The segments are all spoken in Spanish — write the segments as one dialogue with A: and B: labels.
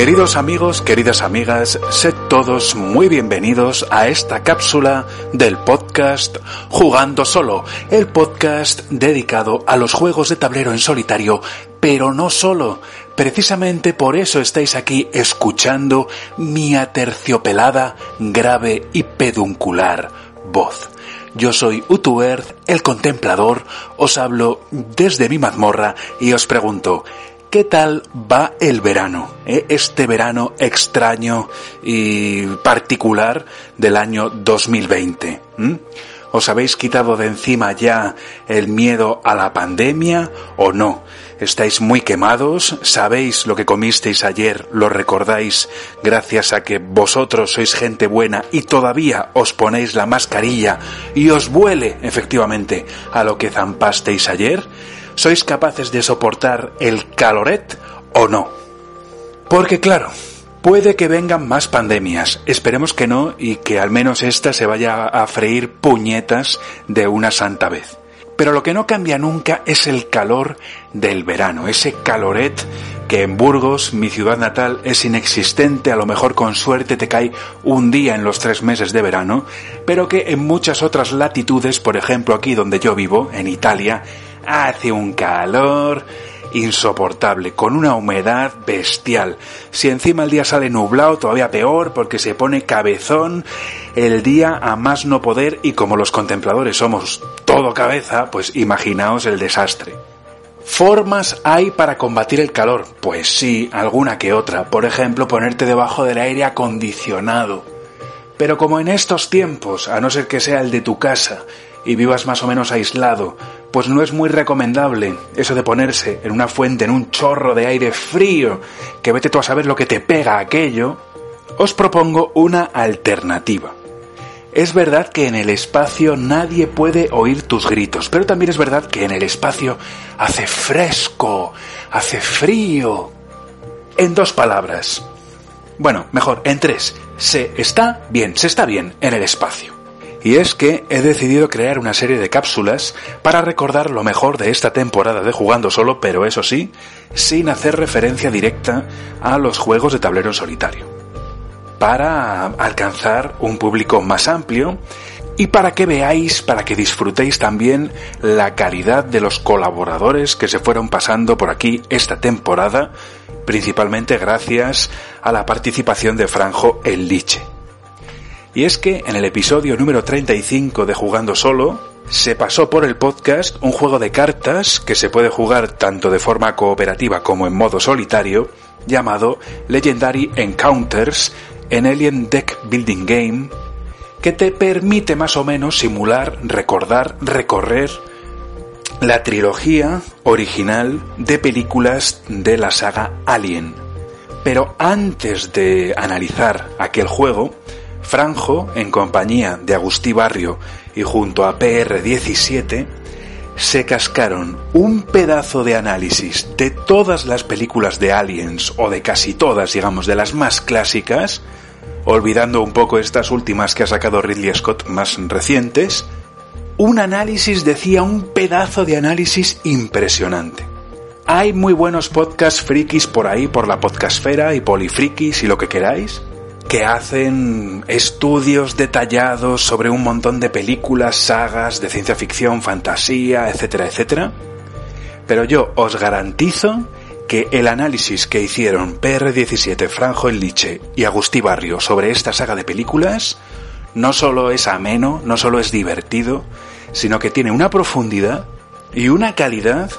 A: Queridos amigos, queridas amigas, sed todos muy bienvenidos a esta cápsula del podcast Jugando Solo, el podcast dedicado a los juegos de tablero en solitario, pero no solo. Precisamente por eso estáis aquí escuchando mi aterciopelada, grave y peduncular voz. Yo soy Utuerth, el contemplador, os hablo desde mi mazmorra y os pregunto, ¿Qué tal va el verano? Eh? Este verano extraño y particular del año 2020. ¿Os habéis quitado de encima ya el miedo a la pandemia o no? ¿Estáis muy quemados? ¿Sabéis lo que comisteis ayer? ¿Lo recordáis gracias a que vosotros sois gente buena y todavía os ponéis la mascarilla y os vuele efectivamente a lo que zampasteis ayer? ¿Sois capaces de soportar el caloret o no? Porque claro, puede que vengan más pandemias, esperemos que no y que al menos esta se vaya a freír puñetas de una santa vez. Pero lo que no cambia nunca es el calor del verano, ese caloret que en Burgos, mi ciudad natal, es inexistente, a lo mejor con suerte te cae un día en los tres meses de verano, pero que en muchas otras latitudes, por ejemplo aquí donde yo vivo, en Italia, hace un calor insoportable, con una humedad bestial. Si encima el día sale nublado, todavía peor, porque se pone cabezón el día a más no poder y como los contempladores somos todo cabeza, pues imaginaos el desastre. ¿Formas hay para combatir el calor? Pues sí, alguna que otra. Por ejemplo, ponerte debajo del aire acondicionado. Pero como en estos tiempos, a no ser que sea el de tu casa, y vivas más o menos aislado, pues no es muy recomendable eso de ponerse en una fuente, en un chorro de aire frío, que vete tú a saber lo que te pega aquello, os propongo una alternativa. Es verdad que en el espacio nadie puede oír tus gritos, pero también es verdad que en el espacio hace fresco, hace frío. En dos palabras. Bueno, mejor, en tres. Se está bien, se está bien en el espacio. Y es que he decidido crear una serie de cápsulas para recordar lo mejor de esta temporada de Jugando Solo, pero eso sí, sin hacer referencia directa a los juegos de tablero en solitario. Para alcanzar un público más amplio y para que veáis, para que disfrutéis también la calidad de los colaboradores que se fueron pasando por aquí esta temporada, principalmente gracias a la participación de Franjo El Liche. Y es que en el episodio número 35 de Jugando Solo, se pasó por el podcast un juego de cartas que se puede jugar tanto de forma cooperativa como en modo solitario, llamado Legendary Encounters en Alien Deck Building Game, que te permite más o menos simular, recordar, recorrer la trilogía original de películas de la saga Alien. Pero antes de analizar aquel juego, Franjo, en compañía de Agustí Barrio y junto a PR17, se cascaron un pedazo de análisis de todas las películas de Aliens, o de casi todas, digamos, de las más clásicas, olvidando un poco estas últimas que ha sacado Ridley Scott más recientes, un análisis, decía, un pedazo de análisis impresionante. Hay muy buenos podcast frikis por ahí, por la podcastfera y polifrikis y lo que queráis, que hacen estudios detallados sobre un montón de películas, sagas de ciencia ficción, fantasía, etcétera, etcétera. Pero yo os garantizo que el análisis que hicieron PR17, Franjo El Liche y Agustí Barrio sobre esta saga de películas no solo es ameno, no solo es divertido, sino que tiene una profundidad y una calidad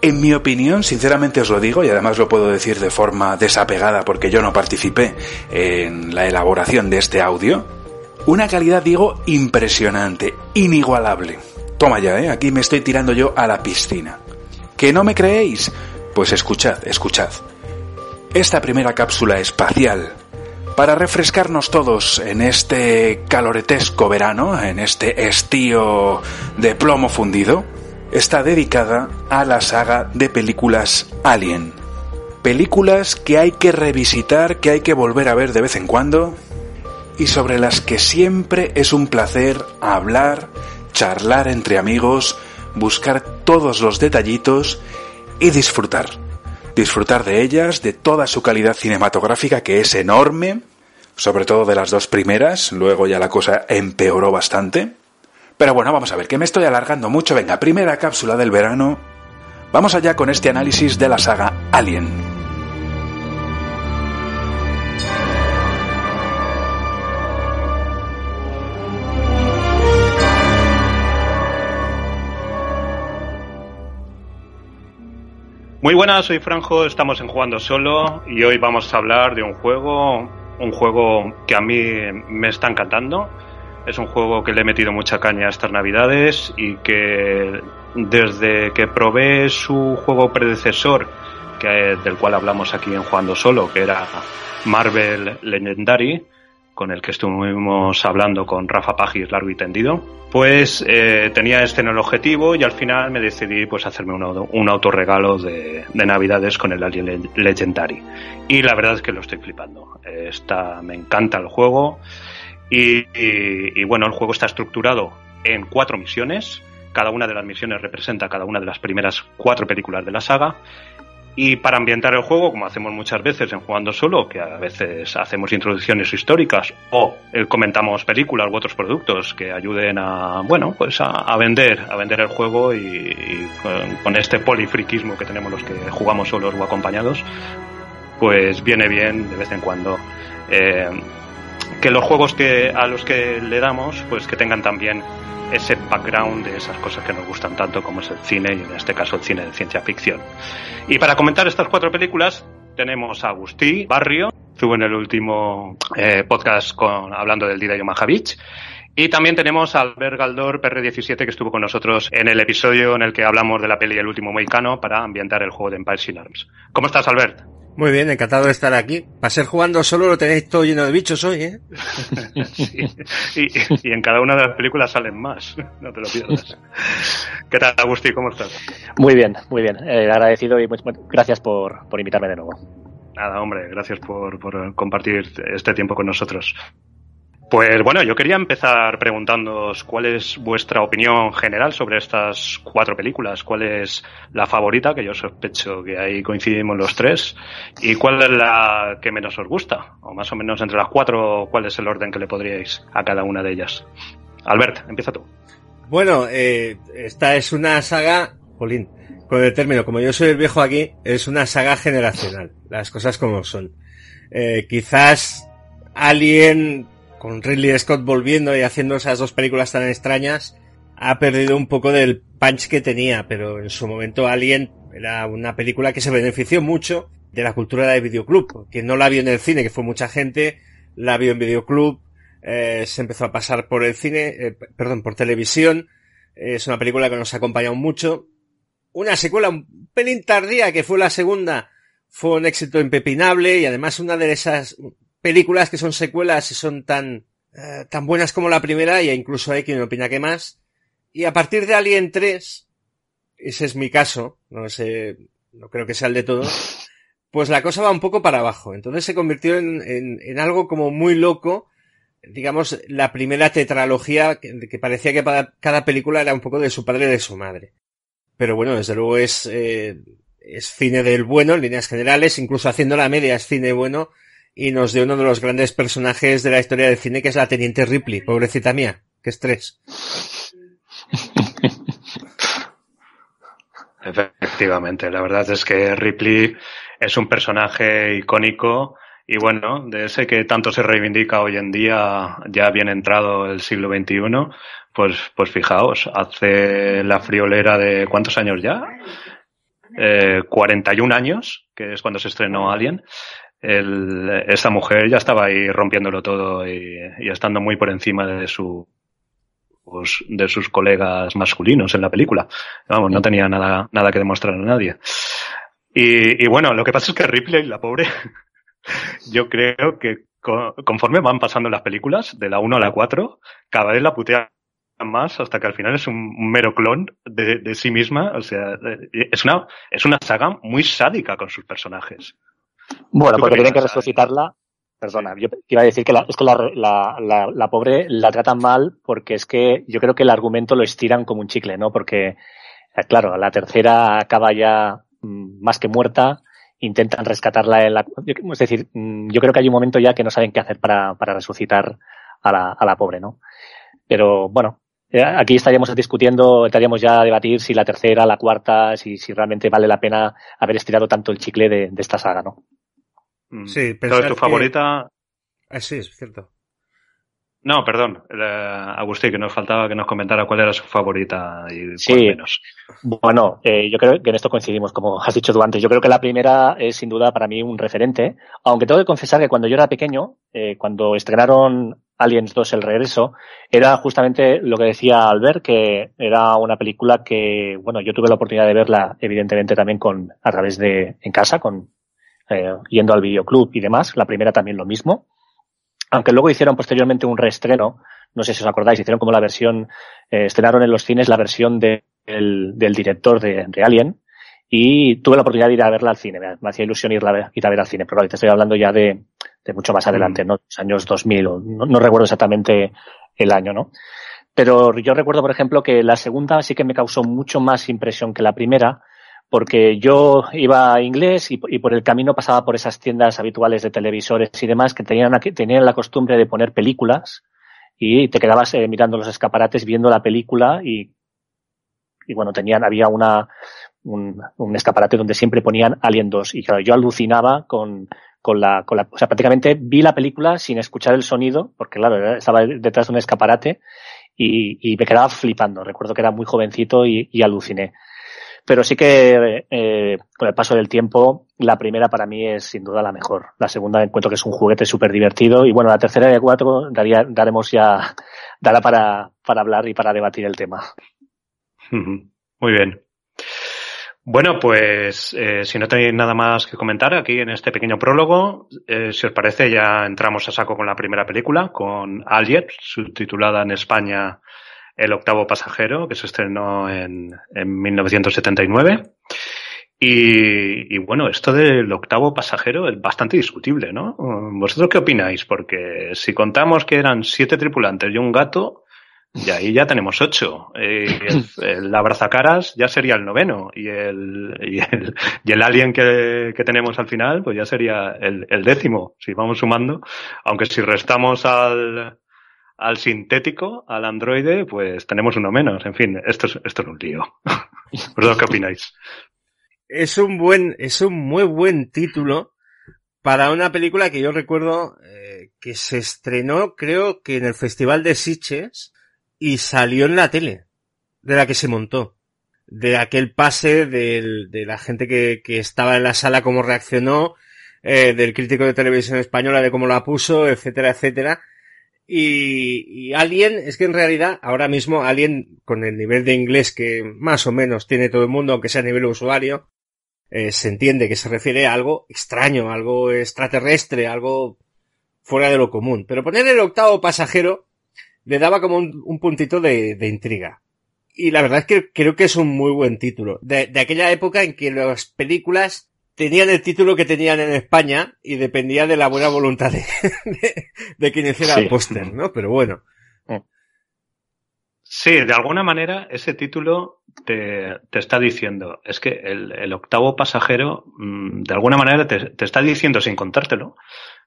A: en mi opinión, sinceramente os lo digo, y además lo puedo decir de forma desapegada porque yo no participé en la elaboración de este audio, una calidad, digo, impresionante, inigualable. Toma ya, ¿eh? Aquí me estoy tirando yo a la piscina. ¿Que no me creéis? Pues escuchad, escuchad. Esta primera cápsula espacial, para refrescarnos todos en este caloretesco verano, en este estío de plomo fundido, está dedicada a la saga de películas Alien. Películas que hay que revisitar, que hay que volver a ver de vez en cuando y sobre las que siempre es un placer hablar, charlar entre amigos, buscar todos los detallitos y disfrutar. disfrutar de ellas, de toda su calidad cinematográfica que es enorme, sobre todo de las dos primeras, luego ya la cosa empeoró bastante. Pero bueno, vamos a ver, que me estoy alargando mucho. Venga, primera cápsula del verano. Vamos allá con este análisis de la saga Alien.
B: Muy buenas, soy Franjo, estamos en Jugando Solo y hoy vamos a hablar de un juego, un juego que a mí me está encantando. Es un juego que le he metido mucha caña a estas navidades y que desde que probé su juego predecesor, que, del cual hablamos aquí en Jugando Solo, que era Marvel Legendary, con el que estuvimos hablando con Rafa Pagis largo y tendido, pues eh, tenía este en el objetivo y al final me decidí pues hacerme un, autorregalo de, de, Navidades con el Alien Legendary. Y la verdad es que lo estoy flipando. Está, me encanta el juego y, y, y bueno, el juego está estructurado en cuatro misiones. Cada una de las misiones representa cada una de las primeras cuatro películas de la saga y para ambientar el juego, como hacemos muchas veces en Jugando Solo, que a veces hacemos introducciones históricas o comentamos películas u otros productos que ayuden a, bueno, pues a, a vender, a vender el juego y, y con, con, este polifriquismo que tenemos los que jugamos solos o acompañados, pues viene bien de vez en cuando eh, que los juegos que a los que le damos, pues que tengan también ese background de esas cosas que nos gustan tanto como es el cine y en este caso el cine de ciencia ficción. Y para comentar estas cuatro películas tenemos a Agustí Barrio, estuvo en el último eh, podcast con, hablando del Dida Yomahavich. Y también tenemos a Albert Galdor, PR17, que estuvo con nosotros en el episodio en el que hablamos de la peli El último mohicano para ambientar el juego de Empire Sin Arms. ¿Cómo estás, Albert?
C: Muy bien, encantado de estar aquí. Para ser jugando solo lo tenéis todo lleno de bichos hoy, ¿eh?
B: sí. y, y, en cada una de las películas salen más. No te lo pierdas. ¿Qué tal, Agustín? ¿Cómo estás?
D: Muy bien, muy bien. Eh, agradecido y muy, muy, gracias por, por invitarme de nuevo.
B: Nada, hombre, gracias por, por compartir este tiempo con nosotros. Pues bueno, yo quería empezar preguntándoos cuál es vuestra opinión general sobre estas cuatro películas, cuál es la favorita, que yo sospecho que ahí coincidimos los tres, y cuál es la que menos os gusta, o más o menos entre las cuatro, cuál es el orden que le podríais a cada una de ellas. Albert, empieza tú.
C: Bueno, eh, esta es una saga, Jolín, con el término, como yo soy el viejo aquí, es una saga generacional, las cosas como son. Eh, quizás Alien con Ridley Scott volviendo y haciendo esas dos películas tan extrañas, ha perdido un poco del punch que tenía, pero en su momento Alien era una película que se benefició mucho de la cultura de videoclub. Quien no la vio en el cine, que fue mucha gente, la vio en videoclub, eh, se empezó a pasar por el cine, eh, perdón, por televisión. Es una película que nos ha acompañado mucho. Una secuela un pelín tardía, que fue la segunda, fue un éxito impepinable y además una de esas películas que son secuelas y son tan, uh, tan buenas como la primera, y incluso hay quien opina que más. Y a partir de Alien 3, ese es mi caso, no sé, no creo que sea el de todos, pues la cosa va un poco para abajo. Entonces se convirtió en, en, en algo como muy loco, digamos, la primera tetralogía que, que parecía que para cada película era un poco de su padre y de su madre. Pero bueno, desde luego es, eh, es cine del bueno en líneas generales, incluso haciendo la media es cine bueno, y nos dio uno de los grandes personajes de la historia del cine, que es la Teniente Ripley, pobrecita mía, qué estrés.
B: Efectivamente, la verdad es que Ripley es un personaje icónico y bueno, de ese que tanto se reivindica hoy en día, ya bien entrado el siglo XXI, pues, pues fijaos, hace la friolera de ¿cuántos años ya? Eh, 41 años, que es cuando se estrenó Alien el, esta mujer ya estaba ahí rompiéndolo todo y, y estando muy por encima de su de sus colegas masculinos en la película. Vamos, no tenía nada, nada que demostrar a nadie. Y, y bueno, lo que pasa es que Ripley, la pobre, yo creo que conforme van pasando las películas, de la 1 a la 4, cada vez la putea más hasta que al final es un mero clon de, de sí misma. O sea, es una, es una saga muy sádica con sus personajes.
D: Bueno, porque tienen que resucitarla. Perdona, yo iba a decir que la, es que la, la, la, la, pobre la tratan mal porque es que yo creo que el argumento lo estiran como un chicle, ¿no? Porque, claro, la tercera acaba ya más que muerta intentan rescatarla en la, es decir, mm, yo creo que hay un momento ya que no saben qué hacer para, para resucitar a la, a la pobre, ¿no? Pero bueno, eh, aquí estaríamos discutiendo, estaríamos ya a debatir si la tercera, la cuarta, si, si realmente vale la pena haber estirado tanto el chicle de, de esta saga, ¿no?
B: Mm. Sí, pero tu favorita.
C: Ah, sí, es cierto.
B: No, perdón, eh, Agustín, que nos faltaba que nos comentara cuál era su favorita y cuál menos.
D: Bueno, eh, yo creo que en esto coincidimos, como has dicho tú antes. Yo creo que la primera es sin duda para mí un referente, aunque tengo que confesar que cuando yo era pequeño, eh, cuando estrenaron Aliens 2 El Regreso, era justamente lo que decía Albert, que era una película que, bueno, yo tuve la oportunidad de verla, evidentemente también con, a través de, en casa, con, eh, yendo al videoclub y demás. La primera también lo mismo aunque luego hicieron posteriormente un reestreno, no sé si os acordáis, hicieron como la versión, eh, estrenaron en los cines la versión de, del director de, de, Alien y tuve la oportunidad de ir a verla al cine, me, hacía ilusión ir, a ir a ver al cine, pero te estoy hablando ya de, de mucho más adelante, mm. ¿no? Los años 2000, o, no, no recuerdo exactamente el año, ¿no? Pero yo recuerdo, por ejemplo, que la segunda sí que me causó mucho más impresión que la primera, porque yo iba a inglés y, por el camino pasaba por esas tiendas habituales de televisores y demás que tenían, la costumbre de poner películas y te quedabas eh, mirando los escaparates viendo la película y, y bueno, tenían, había una, un, un, escaparate donde siempre ponían Alien 2 y claro, yo alucinaba con, con la, con la, o sea, prácticamente vi la película sin escuchar el sonido, porque claro, estaba detrás de un escaparate y, y me quedaba flipando. Recuerdo que era muy jovencito y, y aluciné. Pero sí que eh, con el paso del tiempo, la primera para mí es sin duda la mejor. La segunda encuentro que es un juguete súper divertido. Y bueno, la tercera y la cuatro daría, daremos ya, dará para, para hablar y para debatir el tema.
B: Muy bien. Bueno, pues eh, si no tenéis nada más que comentar aquí en este pequeño prólogo, eh, si os parece ya entramos a saco con la primera película, con Alien, subtitulada en España el octavo pasajero, que se estrenó en, en 1979. Y, y, bueno, esto del octavo pasajero es bastante discutible, ¿no? ¿Vosotros qué opináis? Porque si contamos que eran siete tripulantes y un gato, y ahí ya tenemos ocho. El, el abrazacaras ya sería el noveno. Y el, y el, y el alien que, que tenemos al final, pues ya sería el, el décimo, si vamos sumando. Aunque si restamos al, al sintético, al androide, pues tenemos uno menos. En fin, esto es, esto es un lío. ¿Vosotros qué opináis?
C: Es un buen, es un muy buen título para una película que yo recuerdo eh, que se estrenó, creo que en el Festival de Sitges y salió en la tele, de la que se montó. De aquel pase del, de la gente que, que estaba en la sala, cómo reaccionó, eh, del crítico de televisión española, de cómo la puso, etcétera, etcétera y, y, Alien, es que en realidad, ahora mismo Alien, con el nivel de inglés que más o menos tiene todo el mundo, aunque sea a nivel usuario, eh, se entiende que se refiere a algo extraño, algo extraterrestre, algo fuera de lo común. Pero poner el octavo pasajero le daba como un, un puntito de, de, intriga. Y la verdad es que creo que es un muy buen título. De aquella época en que las películas tenían el título que tenían en España y dependía de la buena voluntad de, de, de quien hiciera sí. el póster, ¿no? Pero bueno.
B: Sí, de alguna manera ese título te, te está diciendo, es que el, el octavo pasajero, mmm, de alguna manera te, te, está diciendo sin contártelo,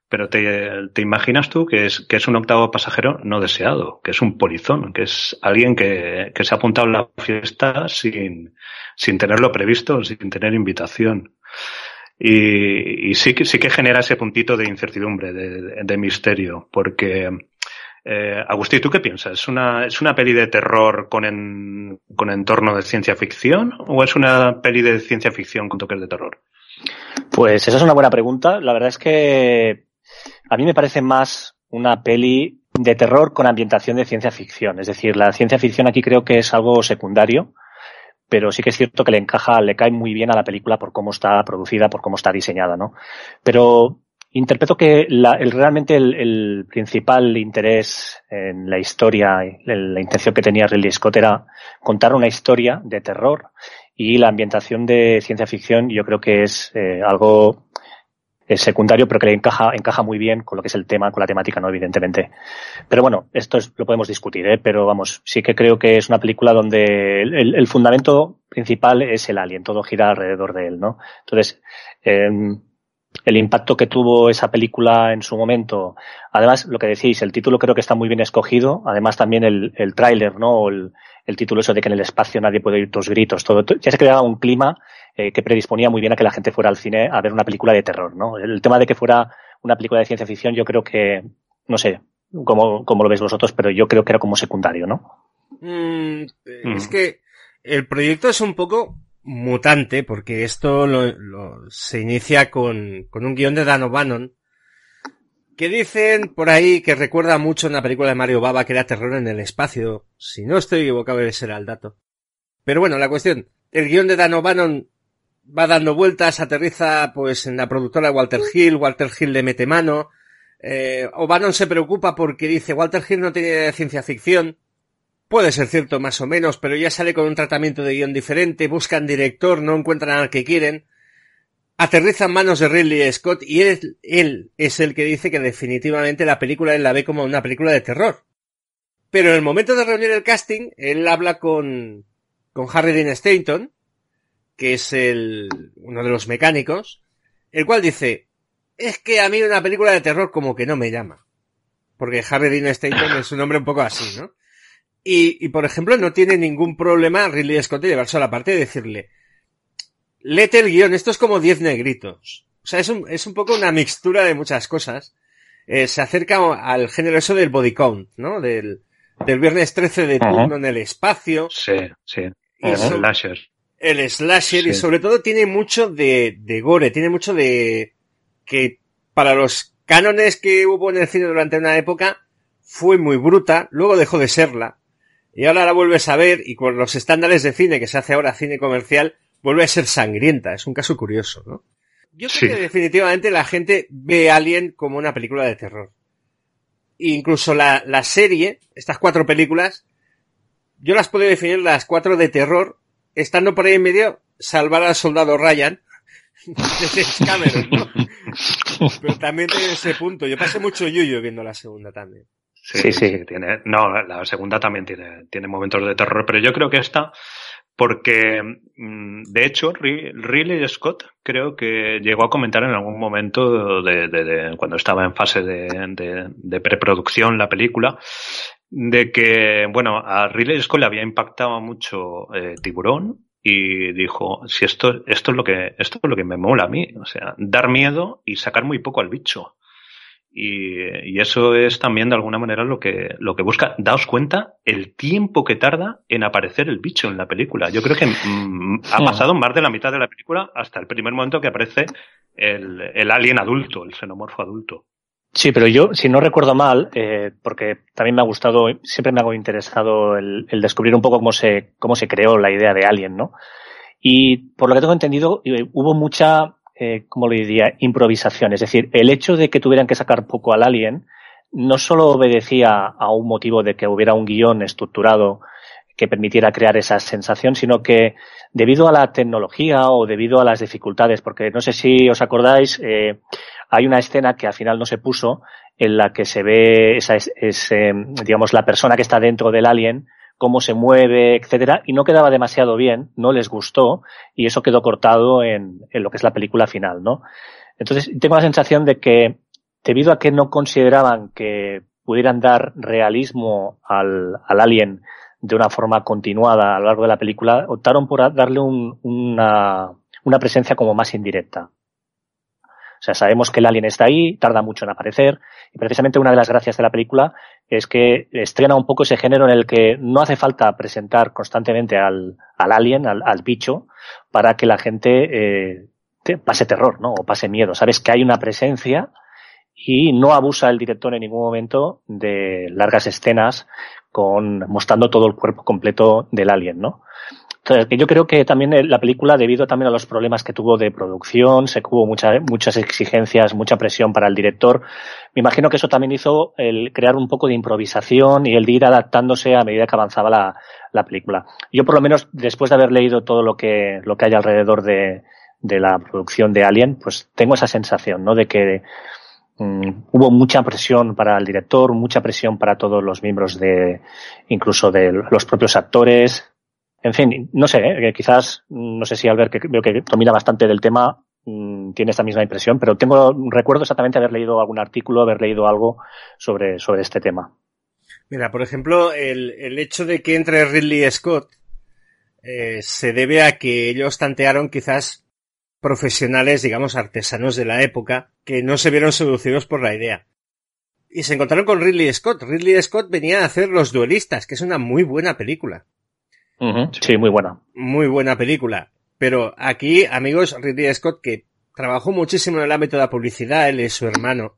B: pero te, te, imaginas tú que es, que es un octavo pasajero no deseado, que es un polizón, que es alguien que, que se ha apuntado a la fiesta sin, sin tenerlo previsto, sin tener invitación. Y, y, sí sí que genera ese puntito de incertidumbre, de, misterio, porque eh, Agustín, ¿tú qué piensas? ¿Es una, ¿Es una peli de terror con, en, con entorno de ciencia ficción o es una peli de ciencia ficción con toques de terror?
D: Pues esa es una buena pregunta. La verdad es que a mí me parece más una peli de terror con ambientación de ciencia ficción. Es decir, la ciencia ficción aquí creo que es algo secundario pero sí que es cierto que le encaja, le cae muy bien a la película por cómo está producida, por cómo está diseñada, ¿no? Pero interpreto que la, el, realmente el, principal interés en la historia, la intención que tenía Ridley Scott era contar una historia de terror y la ambientación de ciencia ficción yo creo que es eh, algo secundario, pero que le encaja, encaja muy bien con lo que es el tema, con la temática, ¿no? Evidentemente. Pero bueno, esto es, lo podemos discutir, ¿eh? Pero vamos, sí que creo que es una película donde el, el fundamento principal es el alien, todo gira alrededor de él, ¿no? Entonces, eh, el impacto que tuvo esa película en su momento. Además, lo que decís, el título creo que está muy bien escogido. Además, también el, el tráiler, ¿no? El, el, título eso de que en el espacio nadie puede oír tus gritos. Todo, ya se creaba un clima eh, que predisponía muy bien a que la gente fuera al cine a ver una película de terror, ¿no? El tema de que fuera una película de ciencia ficción, yo creo que, no sé, cómo, cómo lo veis vosotros, pero yo creo que era como secundario, ¿no?
C: Mm, es que el proyecto es un poco mutante, porque esto lo, lo, se inicia con, con un guion de Dan O'Bannon, que dicen por ahí que recuerda mucho una película de Mario Baba que era terror en el espacio. Si no estoy equivocado, ese era el dato. Pero bueno, la cuestión, el guion de Dan O'Bannon va dando vueltas, aterriza pues en la productora Walter Hill, Walter Hill le mete mano, eh, O'Bannon se preocupa porque dice Walter Hill no tiene ciencia ficción, Puede ser cierto más o menos, pero ya sale con un tratamiento de guion diferente, buscan director, no encuentran al que quieren. Aterriza en manos de Ridley Scott y él, él, es el que dice que definitivamente la película él la ve como una película de terror. Pero en el momento de reunir el casting, él habla con, con Harry Dean Stanton, que es el, uno de los mecánicos, el cual dice, es que a mí una película de terror como que no me llama. Porque Harry Dean Stanton es un hombre un poco así, ¿no? Y, y, por ejemplo, no tiene ningún problema Ridley Scott de llevarse a la parte de decirle, lete el guion, esto es como diez negritos. O sea, es un, es un poco una mixtura de muchas cosas. Eh, se acerca al género eso del body count, ¿no? Del, del viernes 13 de turno uh -huh. en el espacio.
B: Sí, sí. El so slasher.
C: El slasher sí. y sobre todo tiene mucho de, de gore, tiene mucho de que para los cánones que hubo en el cine durante una época fue muy bruta, luego dejó de serla y ahora la vuelves a ver y con los estándares de cine que se hace ahora cine comercial vuelve a ser sangrienta. Es un caso curioso, ¿no? Yo creo sí. que definitivamente la gente ve a Alien como una película de terror. E incluso la, la serie, estas cuatro películas, yo las puedo definir las cuatro de terror, estando por ahí en medio, salvar al soldado Ryan, de Cameron, ¿no? Pero también tiene ese punto. Yo pasé mucho yuyo viendo la segunda también.
B: Sí, sí, sí, tiene. No, la segunda también tiene, tiene momentos de terror, pero yo creo que esta, porque mm, de hecho, Riley Scott creo que llegó a comentar en algún momento de, de, de cuando estaba en fase de, preproducción la película, de que, bueno, a Riley Scott le había impactado mucho eh, Tiburón y dijo, si esto, esto es lo que, esto es lo que me mola a mí, o sea, dar miedo y sacar muy poco al bicho. Y, y, eso es también de alguna manera lo que, lo que busca. Daos cuenta el tiempo que tarda en aparecer el bicho en la película. Yo creo que mm, ha pasado más de la mitad de la película hasta el primer momento que aparece el, el alien adulto, el xenomorfo adulto.
D: Sí, pero yo, si no recuerdo mal, eh, porque también me ha gustado, siempre me ha interesado el, el, descubrir un poco cómo se, cómo se creó la idea de Alien, ¿no? Y por lo que tengo entendido, eh, hubo mucha eh, como le diría, improvisación. Es decir, el hecho de que tuvieran que sacar poco al alien no solo obedecía a un motivo de que hubiera un guion estructurado que permitiera crear esa sensación, sino que debido a la tecnología o debido a las dificultades, porque no sé si os acordáis, eh, hay una escena que al final no se puso en la que se ve esa es, es eh, digamos la persona que está dentro del alien cómo se mueve, etcétera, y no quedaba demasiado bien, no les gustó, y eso quedó cortado en, en, lo que es la película final, ¿no? Entonces, tengo la sensación de que, debido a que no consideraban que pudieran dar realismo al, al alien de una forma continuada a lo largo de la película, optaron por darle un, una, una presencia como más indirecta. O sea, sabemos que el alien está ahí, tarda mucho en aparecer, y precisamente una de las gracias de la película es que estrena un poco ese género en el que no hace falta presentar constantemente al, al alien, al, bicho, para que la gente eh, pase terror, ¿no? O pase miedo. Sabes que hay una presencia y no abusa el director en ningún momento de largas escenas con mostrando todo el cuerpo completo del alien, ¿no? Entonces, yo creo que también la película, debido también a los problemas que tuvo de producción, se hubo mucha, muchas exigencias, mucha presión para el director. Me imagino que eso también hizo el crear un poco de improvisación y el de ir adaptándose a medida que avanzaba la, la película. Yo, por lo menos, después de haber leído todo lo que, lo que hay alrededor de, de la producción de Alien, pues tengo esa sensación, ¿no? De que mm, hubo mucha presión para el director, mucha presión para todos los miembros de, incluso de los propios actores. En fin, no sé, ¿eh? quizás, no sé si Albert, que veo que domina bastante del tema, mm, tiene esta misma impresión, pero tengo, recuerdo exactamente haber leído algún artículo, haber leído algo sobre, sobre este tema.
C: Mira, por ejemplo, el, el hecho de que entre Ridley Scott eh, se debe a que ellos tantearon quizás profesionales, digamos, artesanos de la época, que no se vieron seducidos por la idea. Y se encontraron con Ridley Scott. Ridley Scott venía a hacer Los Duelistas, que es una muy buena película.
D: Sí, muy buena.
C: Muy buena película. Pero aquí, amigos, Ridley Scott, que trabajó muchísimo en el ámbito de la publicidad, él y su hermano,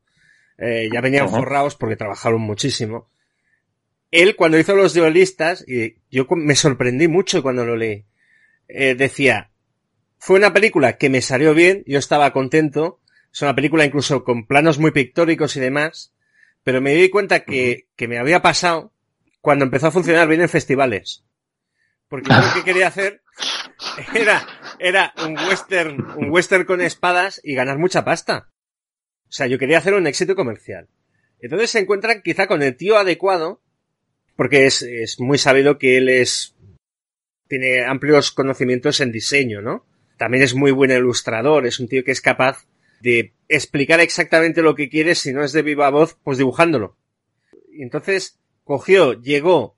C: eh, ya venían forrados porque trabajaron muchísimo él cuando hizo los duelistas, y yo me sorprendí mucho cuando lo leí, eh, decía, fue una película que me salió bien, yo estaba contento, es una película incluso con planos muy pictóricos y demás, pero me di cuenta que, que me había pasado cuando empezó a funcionar bien en festivales. Porque lo que quería hacer era, era un western, un western con espadas y ganar mucha pasta. O sea, yo quería hacer un éxito comercial. Entonces se encuentran quizá con el tío adecuado porque es, es muy sabido que él es tiene amplios conocimientos en diseño, ¿no? También es muy buen ilustrador, es un tío que es capaz de explicar exactamente lo que quiere, si no es de viva voz, pues dibujándolo. Y entonces cogió, llegó,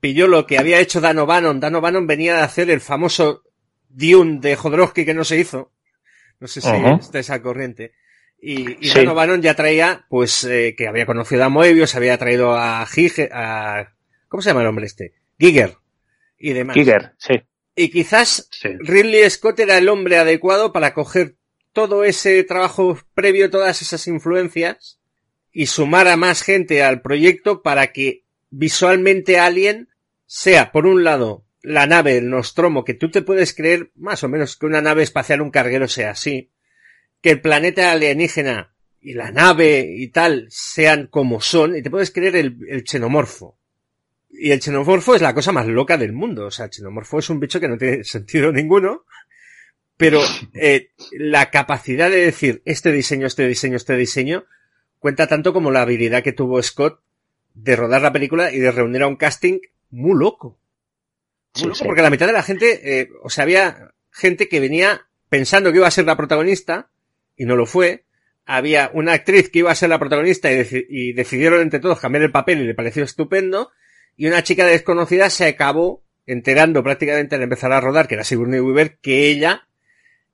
C: pilló lo que había hecho Dan O'Bannon. Dan O'Bannon venía a hacer el famoso Dune de Jodorowsky que no se hizo. No sé si está esa corriente. Y, y sí. ya traía, pues, eh, que había conocido a Moebius, había traído a Giger, a, ¿cómo se llama el hombre este? Giger. Y demás.
D: Giger, sí.
C: Y quizás sí. Ridley Scott era el hombre adecuado para coger todo ese trabajo previo, todas esas influencias, y sumar a más gente al proyecto para que visualmente Alien sea, por un lado, la nave, el Nostromo, que tú te puedes creer más o menos que una nave espacial, un carguero sea así, que el planeta alienígena y la nave y tal sean como son, y te puedes creer el, el xenomorfo. Y el xenomorfo es la cosa más loca del mundo. O sea, el xenomorfo es un bicho que no tiene sentido ninguno, pero eh, la capacidad de decir este diseño, este diseño, este diseño, cuenta tanto como la habilidad que tuvo Scott de rodar la película y de reunir a un casting muy loco. Muy sí, loco, sí. porque la mitad de la gente, eh, o sea, había gente que venía pensando que iba a ser la protagonista, y no lo fue. Había una actriz que iba a ser la protagonista y, y decidieron entre todos cambiar el papel y le pareció estupendo. Y una chica desconocida se acabó enterando prácticamente al empezar a rodar, que era Sigourney Weaver, que ella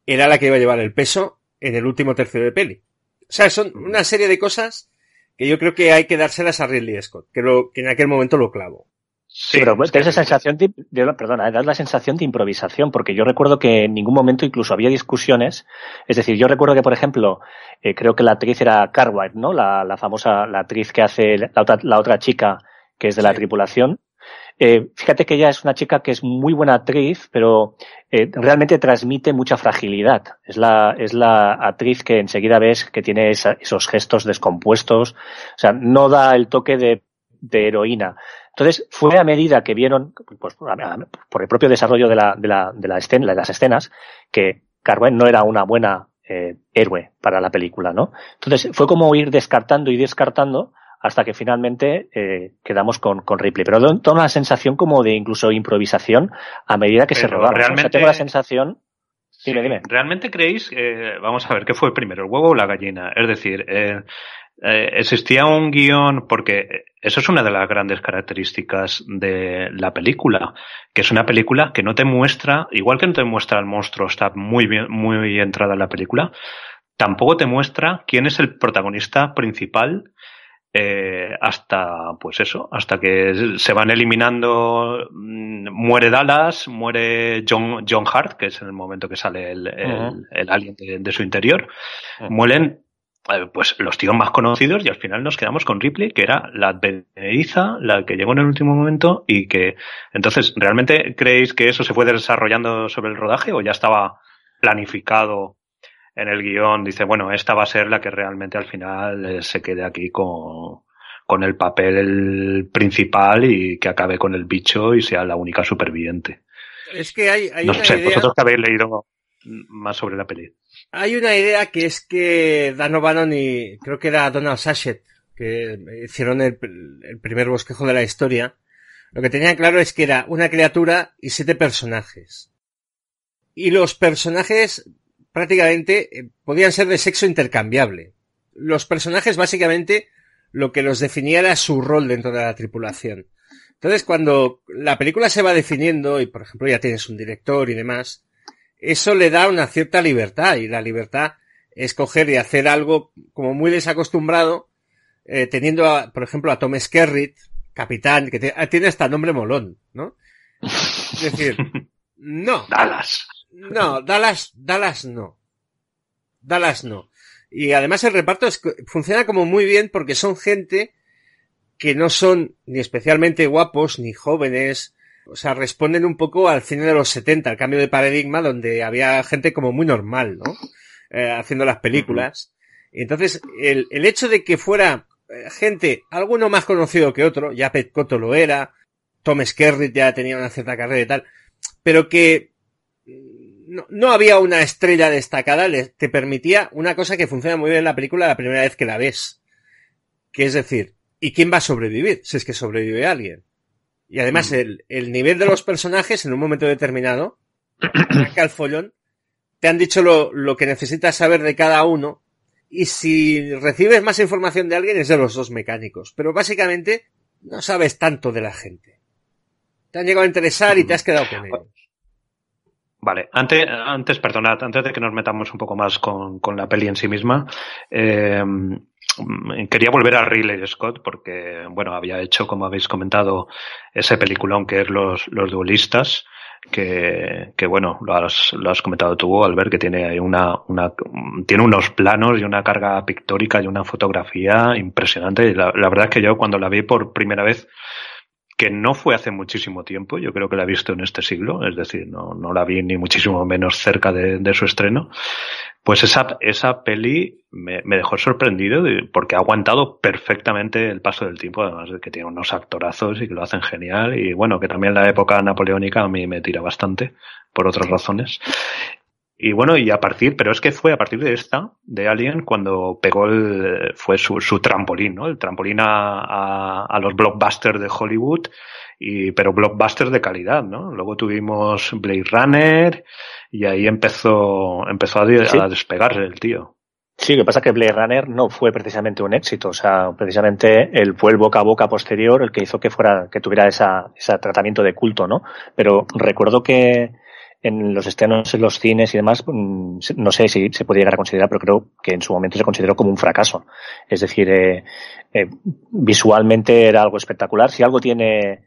C: era la que iba a llevar el peso en el último tercio de peli. O sea, son una serie de cosas que yo creo que hay que dárselas a Ridley Scott, que, lo, que en aquel momento lo clavo.
D: Sí, pero pues, esa sensación de, de, perdona, da la sensación de improvisación, porque yo recuerdo que en ningún momento incluso había discusiones. Es decir, yo recuerdo que, por ejemplo, eh, creo que la actriz era Cartwright, ¿no? La, la famosa, la actriz que hace la otra, la otra chica que es de la sí. tripulación. Eh, fíjate que ella es una chica que es muy buena actriz, pero eh, realmente transmite mucha fragilidad. Es la, es la actriz que enseguida ves que tiene esa, esos gestos descompuestos. O sea, no da el toque de, de heroína. Entonces, fue a medida que vieron, pues, por el propio desarrollo de, la, de, la, de, la escena, de las escenas, que Carwen no era una buena eh, héroe para la película, ¿no? Entonces, fue como ir descartando y descartando hasta que finalmente eh, quedamos con, con Ripley. Pero toda una sensación como de incluso improvisación a medida que Pero se rodaba.
B: Realmente... O sea,
D: tengo la sensación
B: Dime, dime. ¿Realmente creéis, eh, vamos a ver, qué fue primero, el huevo o la gallina? Es decir, eh, eh, existía un guion, porque eso es una de las grandes características de la película, que es una película que no te muestra, igual que no te muestra el monstruo, está muy bien, muy entrada en la película, tampoco te muestra quién es el protagonista principal eh, hasta, pues eso, hasta que se van eliminando, mmm, muere Dallas, muere John, John Hart, que es en el momento que sale el, el, uh -huh. el alien de, de, su interior, uh -huh. mueren eh, pues los tíos más conocidos y al final nos quedamos con Ripley, que era la advenediza, la que llegó en el último momento y que entonces, ¿realmente creéis que eso se fue desarrollando sobre el rodaje o ya estaba planificado en el guion? Dice, bueno, esta va a ser la que realmente al final eh, se quede aquí con, con el papel principal y que acabe con el bicho y sea la única superviviente.
C: Es que hay, hay
B: no
C: una
B: sé,
C: idea...
B: vosotros que habéis leído más sobre la peli.
C: Hay una idea que es que Dan O'Bannon y creo que era Donald Sachet, que hicieron el, el, primer bosquejo de la historia, lo que tenían claro es que era una criatura y siete personajes. Y los personajes prácticamente eh, podían ser de sexo intercambiable. Los personajes básicamente lo que los definía era su rol dentro de la tripulación. Entonces cuando la película se va definiendo y por ejemplo ya tienes un director y demás, eso le da una cierta libertad y la libertad es coger y hacer algo como muy desacostumbrado, eh, teniendo a, por ejemplo a Tom Skerritt, capitán, que tiene hasta nombre molón, ¿no? Es decir, no.
B: Dallas.
C: No, Dallas, Dallas no. Dallas no. Y además el reparto funciona como muy bien porque son gente que no son ni especialmente guapos ni jóvenes. O sea, responden un poco al cine de los 70, al cambio de paradigma donde había gente como muy normal, ¿no? Eh, haciendo las películas. Y entonces, el, el hecho de que fuera eh, gente, alguno más conocido que otro, ya Pet Cotto lo era, Tom Skerritt ya tenía una cierta carrera y tal, pero que no, no, había una estrella destacada, te permitía una cosa que funciona muy bien en la película la primera vez que la ves. Que es decir, ¿y quién va a sobrevivir? Si es que sobrevive alguien. Y además mm. el, el nivel de los personajes en un momento determinado, al follón, te han dicho lo, lo que necesitas saber de cada uno y si recibes más información de alguien es de los dos mecánicos. Pero básicamente no sabes tanto de la gente. Te han llegado a interesar y te has quedado con ellos.
B: Vale, antes, antes, perdonad, antes de que nos metamos un poco más con, con la peli en sí misma, eh, quería volver a Ridley Scott porque, bueno, había hecho, como habéis comentado, ese peliculón que es Los, los Duelistas, que, que bueno, lo has, lo has comentado tú, Albert, que tiene una, una, tiene unos planos y una carga pictórica y una fotografía impresionante. Y la, la verdad es que yo cuando la vi por primera vez, que no fue hace muchísimo tiempo, yo creo que la he visto en este siglo, es decir, no, no la vi ni muchísimo menos cerca de, de su estreno, pues esa, esa peli me, me, dejó sorprendido porque ha aguantado perfectamente el paso del tiempo, además de que tiene unos actorazos y que lo hacen genial, y bueno, que también la época napoleónica a mí me tira bastante, por otras razones. Y bueno, y a partir, pero es que fue a partir de esta, de Alien, cuando pegó el, fue su, su trampolín, ¿no? El trampolín a, a, a, los blockbusters de Hollywood, y, pero blockbusters de calidad, ¿no? Luego tuvimos Blade Runner, y ahí empezó, empezó a, sí. a despegarse el tío.
D: Sí, lo que pasa es que Blade Runner no fue precisamente un éxito, o sea, precisamente el fue el boca a boca posterior el que hizo que fuera, que tuviera esa, ese tratamiento de culto, ¿no? Pero recuerdo que, en los estrenos en los cines y demás, mm, no sé si se puede llegar a considerar, pero creo que en su momento se consideró como un fracaso. Es decir, eh, eh, visualmente era algo espectacular. Si algo tiene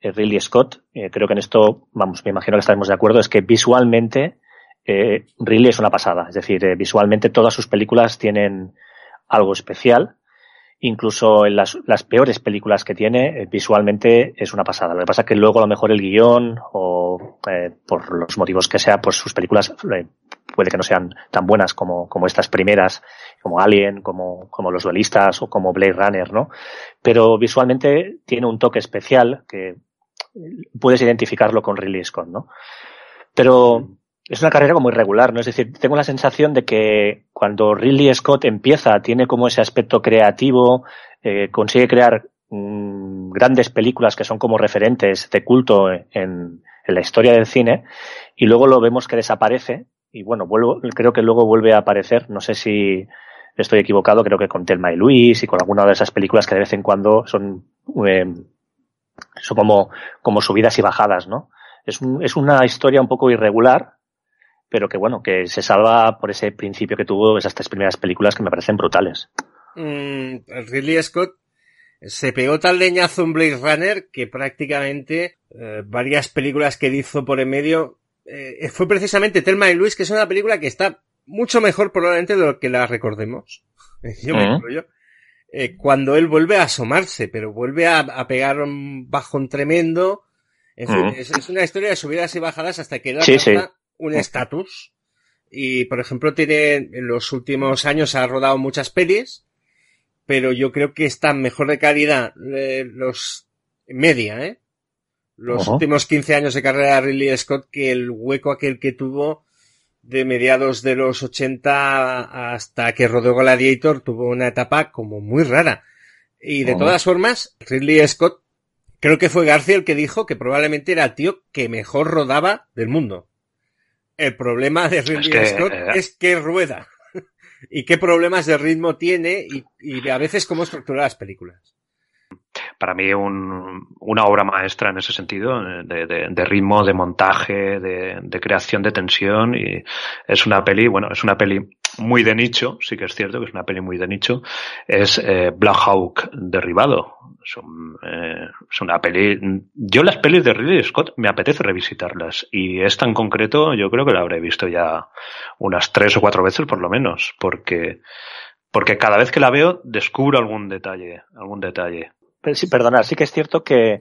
D: eh, Ridley Scott, eh, creo que en esto, vamos, me imagino que estaremos de acuerdo, es que visualmente eh, Ridley es una pasada. Es decir, visualmente todas sus películas tienen algo especial incluso en las, las peores películas que tiene, eh, visualmente es una pasada. Lo que pasa es que luego a lo mejor el guion o eh, por los motivos que sea, pues sus películas eh, puede que no sean tan buenas como, como estas primeras, como Alien, como, como Los Duelistas o como Blade Runner, ¿no? Pero visualmente tiene un toque especial que puedes identificarlo con Ridley Scott, ¿no? Pero es una carrera como irregular, ¿no? Es decir, tengo la sensación de que cuando Ridley Scott empieza, tiene como ese aspecto creativo, eh, consigue crear mmm, grandes películas que son como referentes de culto en, en, la historia del cine, y luego lo vemos que desaparece, y bueno, vuelvo, creo que luego vuelve a aparecer, no sé si estoy equivocado, creo que con Telma y Luis y con alguna de esas películas que de vez en cuando son, eh, son como, como subidas y bajadas, ¿no? Es, un, es una historia un poco irregular, pero que bueno, que se salva por ese principio que tuvo esas tres primeras películas que me parecen brutales.
C: Mm, Ridley Scott se pegó tal leñazo en Blade Runner que prácticamente eh, varias películas que hizo por en medio eh, fue precisamente Telma y Luis, que es una película que está mucho mejor probablemente de lo que la recordemos. Yo me uh -huh. yo. Eh, cuando él vuelve a asomarse, pero vuelve a, a pegar un bajón tremendo. En fin, uh -huh. es, es, una historia de subidas y bajadas hasta que
D: sí, sí
C: un estatus. Y, por ejemplo, tiene, en los últimos años ha rodado muchas pelis, pero yo creo que están mejor de calidad eh, los media, ¿eh? Los uh -huh. últimos 15 años de carrera de Ridley Scott que el hueco aquel que tuvo de mediados de los 80 hasta que rodó Gladiator tuvo una etapa como muy rara. Y de todas formas, Ridley Scott, creo que fue García el que dijo que probablemente era el tío que mejor rodaba del mundo. El problema de Ridley Scott eh, es que rueda. y qué problemas de ritmo tiene y, y a veces cómo estructura las películas
B: para mí un, una obra maestra en ese sentido, de, de, de ritmo, de montaje, de, de, creación de tensión y es una peli, bueno, es una peli muy de nicho, sí que es cierto que es una peli muy de nicho, es eh, Black Hawk derribado. Son, eh, es una peli, yo las pelis de Ridley Scott me apetece revisitarlas y esta en concreto yo creo que la habré visto ya unas tres o cuatro veces por lo menos, porque porque cada vez que la veo descubro algún detalle, algún detalle
D: sí, perdona, sí que es cierto que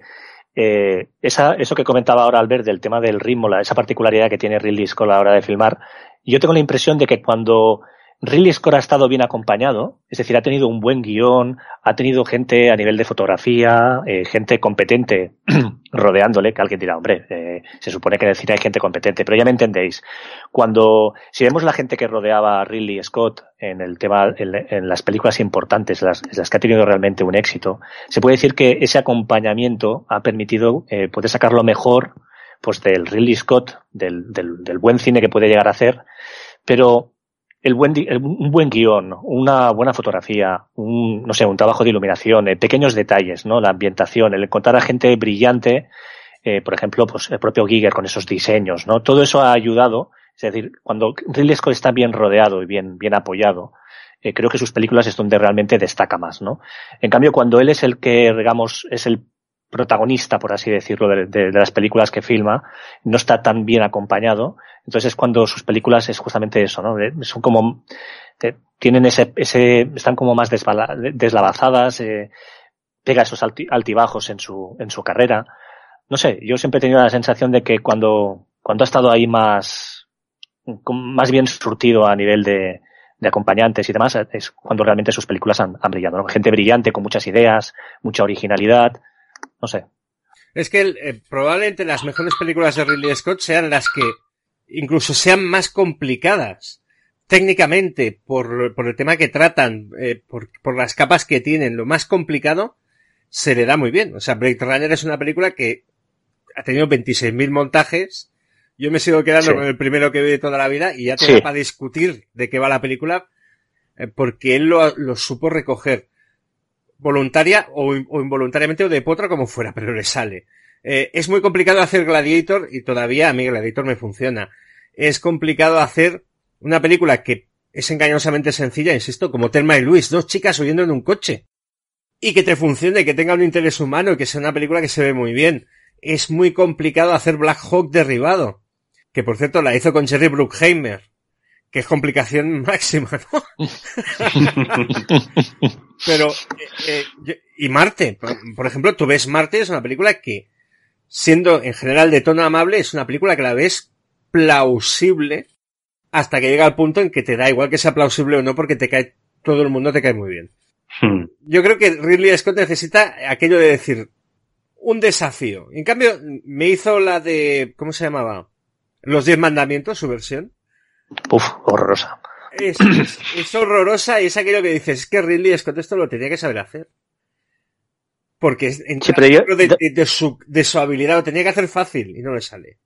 D: eh, eso que comentaba ahora Albert del tema del ritmo, la, esa particularidad que tiene Ridley Scott a la hora de filmar, yo tengo la impresión de que cuando Ridley Scott ha estado bien acompañado, es decir, ha tenido un buen guion, ha tenido gente a nivel de fotografía, eh, gente competente rodeándole, que alguien dirá, hombre, eh, se supone que decir hay gente competente, pero ya me entendéis. Cuando, si vemos la gente que rodeaba a Ridley Scott en el tema, en, las películas importantes, las, las, que ha tenido realmente un éxito, se puede decir que ese acompañamiento ha permitido eh, poder sacar lo mejor pues del Ridley Scott, del, del, del buen cine que puede llegar a hacer, pero el buen, un buen guion, una buena fotografía, un, no sé, un trabajo de iluminación, eh, pequeños detalles, ¿no? La ambientación, el encontrar a gente brillante, eh, por ejemplo, pues el propio Giger con esos diseños, ¿no? Todo eso ha ayudado, es decir, cuando Ridley Scott está bien rodeado y bien, bien apoyado, eh, creo que sus películas es donde realmente destaca más, ¿no? En cambio, cuando él es el que, digamos, es el protagonista, por así decirlo, de, las películas que filma, no está tan bien acompañado. Entonces es cuando sus películas es justamente eso, ¿no? Son como, tienen ese, ese, están como más deslavazadas, eh, pega esos altibajos en su, en su carrera. No sé, yo siempre he tenido la sensación de que cuando, cuando ha estado ahí más, más bien surtido a nivel de, acompañantes y demás, es cuando realmente sus películas han, brillado. Gente brillante, con muchas ideas, mucha originalidad, no sé.
C: Es que eh, probablemente las mejores películas de Ridley Scott sean las que incluso sean más complicadas técnicamente por, por el tema que tratan, eh, por, por, las capas que tienen. Lo más complicado se le da muy bien. O sea, Blade Runner es una película que ha tenido 26.000 montajes. Yo me sigo quedando sí. con el primero que vi de toda la vida y ya tengo sí. para discutir de qué va la película eh, porque él lo, lo supo recoger voluntaria o, involuntariamente o de potra como fuera, pero le sale. Eh, es muy complicado hacer Gladiator y todavía a mí Gladiator me funciona. Es complicado hacer una película que es engañosamente sencilla, insisto, como Telma y Luis, dos chicas huyendo en un coche. Y que te funcione, que tenga un interés humano y que sea una película que se ve muy bien. Es muy complicado hacer Black Hawk derribado. Que por cierto la hizo con Jerry Bruckheimer que es complicación máxima, ¿no? Pero, eh, eh, y Marte, por ejemplo, tú ves Marte, es una película que, siendo en general de tono amable, es una película que la ves plausible hasta que llega al punto en que te da igual que sea plausible o no porque te cae, todo el mundo te cae muy bien. Hmm. Yo creo que Ridley Scott necesita aquello de decir, un desafío. En cambio, me hizo la de, ¿cómo se llamaba? Los Diez Mandamientos, su versión.
D: Uf, horrorosa.
C: Es, es, es, horrorosa y es aquello que dices, es que Ridley Scott esto lo tenía que saber hacer. Porque en
D: sí, yo,
C: de, de, de, su, de su habilidad lo tenía que hacer fácil y no le sale.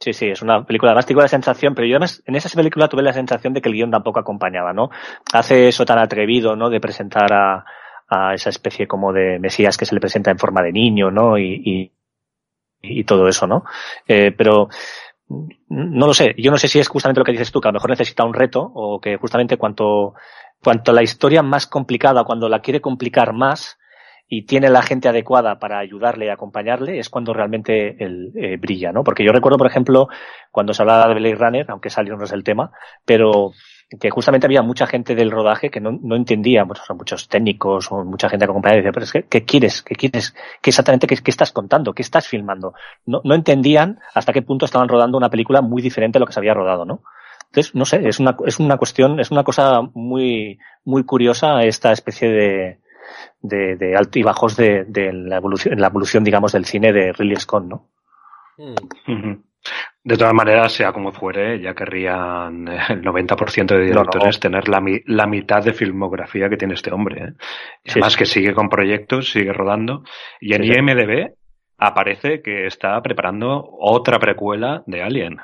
D: Sí, sí, es una película, además tengo la sensación, pero yo además en esa película tuve la sensación de que el guion tampoco acompañaba, ¿no? Hace eso tan atrevido, ¿no? De presentar a, a esa especie como de Mesías que se le presenta en forma de niño, ¿no? Y, y, y todo eso, ¿no? Eh, pero no lo sé. Yo no sé si es justamente lo que dices tú, que a lo mejor necesita un reto o que justamente cuanto, cuanto la historia más complicada, cuando la quiere complicar más y tiene la gente adecuada para ayudarle y acompañarle, es cuando realmente él eh, brilla, ¿no? Porque yo recuerdo, por ejemplo, cuando se hablaba de Blade Runner, aunque salió no es el tema, pero que justamente había mucha gente del rodaje que no, no entendía, son muchos técnicos o mucha gente que acompañaba y decía, pero es que, ¿qué quieres? ¿Qué quieres? ¿Qué exactamente qué, qué, estás contando? ¿Qué estás filmando? No, no entendían hasta qué punto estaban rodando una película muy diferente a lo que se había rodado, ¿no? Entonces, no sé, es una, es una cuestión, es una cosa muy, muy curiosa esta especie de, de, de altibajos de, de la evolución, en la evolución, digamos, del cine de Ridley Scott, ¿no?
B: Mm. De todas maneras, sea como fuere, ya querrían el 90% de directores tener la, la, mitad de filmografía que tiene este hombre. ¿eh? Además que sigue con proyectos, sigue rodando. Y en IMDB aparece que está preparando otra precuela de Alien.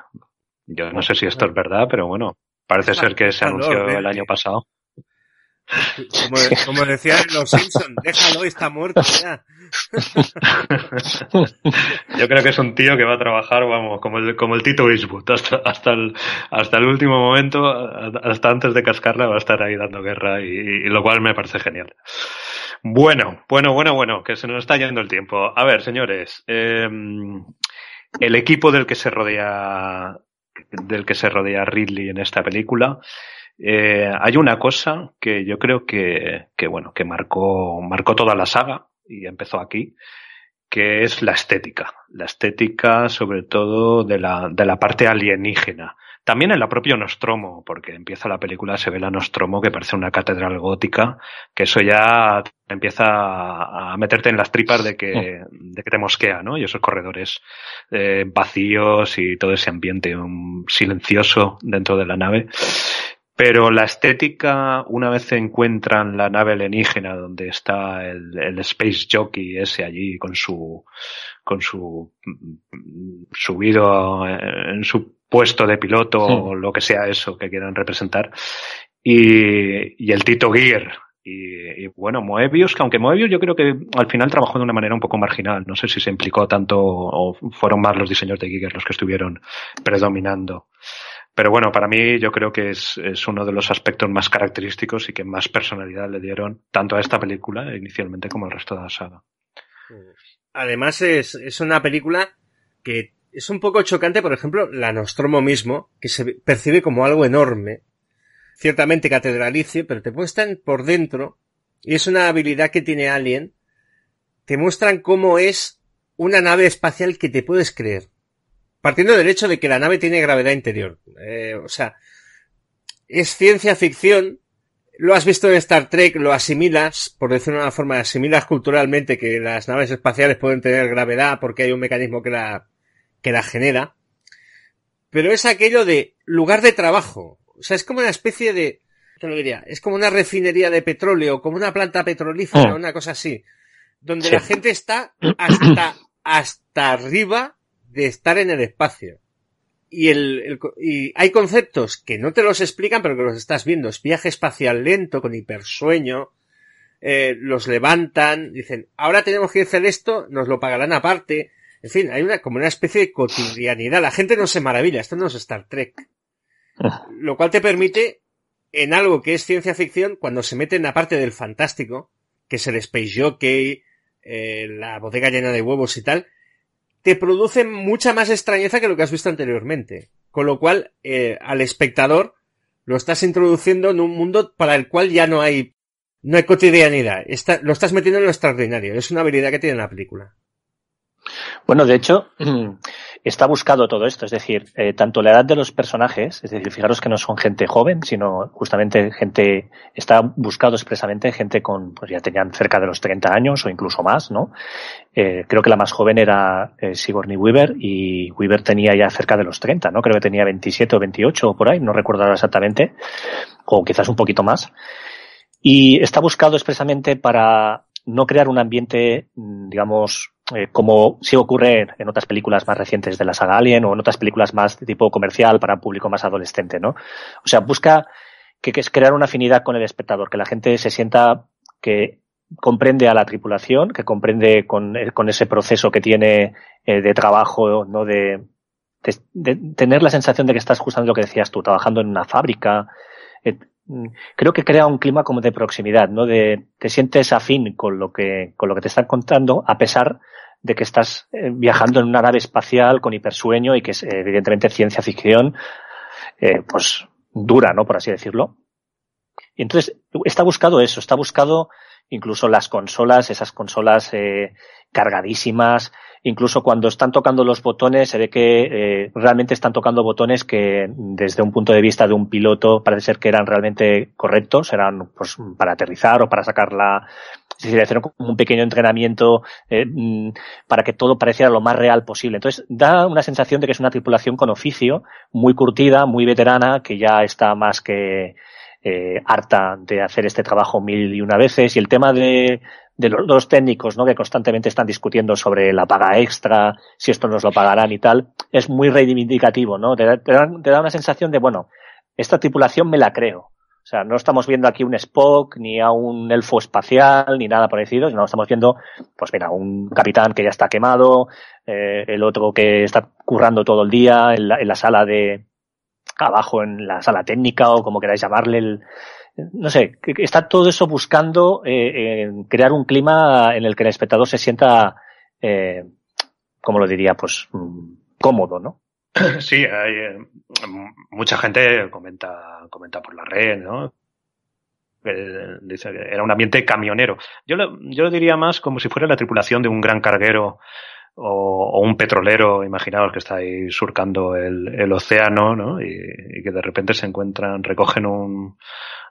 B: Yo no sé si esto es verdad, pero bueno, parece ser que se anunció el año pasado.
C: Como, decían los Simpsons, déjalo, está muerto ya.
B: Yo creo que es un tío que va a trabajar, vamos, como el, como el Tito Eastwood, hasta, hasta, el, hasta el último momento, hasta antes de cascarla, va a estar ahí dando guerra, y, lo cual me parece genial. Bueno, bueno, bueno, bueno, que se nos está yendo el tiempo. A ver, señores, em, el equipo del que se rodea, del que se rodea Ridley en esta película, eh, hay una cosa que yo creo que, que, bueno, que marcó, marcó toda la saga y empezó aquí, que es la estética. La estética, sobre todo, de la, de la parte alienígena. También en la propia Nostromo, porque empieza la película, se ve la Nostromo que parece una catedral gótica, que eso ya empieza a meterte en las tripas de que, de que te mosquea, ¿no? Y esos corredores eh, vacíos y todo ese ambiente un, silencioso dentro de la nave. Pero la estética, una vez se encuentran la nave alienígena donde está el, el, Space Jockey ese allí con su, con su subido en su puesto de piloto o lo que sea eso que quieran representar, y, y el Tito Gear, y, y, bueno, Moebius, que aunque Moebius yo creo que al final trabajó de una manera un poco marginal. No sé si se implicó tanto o fueron más los diseños de Giger los que estuvieron predominando. Pero bueno, para mí yo creo que es, es, uno de los aspectos más característicos y que más personalidad le dieron tanto a esta película inicialmente como al resto de la saga.
C: Además es, es una película que es un poco chocante, por ejemplo, la Nostromo mismo, que se percibe como algo enorme, ciertamente catedralicio, pero te muestran por dentro, y es una habilidad que tiene Alien, te muestran cómo es una nave espacial que te puedes creer partiendo del hecho de que la nave tiene gravedad interior. Eh, o sea, es ciencia ficción. Lo has visto en Star Trek, lo asimilas, por decirlo de una forma, asimilas culturalmente que las naves espaciales pueden tener gravedad porque hay un mecanismo que la, que la genera. Pero es aquello de lugar de trabajo. O sea, es como una especie de, ¿qué lo diría? Es como una refinería de petróleo, como una planta petrolífera, oh. una cosa así. Donde sí. la gente está hasta, hasta arriba de estar en el espacio. Y, el, el, y hay conceptos que no te los explican, pero que los estás viendo. Es viaje espacial lento, con hipersueño. Eh, los levantan, dicen, ahora tenemos que hacer esto, nos lo pagarán aparte. En fin, hay una, como una especie de cotidianidad. La gente no se maravilla, esto no es Star Trek. Lo cual te permite, en algo que es ciencia ficción, cuando se mete en la parte del fantástico, que es el Space Jockey, eh, la bodega llena de huevos y tal, te produce mucha más extrañeza que lo que has visto anteriormente. Con lo cual, eh, al espectador lo estás introduciendo en un mundo para el cual ya no hay, no hay cotidianidad. Lo estás metiendo en lo extraordinario. Es una habilidad que tiene la película.
D: Bueno, de hecho, está buscado todo esto, es decir, eh, tanto la edad de los personajes, es decir, fijaros que no son gente joven, sino justamente gente, está buscado expresamente gente con, pues ya tenían cerca de los 30 años o incluso más, ¿no? Eh, creo que la más joven era eh, Sigourney Weaver y Weaver tenía ya cerca de los 30, ¿no? Creo que tenía 27 o 28 o por ahí, no recuerdo ahora exactamente, o quizás un poquito más. Y está buscado expresamente para no crear un ambiente, mm, digamos, eh, como sí ocurre en otras películas más recientes de la saga Alien o en otras películas más de tipo comercial para un público más adolescente, ¿no? O sea, busca que, es crear una afinidad con el espectador, que la gente se sienta que comprende a la tripulación, que comprende con, eh, con ese proceso que tiene eh, de trabajo, ¿no? De, tener la sensación de que estás justamente lo que decías tú, trabajando en una fábrica. Eh, creo que crea un clima como de proximidad, ¿no? De te sientes afín con lo que con lo que te están contando a pesar de que estás eh, viajando en una nave espacial con hipersueño y que es evidentemente ciencia ficción, eh, pues dura, ¿no? Por así decirlo. Y entonces está buscado eso, está buscado incluso las consolas, esas consolas eh, cargadísimas, incluso cuando están tocando los botones se ve que eh, realmente están tocando botones que desde un punto de vista de un piloto parece ser que eran realmente correctos, eran pues para aterrizar o para sacar la, Es decir, hicieron un pequeño entrenamiento eh, mm, para que todo pareciera lo más real posible. Entonces, da una sensación de que es una tripulación con oficio, muy curtida, muy veterana, que ya está más que eh, harta de hacer este trabajo mil y una veces. Y el tema de, de los dos técnicos, ¿no? Que constantemente están discutiendo sobre la paga extra, si esto nos lo pagarán y tal, es muy reivindicativo, ¿no? Te, da, una sensación de, bueno, esta tripulación me la creo. O sea, no estamos viendo aquí un Spock, ni a un elfo espacial, ni nada parecido, sino estamos viendo, pues mira, un capitán que ya está quemado, eh, el otro que está currando todo el día en la, en la sala de, abajo en la sala técnica o como queráis llamarle, el, no sé, está todo eso buscando eh, crear un clima en el que el espectador se sienta, eh, como lo diría, pues mm, cómodo, ¿no?
B: Sí, hay, eh, mucha gente comenta, comenta por la red, ¿no? dice que era un ambiente camionero. Yo yo lo diría más como si fuera la tripulación de un gran carguero o, un petrolero, imaginaos que está ahí surcando el, el océano, ¿no? Y, y, que de repente se encuentran, recogen un,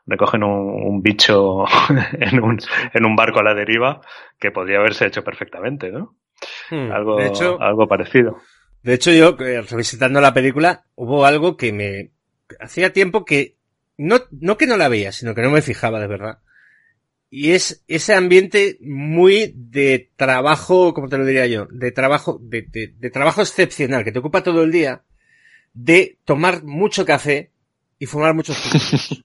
B: recogen un, bicho en un, en un barco a la deriva que podría haberse hecho perfectamente, ¿no? Hmm. algo, hecho, algo parecido.
C: De hecho, yo, eh, revisitando la película, hubo algo que me, hacía tiempo que, no, no que no la veía, sino que no me fijaba de verdad. Y es ese ambiente muy de trabajo, como te lo diría yo, de trabajo, de, de trabajo excepcional, que te ocupa todo el día, de tomar mucho café y fumar muchos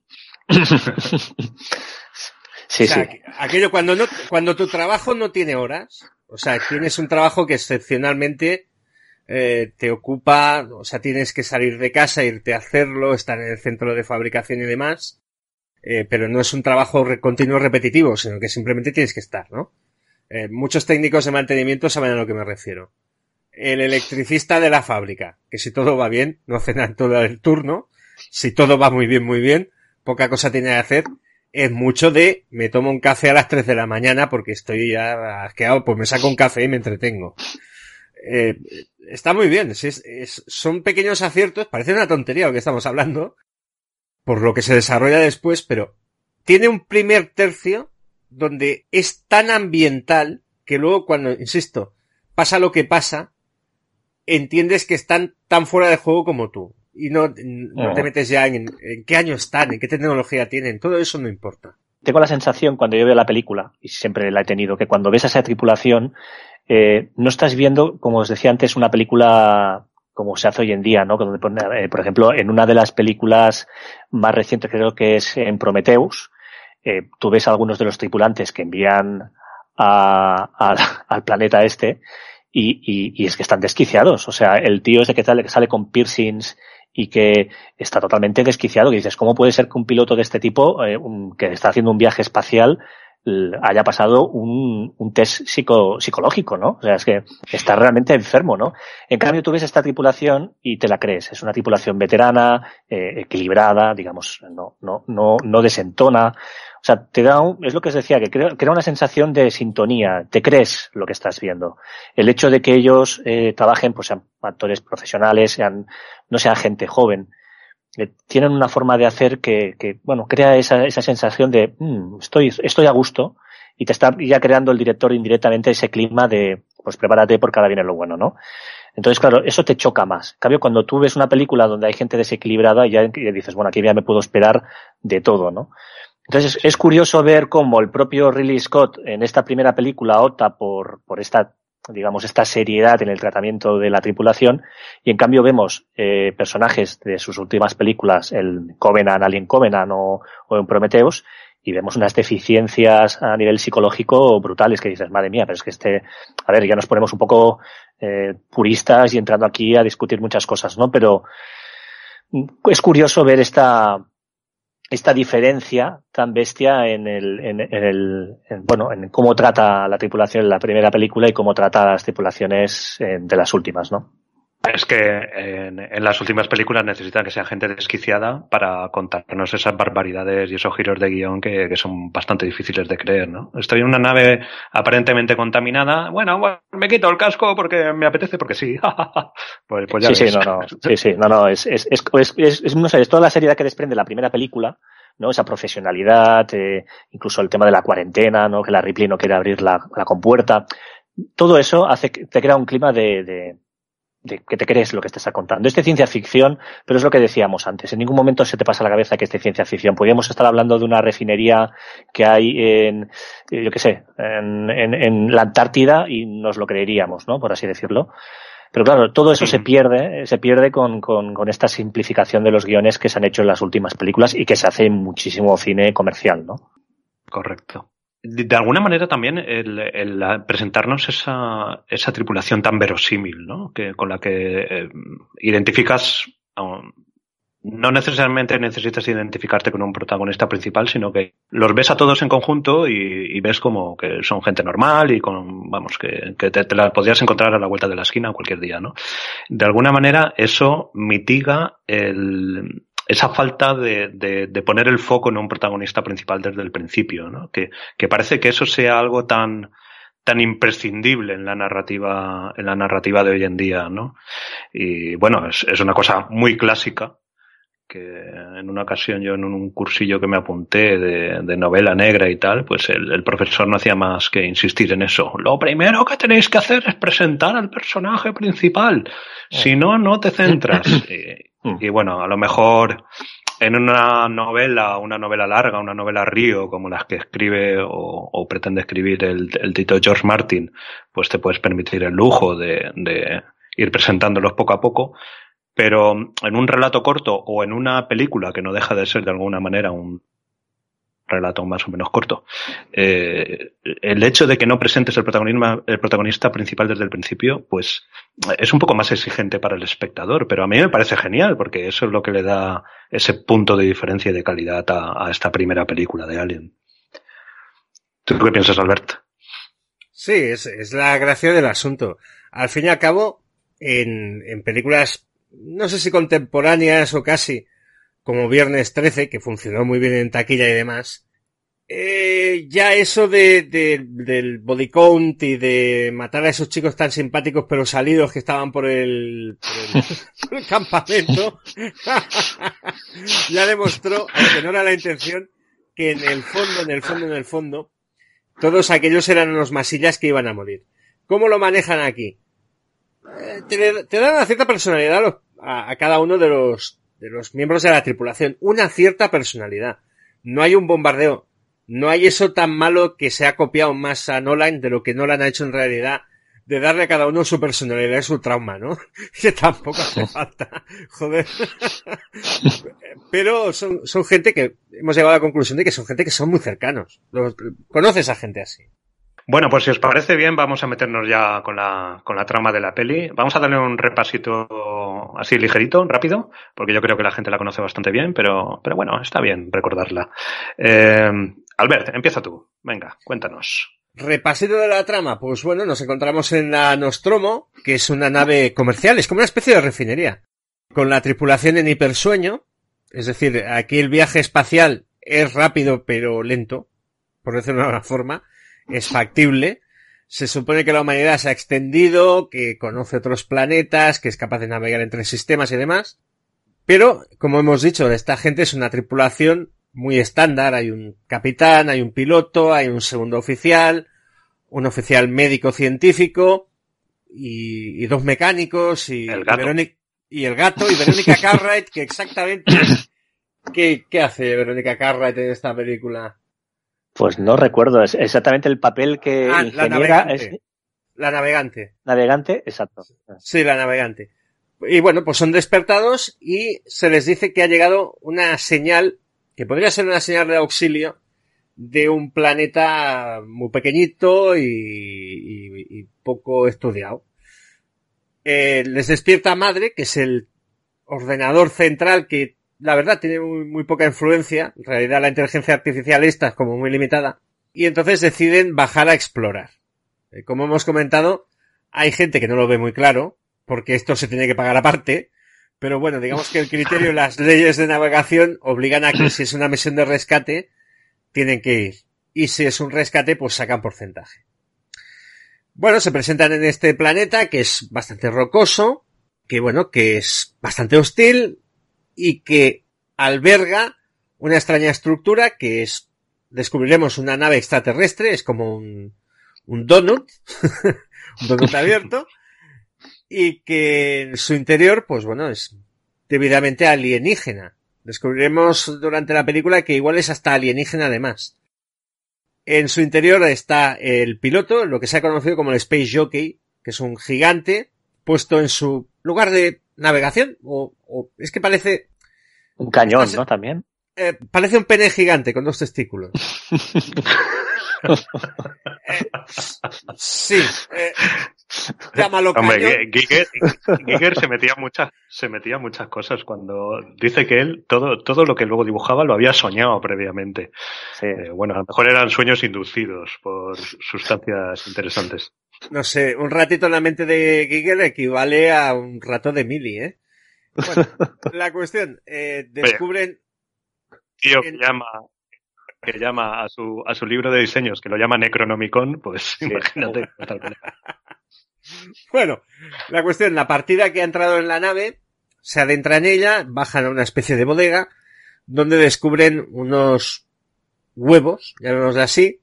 D: sí, sí.
C: Aquello cuando no, cuando tu trabajo no tiene horas, o sea, tienes un trabajo que excepcionalmente eh, te ocupa, o sea, tienes que salir de casa, irte a hacerlo, estar en el centro de fabricación y demás, eh, pero no es un trabajo continuo repetitivo, sino que simplemente tienes que estar, ¿no? Eh, muchos técnicos de mantenimiento saben a lo que me refiero. El electricista de la fábrica, que si todo va bien, no hace nada todo el turno, si todo va muy bien, muy bien, poca cosa tiene que hacer, es mucho de me tomo un café a las 3 de la mañana porque estoy ya asqueado, pues me saco un café y me entretengo. Eh, está muy bien, es, son pequeños aciertos, parece una tontería lo que estamos hablando, por lo que se desarrolla después, pero tiene un primer tercio donde es tan ambiental que luego cuando, insisto, pasa lo que pasa, entiendes que están tan fuera de juego como tú y no, no te metes ya en, qué año están, en qué tecnología tienen, todo eso no importa.
D: Tengo la sensación cuando yo veo la película, y siempre la he tenido, que cuando ves a esa tripulación, eh, no estás viendo, como os decía antes, una película como se hace hoy en día, ¿no? Eh, por ejemplo, en una de las películas más recientes, creo que es en Prometheus, eh, tú ves a algunos de los tripulantes que envían a, al planeta este y, y, es que están desquiciados. O sea, el tío ese que sale, que sale con piercings y que está totalmente desquiciado. Que dices, ¿cómo puede ser que un piloto de este tipo, eh, que está haciendo un viaje espacial, haya pasado un, un test psico, psicológico, ¿no? O sea, es que está realmente enfermo, ¿no? En cambio, tú ves esta tripulación y te la crees. Es una tripulación veterana, eh, equilibrada, digamos, no, no, no, no desentona. O sea, te da un, es lo que os decía, que crea, crea, una sensación de sintonía, te crees lo que estás viendo. El hecho de que ellos eh, trabajen, pues sean actores profesionales, sean, no sean gente joven, tienen una forma de hacer que, que bueno, crea esa, esa sensación de, mm, estoy, estoy a gusto, y te está ya creando el director indirectamente ese clima de, pues prepárate porque ahora viene lo bueno, ¿no? Entonces, claro, eso te choca más. Cambio, cuando tú ves una película donde hay gente desequilibrada, ya dices, bueno, aquí ya me puedo esperar de todo, ¿no? Entonces es curioso ver cómo el propio Ridley Scott en esta primera película opta por, por esta, digamos, esta seriedad en el tratamiento de la tripulación y en cambio vemos eh, personajes de sus últimas películas, el Covenant, Alien Covenant o, o en Prometheus, y vemos unas deficiencias a nivel psicológico brutales que dices, madre mía, pero es que este, a ver, ya nos ponemos un poco eh, puristas y entrando aquí a discutir muchas cosas, ¿no? Pero es curioso ver esta, esta diferencia tan bestia en el, en, el bueno, en cómo trata la tripulación en la primera película y cómo trata las tripulaciones de las últimas, ¿no?
B: Es que en, las últimas películas necesitan que sea gente desquiciada para contarnos esas barbaridades y esos giros de guion que, que, son bastante difíciles de creer, ¿no? Estoy en una nave aparentemente contaminada. Bueno, me quito el casco porque me apetece, porque sí.
D: pues, pues, ya sí, sí, no, no. Sí, sí, no, no. Es, es, es, es, no sé, es toda la seriedad que desprende la primera película ¿no? Esa profesionalidad, eh, incluso el tema de la cuarentena, ¿no? Que la Ripley no quiere abrir la, la compuerta. Todo eso hace que te crea un clima de, de, de que te crees lo que te está contando. Es de ciencia ficción, pero es lo que decíamos antes. En ningún momento se te pasa la cabeza que es de ciencia ficción. Podríamos estar hablando de una refinería que hay en, yo qué sé, en, en, en la Antártida y nos lo creeríamos, ¿no? Por así decirlo. Pero claro, todo eso se pierde, se pierde con, con, con, esta simplificación de los guiones que se han hecho en las últimas películas y que se hace en muchísimo cine comercial, ¿no?
B: Correcto. De alguna manera también el, el presentarnos esa, esa tripulación tan verosímil, ¿no? Que, con la que eh, identificas no necesariamente necesitas identificarte con un protagonista principal, sino que los ves a todos en conjunto y, y ves como que son gente normal y con, vamos, que, que te, te, la podrías encontrar a la vuelta de la esquina cualquier día, ¿no? De alguna manera eso mitiga el, esa falta de, de, de, poner el foco en un protagonista principal desde el principio, ¿no? Que, que parece que eso sea algo tan, tan imprescindible en la narrativa, en la narrativa de hoy en día, ¿no? Y bueno, es, es una cosa muy clásica, que en una ocasión yo en un cursillo que me apunté de, de novela negra y tal, pues el, el, profesor no hacía más que insistir en eso. Lo primero que tenéis que hacer es presentar al personaje principal. Si no, no te centras. y, y bueno, a lo mejor en una novela, una novela larga, una novela río, como las que escribe o, o pretende escribir el, el, tito George Martin, pues te puedes permitir el lujo de, de ir presentándolos poco a poco. Pero en un relato corto o en una película que no deja de ser de alguna manera un relato más o menos corto, eh, el hecho de que no presentes el, el protagonista principal desde el principio, pues es un poco más exigente para el espectador, pero a mí me parece genial porque eso es lo que le da ese punto de diferencia y de calidad a, esta primera película de Alien. ¿Tú qué piensas, Albert?
C: Sí, es, la gracia del asunto. Al fin y al cabo, en películas no sé si contemporáneas o casi, como Viernes 13, que funcionó muy bien en taquilla y demás, eh, ya eso de, de, del body count y de matar a esos chicos tan simpáticos pero salidos que estaban por el, por el, por el campamento, ya demostró, aunque no era la intención, que en el fondo, en el fondo, en el fondo, todos aquellos eran unos masillas que iban a morir. ¿Cómo lo manejan aquí? Eh, te, te, dan una cierta personalidad a, los, a, a, cada uno de los, de los miembros de la tripulación. Una cierta personalidad. No hay un bombardeo. No hay eso tan malo que se ha copiado más a Nolan de lo que Nolan ha hecho en realidad de darle a cada uno su personalidad y su trauma, ¿no? Que tampoco hace falta. Joder. Pero son, son gente que hemos llegado a la conclusión de que son gente que son muy cercanos. Los, conoces a gente así.
B: Bueno, pues si os parece bien, vamos a meternos ya con la, con la trama de la peli. Vamos a darle un repasito así ligerito, rápido, porque yo creo que la gente la conoce bastante bien, pero, pero bueno, está bien recordarla. Eh, Albert, empieza tú. Venga, cuéntanos.
C: Repasito de la trama, pues bueno, nos encontramos en la Nostromo, que es una nave comercial, es como una especie de refinería, con la tripulación en hipersueño, es decir, aquí el viaje espacial es rápido pero lento, por decirlo de alguna forma, es factible. Se supone que la humanidad se ha extendido, que conoce otros planetas, que es capaz de navegar entre sistemas y demás. Pero, como hemos dicho, esta gente es una tripulación muy estándar. Hay un capitán, hay un piloto, hay un segundo oficial, un oficial médico científico y, y dos mecánicos y
B: el gato.
C: Verónica, y el gato y Verónica Cartwright que exactamente ¿qué, ¿qué hace Verónica Cartwright en esta película?
D: Pues no recuerdo es exactamente el papel que
C: ah, la navegante. Es... La navegante.
D: Navegante, exacto.
C: Sí, la navegante. Y bueno, pues son despertados y se les dice que ha llegado una señal, que podría ser una señal de auxilio, de un planeta muy pequeñito y, y, y poco estudiado. Eh, les despierta madre, que es el ordenador central que la verdad tiene muy, muy, poca influencia. En realidad la inteligencia artificial esta es como muy limitada. Y entonces deciden bajar a explorar. Eh, como hemos comentado, hay gente que no lo ve muy claro, porque esto se tiene que pagar aparte. Pero bueno, digamos que el criterio y las leyes de navegación obligan a que si es una misión de rescate, tienen que ir. Y si es un rescate, pues sacan porcentaje. Bueno, se presentan en este planeta que es bastante rocoso, que bueno, que es bastante hostil, y que alberga una extraña estructura que es, descubriremos una nave extraterrestre, es como un, un donut, un donut abierto, y que en su interior, pues bueno, es debidamente alienígena. Descubriremos durante la película que igual es hasta alienígena además. En su interior está el piloto, lo que se ha conocido como el Space Jockey, que es un gigante puesto en su lugar de navegación, o, o es que parece...
D: Un cañón, ¿no? También.
C: Eh, parece un pene gigante con dos testículos. eh, sí. Eh, llámalo
B: Hombre,
C: cañón.
B: Giger, Giger se metía muchas, se metía muchas cosas cuando dice que él todo, todo lo que luego dibujaba lo había soñado previamente.
D: Sí.
B: Eh, bueno, a lo mejor eran sueños inducidos por sustancias interesantes.
C: No sé, un ratito en la mente de Giger equivale a un rato de Mili, ¿eh? Bueno, la cuestión, eh, descubren,
B: Tío que
C: En-
B: llama, que llama a su, a su libro de diseños, que lo llama Necronomicon, pues imagínate.
C: bueno, la cuestión, la partida que ha entrado en la nave, se adentra en ella, bajan a una especie de bodega, donde descubren unos huevos, llamémoslo así,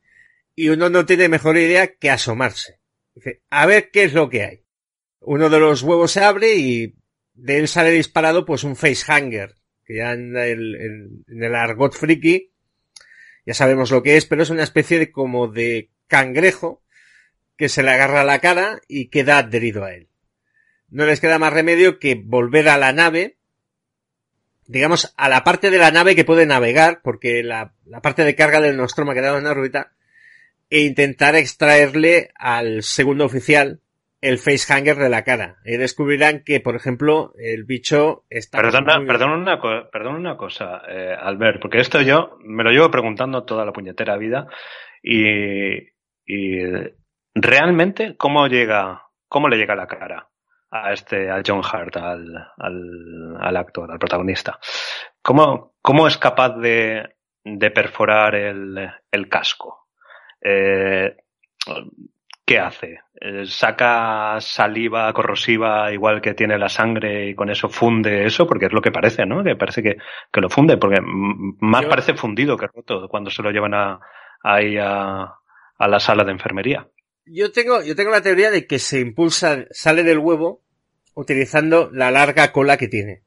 C: y uno no tiene mejor idea que asomarse. Dice, a ver qué es lo que hay. Uno de los huevos se abre y de él sale disparado pues un facehanger, que ya en el, en- el argot friki ya sabemos lo que es, pero es una especie de como de cangrejo que se le agarra a la cara y queda adherido a él. No les queda más remedio que volver a la nave, digamos, a la parte de la nave que puede navegar, porque la, la parte de carga del Nostromo ha quedado en órbita, e intentar extraerle al segundo oficial el facehanger de la cara. Y descubrirán que, por ejemplo, el bicho está...
B: Perdona,
C: muy-
B: perdona una, co- perdona una cosa, eh, Albert, porque esto yo me lo llevo preguntando toda la puñetera vida y, y realmente cómo llega, cómo le llega la cara a este, a John Hart, al, al, al actor, al protagonista. ¿Cómo, cómo es capaz de, de perforar el, el casco? Eh, ¿Qué hace? Eh, ¿Saca saliva corrosiva igual que tiene la sangre y con eso funde eso? Porque es lo que parece, ¿no? Que parece que, que lo funde, porque más
C: Yo-
B: parece fundido que roto cuando se lo llevan a, ahí a, a la sala de enfermería.
C: Yo tengo, yo tengo la teoría de que se impulsa, sale del huevo utilizando la larga cola que tiene.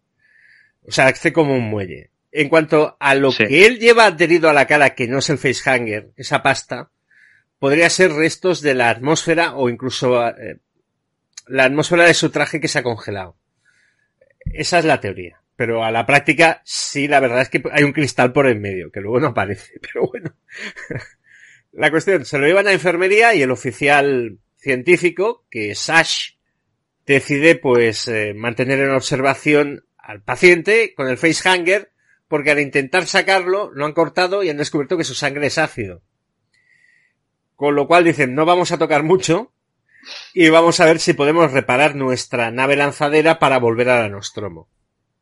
C: O sea, hace como un muelle. En cuanto a lo
B: Sí.
C: que él lleva adherido a la cara, que no es el facehanger, esa pasta, podría ser restos de la atmósfera o incluso eh, la atmósfera de su traje que se ha congelado. Esa es la teoría. Pero a la práctica, sí, la verdad es que hay un cristal por en medio, que luego no aparece. Pero bueno. La cuestión, se lo llevan a enfermería y el oficial científico, que es Ash, decide pues eh, mantener en observación al paciente con el facehanger, porque al intentar sacarlo lo han cortado y han descubierto que su sangre es ácido. Con lo cual dicen, no vamos a tocar mucho y vamos a ver si podemos reparar nuestra nave lanzadera para volver a la Nostromo.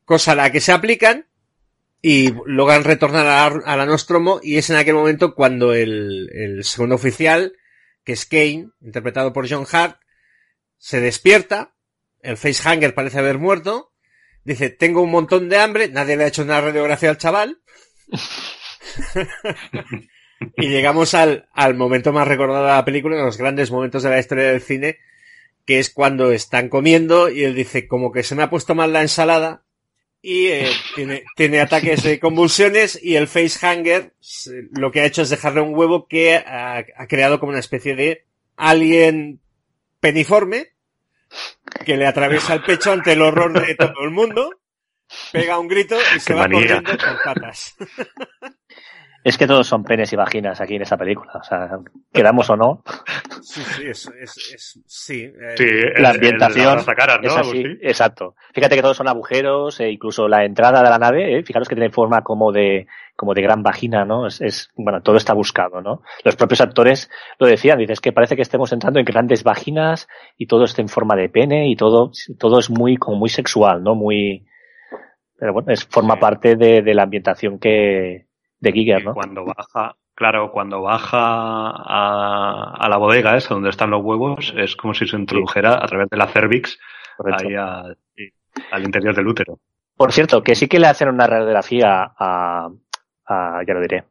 C: Cosa a la que se aplican y logran retornar a, a la Nostromo y es en aquel momento cuando el, el segundo oficial, que es Kane, interpretado por John Hart, se despierta, el facehanger parece haber muerto, dice, tengo un montón de hambre, nadie le ha hecho una radiografía al chaval. y llegamos al, al momento más recordado de la película, de los grandes momentos de la historia del cine, que es cuando están comiendo y él dice, como que se me ha puesto mal la ensalada, y eh, tiene, tiene ataques de convulsiones y el facehanger lo que ha hecho es dejarle un huevo que ha, ha creado como una especie de alien peniforme que le atraviesa el pecho ante el horror de todo el mundo, pega un grito y se
B: Qué
C: va
B: manía.
C: corriendo por patas.
D: Es que todos son penes y vaginas aquí en esa película. O sea, queramos o no,
C: Sí, sí, es, es, es- sí. eh,
B: Sí,
D: la
B: el- el
D: ambientación. Exacto. Fíjate que todos son agujeros, e incluso la entrada de la nave, ¿eh? fijaros que tiene forma como de, como de gran vagina, ¿no? Es, es, bueno, todo está buscado, ¿no? Los propios actores lo decían, dices que parece que estemos entrando en grandes vaginas y todo está en forma de pene y todo, todo es muy, como muy sexual, ¿no? Muy, pero bueno, es, forma
B: Sí.
D: parte de, de la ambientación que, de Giger, ¿no?
B: cuando baja, claro, cuando baja a, a la bodega esa donde están los huevos, es como si se introdujera a través de la cervix ahí a- al interior del útero.
D: Por cierto, que sí que le hacen una radiografía a, ya lo diré,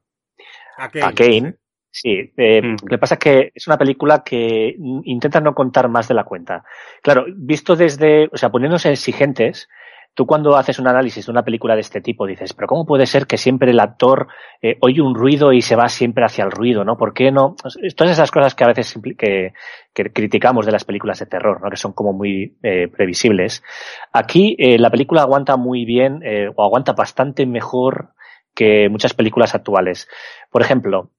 C: a
D: Kane. Sí, eh, mm. lo que pasa es que es una película que intenta no contar más de la cuenta. Claro, visto desde, o sea, poniéndose exigentes, Tú cuando haces un análisis de una película de este tipo dices, pero ¿cómo puede ser que siempre el actor eh, oye un ruido y se va siempre hacia el ruido, ¿no? ¿Por qué no? Todas esas cosas que a veces que, criticamos de las películas de terror, ¿no? Que son como muy eh, previsibles. Aquí eh, la película aguanta muy bien o aguanta bastante mejor que muchas películas actuales. Por ejemplo,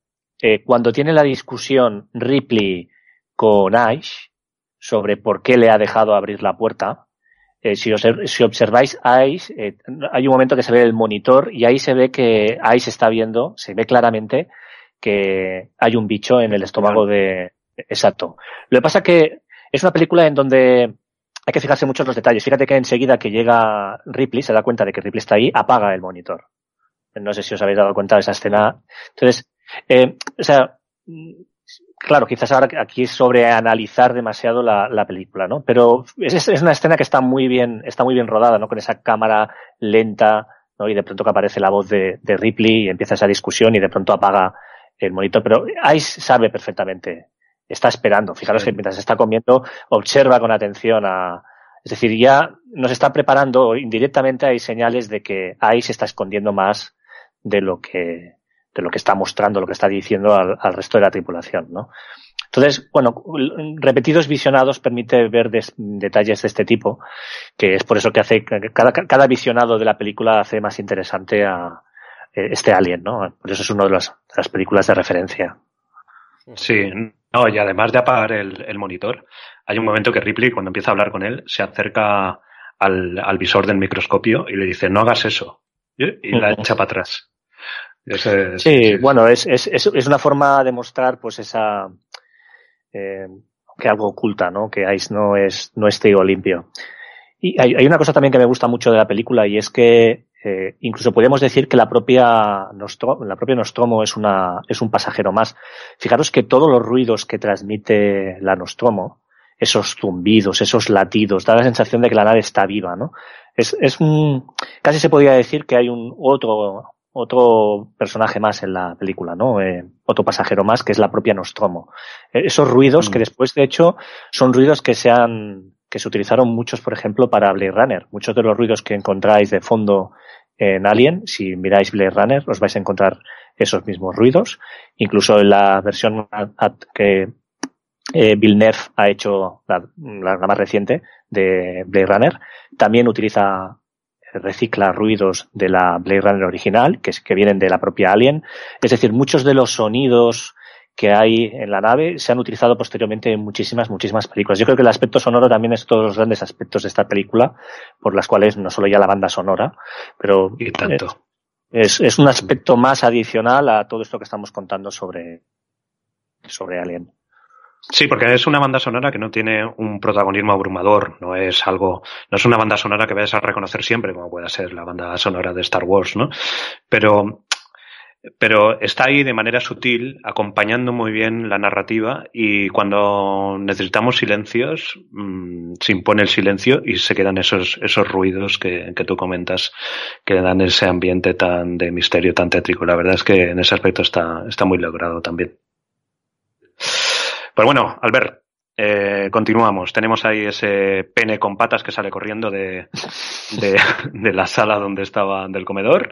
D: cuando tiene la discusión Ripley con Ash sobre por qué le ha dejado abrir la puerta, eh, si, observáis Ice, eh, hay un momento que se ve el monitor y ahí se ve que Ice está viendo, se ve claramente que hay un bicho en el estómago de... Exacto. Lo que pasa es que es una película en donde hay que fijarse mucho en los detalles. Fíjate que enseguida que llega Ripley, se da cuenta de que Ripley está ahí, apaga el monitor. No sé si os habéis dado cuenta de esa escena. Entonces, eh, o sea, claro, quizás ahora aquí es sobre analizar demasiado la, la película, ¿no? Pero es, es, una escena que está muy bien, está muy bien rodada, ¿no? Con esa cámara lenta, ¿no? Y de pronto que aparece la voz de, de Ripley y empieza esa discusión y de pronto apaga el monitor. Pero Ice sabe perfectamente, está esperando. Fijaros que mientras está comiendo, observa con atención a, es decir, ya nos está preparando indirectamente hay señales de que Ice está escondiendo más de lo que, de lo que está mostrando, lo que está diciendo al, resto de la tripulación, ¿no? Entonces, bueno, repetidos visionados permite ver detalles de este tipo, que es por eso que hace cada, cada visionado de la película hace más interesante a eh, este alien, ¿no? Por eso es una de las, películas de referencia.
B: Sí, no, y además de apagar el, monitor, hay un momento que Ripley, cuando empieza a hablar con él, se acerca al, al visor del microscopio y le dice, no hagas eso. Y la echa para atrás
D: sí, bueno, es, es, es, una forma de mostrar pues esa eh, que algo oculta, ¿no? Que Ice no es, no es trigo limpio. Y hay, hay, una cosa también que me gusta mucho de la película y es que eh, incluso podríamos decir que la propia Nostromo, la propia Nostromo es una, es un pasajero más. Fijaros que todos los ruidos que transmite la Nostromo, esos zumbidos, esos latidos, da la sensación de que la nave está viva, ¿no? Es, es un, casi se podría decir que hay un otro, otro personaje más en la película, ¿no? Eh, otro pasajero más que es la propia Nostromo. Eh, esos ruidos que mm. después, de hecho, son ruidos que se han, que se utilizaron muchos, por ejemplo, para Blade Runner. Muchos de los ruidos que encontráis de fondo en Alien, si miráis Blade Runner, os vais a encontrar esos mismos ruidos. Incluso en la versión que eh, Villeneuve ha hecho, la, la más reciente de Blade Runner, también utiliza recicla ruidos de la Blade Runner original, que, es, que vienen de la propia Alien. Es decir, muchos de los sonidos que hay en la nave se han utilizado posteriormente en muchísimas, muchísimas películas. Yo creo que el aspecto sonoro también es todos los grandes aspectos de esta película, por las cuales no solo ya la banda sonora, pero
B: y tanto.
D: Es, es un aspecto más adicional a todo esto que estamos contando sobre, sobre Alien.
B: Sí, porque es una banda sonora que no tiene un protagonismo abrumador, no es algo, no es una banda sonora que vayas a reconocer siempre, como puede ser la banda sonora de Star Wars, ¿no? Pero, pero está ahí de manera sutil, acompañando muy bien la narrativa y cuando necesitamos silencios, mmm, se impone el silencio y se quedan esos, esos ruidos que, que tú comentas, que dan ese ambiente tan de misterio, tan tétrico. La verdad es que en ese aspecto está, está muy logrado también. Pues bueno, Albert, eh, continuamos. Tenemos ahí ese pene con patas que sale corriendo de, de, la sala donde estaba del comedor.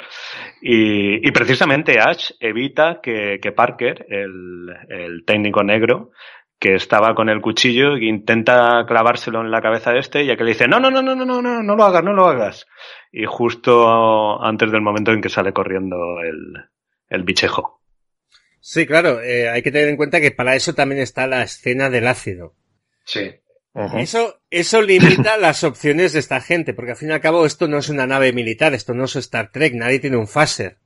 B: Y, y precisamente Ash evita que, que Parker, el, el, técnico negro, que estaba con el cuchillo e intenta clavárselo en la cabeza de este, y que le dice, no, no, no, no, no, no, no, no lo hagas, no lo hagas. Y justo antes del momento en que sale corriendo el, el bichejo.
C: Sí, claro, eh, hay que tener en cuenta que para eso también está la escena del ácido.
B: Sí.
C: Eso, eso limita las opciones de esta gente, porque al fin y al cabo esto no es una nave militar, esto no es Star Trek, nadie tiene un phaser.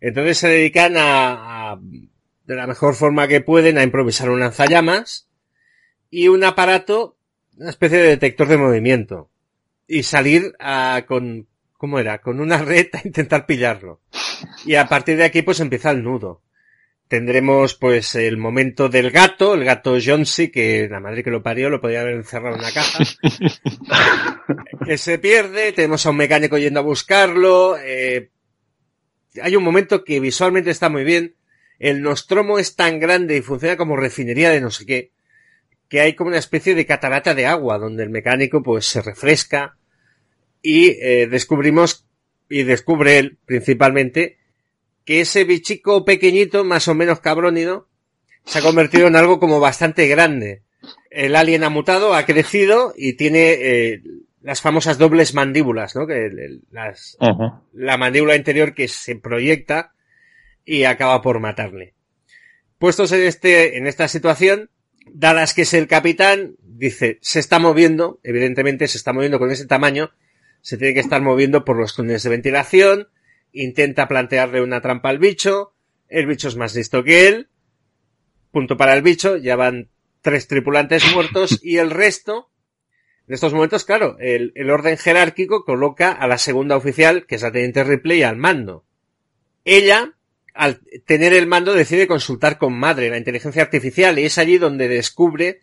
C: Entonces se dedican a, a de la mejor forma que pueden, a improvisar un lanzallamas y un aparato, una especie de detector de movimiento. Y salir a, con, ¿cómo era? Con una red a intentar pillarlo. Y a partir de aquí pues empieza el nudo tendremos pues el momento del gato, el gato Jonesy, que la madre que lo parió lo podía haber encerrado en una caja, que se pierde, tenemos a un mecánico yendo a buscarlo, eh, hay un momento que visualmente está muy bien. El Nostromo es tan grande y funciona como refinería de no sé qué, que hay como una especie de catarata de agua donde el mecánico pues se refresca y eh, descubrimos y descubre él principalmente que ese bichico pequeñito, más o menos cabrónido, se ha convertido en algo como bastante grande. El alien ha mutado, ha crecido y tiene eh, las famosas dobles mandíbulas, ¿no? Que las, la mandíbula interior que se proyecta y acaba por matarle. Puestos en este, en esta situación, Dadas que es el capitán, dice, se está moviendo, evidentemente se está moviendo con ese tamaño, se tiene que estar moviendo por los túneles de ventilación, intenta plantearle una trampa al bicho, el bicho es más listo que él, punto para el bicho, ya van tres tripulantes muertos y el resto, en estos momentos, claro, el, el orden jerárquico coloca a la segunda oficial, que es la teniente Ripley, al mando. Ella, al tener el mando, decide consultar con Madre, la inteligencia artificial, y es allí donde descubre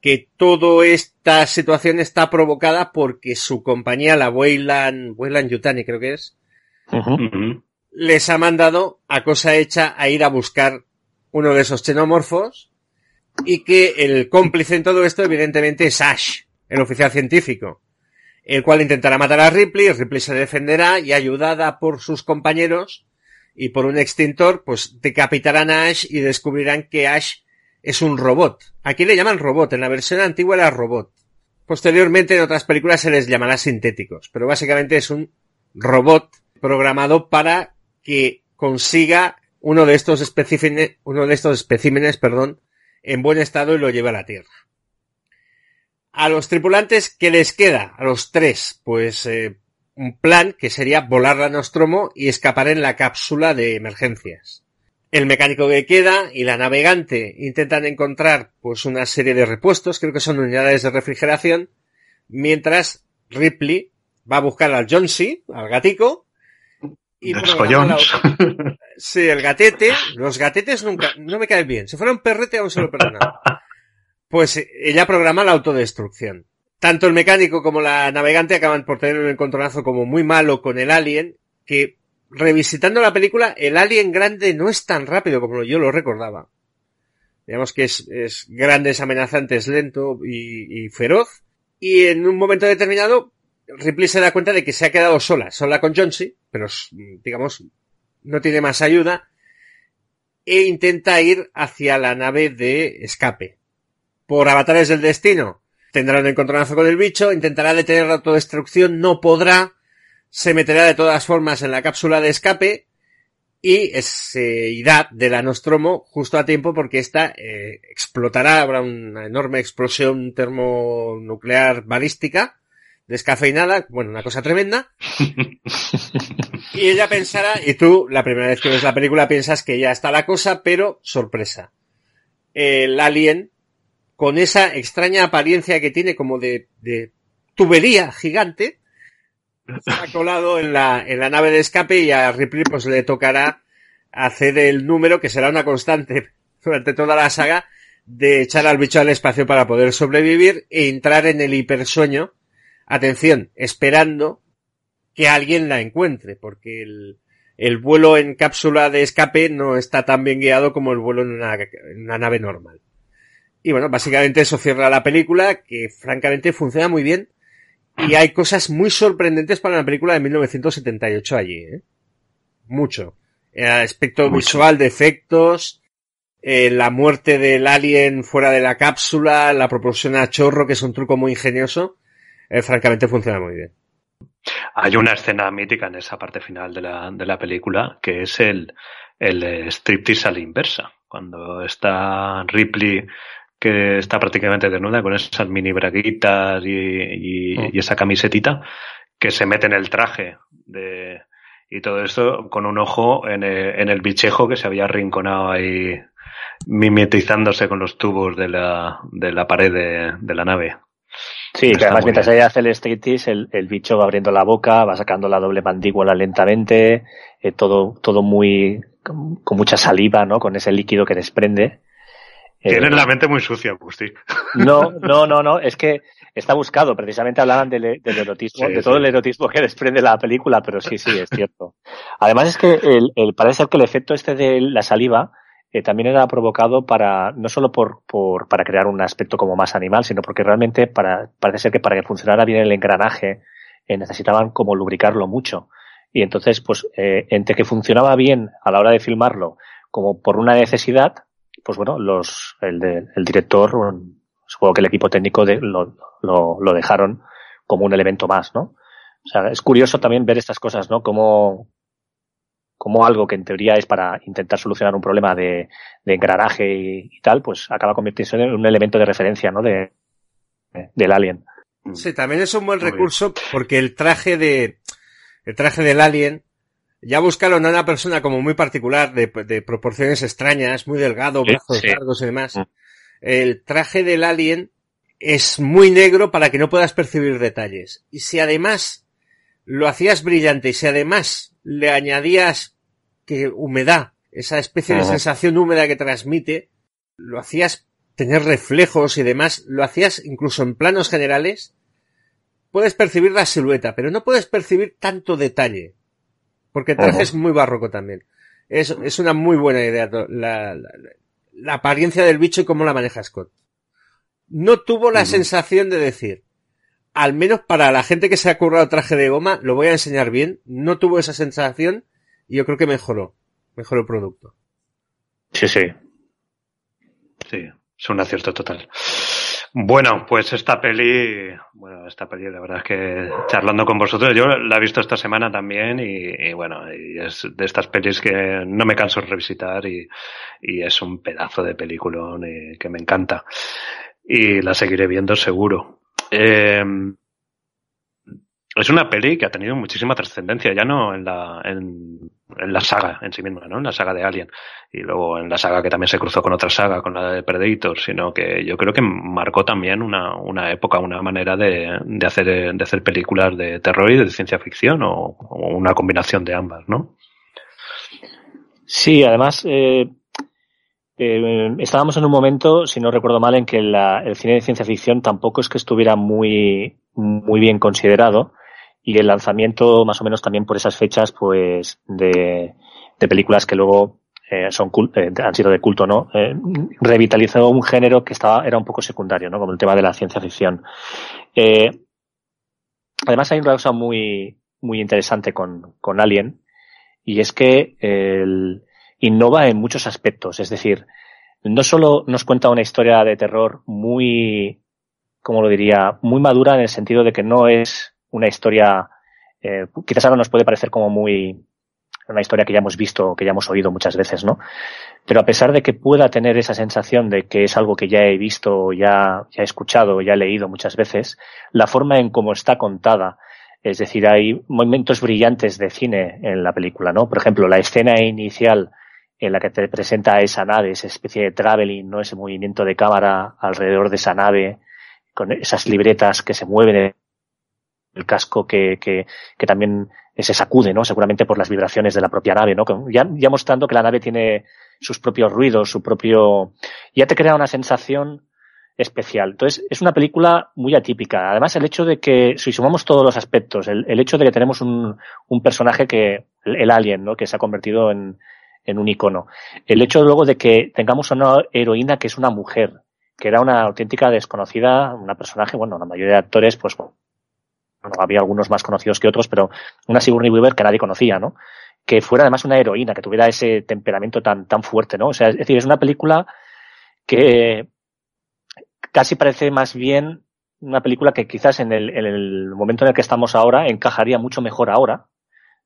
C: que toda esta situación está provocada porque su compañía, la Weyland, Weyland Yutani creo que es, les ha mandado a cosa hecha a ir a buscar uno de esos xenomorfos y que el cómplice en todo esto evidentemente es Ash, el oficial científico, el cual intentará matar a Ripley, Ripley se defenderá y ayudada por sus compañeros y por un extintor, pues decapitarán a Ash y descubrirán que Ash es un robot. Aquí le llaman robot, en la versión antigua era robot. Posteriormente en otras películas se les llamará sintéticos, pero básicamente es un robot programado para que consiga uno de estos especímenes, uno de estos especímenes, perdón, en buen estado y lo lleve a la Tierra. A los tripulantes, ¿qué les queda? A los tres, pues eh, un plan que sería volar la Nostromo y escapar en la cápsula de emergencias. El mecánico que queda y la navegante intentan encontrar pues una serie de repuestos, creo que son unidades de refrigeración, mientras Ripley va a buscar al John C, al gatico, y
B: la...
C: Sí, el gatete, los gatetes nunca, no me caen bien. Si fuera un perrete aún se lo perdonaba. Pues ella programa la autodestrucción tanto el mecánico como la navegante acaban por tener un encontronazo como muy malo con el alien, que revisitando la película, el alien grande no es tan rápido como yo lo recordaba. Digamos que es, es grande, es amenazante, es lento y, feroz. Y en un momento determinado, Ripley se da cuenta de que se ha quedado sola, sola con Johnsy, pero digamos, no tiene más ayuda, e intenta ir hacia la nave de escape. Por avatares del destino, tendrá un encontronazo con el bicho, intentará detener la autodestrucción, no podrá, se meterá de todas formas en la cápsula de escape y se irá de la Nostromo justo a tiempo porque esta eh, explotará, habrá una enorme explosión termonuclear balística descafeinada, bueno, una cosa tremenda. y ella pensará, y tú la primera vez que ves la película piensas que ya está la cosa, pero sorpresa. El alien con esa extraña apariencia que tiene como de, tubería gigante, ha colado en la, en la nave de escape y a Ripley pues le tocará hacer el número que será una constante durante toda la saga de echar al bicho al espacio para poder sobrevivir e entrar en el hipersueño. Atención, esperando que alguien la encuentre, porque el, el vuelo en cápsula de escape no está tan bien guiado como el vuelo en una, en una nave normal. Y bueno, básicamente eso cierra la película, que francamente funciona muy bien. Y hay cosas muy sorprendentes para una película de 1978 allí, ¿eh? Mucho. El aspecto visual de efectos, eh, la muerte del alien fuera de la cápsula, la propulsión a chorro, que es un truco muy ingenioso, eh, francamente funciona muy bien.
B: Hay una escena mítica en esa parte final de la, de la película, que es el, el striptease a la inversa. Cuando está Ripley que está prácticamente desnuda con esas mini braguitas y, mm. y, esa camisetita que se mete en el traje de, y todo esto con un ojo en el, en el bichejo que se había arrinconado ahí mimetizándose con los tubos de la, de la pared de, de la nave.
D: Sí, que además mientras ella hace el striptease, el, el, bicho va abriendo la boca, va sacando la doble mandíbula lentamente, eh, todo, todo muy, con, con, mucha saliva, ¿no? Con ese líquido que desprende
B: Tienes la mente muy sucia, Pusti.
D: No, no, no, no, es que está buscado. Precisamente hablaban del, erotismo, de todo el erotismo que desprende la película, pero sí, sí, es cierto. Además es que el, parece ser que el efecto este de la saliva eh, también era provocado para, no solo por, por, para crear un aspecto como más animal, sino porque realmente para, parece ser que para que funcionara bien el engranaje eh, necesitaban como lubricarlo mucho. Y entonces, pues, eh, entre que funcionaba bien a la hora de filmarlo, como por una necesidad, pues bueno, los, el, de, el director, supongo que el equipo técnico de, lo, lo, lo, dejaron como un elemento más, ¿no? O sea, es curioso también ver estas cosas, ¿no? Como, como algo que en teoría es para intentar solucionar un problema de, de engranaje y, tal, pues acaba convirtiéndose en un elemento de referencia, ¿no? De, del alien.
C: Sí, también es un buen recurso porque el traje de, el traje del alien, ya buscaron a una persona como muy particular, de, de proporciones extrañas, muy delgado, brazos largos y demás. Mm. El traje del alien es muy negro para que no puedas percibir detalles. Y si además lo hacías brillante y si además le añadías que humedad, esa especie de sensación húmeda que transmite, lo hacías tener reflejos y demás, lo hacías incluso en planos generales, puedes percibir la silueta, pero no puedes percibir tanto detalle. Porque el traje es muy barroco también. Es, es una muy buena idea la, la, apariencia del bicho y cómo la maneja Scott. No tuvo la sensación de decir, al menos para la gente que se ha currado traje de goma, lo voy a enseñar bien. No tuvo esa sensación y yo creo que mejoró. Mejoró el producto.
D: Sí, sí.
B: Sí, es un acierto total. Bueno, pues esta peli, bueno, esta peli la verdad es que charlando con vosotros, yo la he visto esta semana también y, bueno, y es de estas pelis que no me canso de revisitar y, y es un pedazo de película que me encanta y la seguiré viendo seguro. Eh, es una peli que ha tenido muchísima trascendencia, ya no en la, en, en, la saga en sí misma, ¿no? En la saga de Alien. Y luego en la saga que también se cruzó con otra saga, con la de Predator, sino que yo creo que marcó también una, una época, una manera de, de, hacer, de hacer películas de terror y de ciencia ficción, o, o una combinación de ambas, ¿no?
D: Sí, además, eh, eh, estábamos en un momento, si no recuerdo mal, en que el cine de ciencia ficción tampoco es que estuviera muy, muy bien considerado y el lanzamiento más o menos también por esas fechas pues de, de películas que luego eh, son eh, han sido de culto no eh, revitalizó un género que estaba era un poco secundario no como el tema de la ciencia ficción. Además hay una cosa muy muy interesante con, con Alien y es que el, innova en muchos aspectos es decir no solo nos cuenta una historia de terror muy como lo diría muy madura en el sentido de que no es una historia, eh, quizás ahora nos puede parecer como muy, una historia que ya hemos visto, que ya hemos oído muchas veces, ¿no? Pero a pesar de que pueda tener esa sensación de que es algo que ya he visto, ya, ya he escuchado, ya he leído muchas veces, la forma en cómo está contada, es decir, hay momentos brillantes de cine en la película, ¿no? Por ejemplo, la escena inicial en la que te presenta esa nave, esa especie de traveling, ¿no? Ese movimiento de cámara alrededor de esa nave, con esas libretas que se mueven el casco que, que, que, también se sacude, ¿no? Seguramente por las vibraciones de la propia nave, ¿no? Ya, ya mostrando que la nave tiene sus propios ruidos, su propio, ya te crea una sensación especial. Entonces, es una película muy atípica. Además, el hecho de que, si sumamos todos los aspectos, el, el hecho de que tenemos un, un personaje que, el, el, alien, ¿no? Que se ha convertido en, en un icono. El hecho luego de que tengamos una heroína que es una mujer, que era una auténtica desconocida, una personaje, bueno, la mayoría de actores, pues, bueno, había algunos más conocidos que otros, pero una Sigourney Weaver que nadie conocía, ¿no? Que fuera además una heroína, que tuviera ese temperamento tan, tan fuerte, ¿no? O sea, es decir, es una película que casi parece más bien una película que quizás en el, en el momento en el que estamos ahora encajaría mucho mejor ahora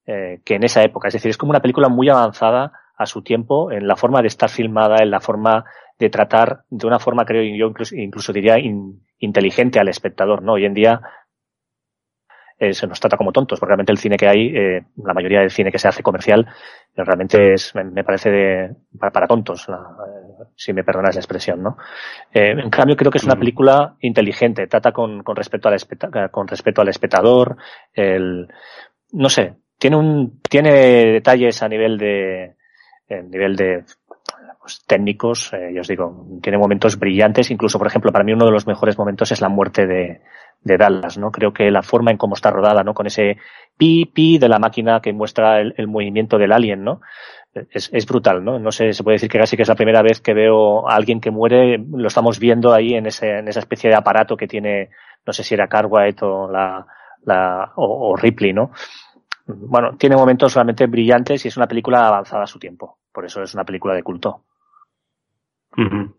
D: eh, que en esa época. Es decir, es como una película muy avanzada a su tiempo en la forma de estar filmada, en la forma de tratar de una forma, creo yo, incluso, incluso diría in, inteligente al espectador, ¿no? Hoy en día eh, se nos trata como tontos, porque realmente el cine que hay, eh, la mayoría del cine que se hace comercial, eh, realmente es, me, me parece de, para, para tontos, la, si me perdonas la expresión, ¿no? En cambio, creo que es una película inteligente, trata con, con respecto al con respecto al espectador, el, no sé, tiene un, tiene detalles a nivel de, a nivel de pues, técnicos, eh, yo os digo, tiene momentos brillantes, incluso, por ejemplo, para mí uno de los mejores momentos es la muerte de, Dallas, ¿no? Creo que la forma en cómo está rodada, ¿no? Con ese pi, pi de la máquina que muestra el, movimiento del alien, ¿no? Es, brutal, ¿no? No sé, se puede decir que casi que es la primera vez que veo a alguien que muere, lo estamos viendo ahí en, ese, en esa especie de aparato que tiene, no sé si era Cartwright o la, o Ripley, ¿no? Bueno, tiene momentos realmente brillantes y es una película avanzada a su tiempo. Por eso es una película de culto.
B: Uh -huh.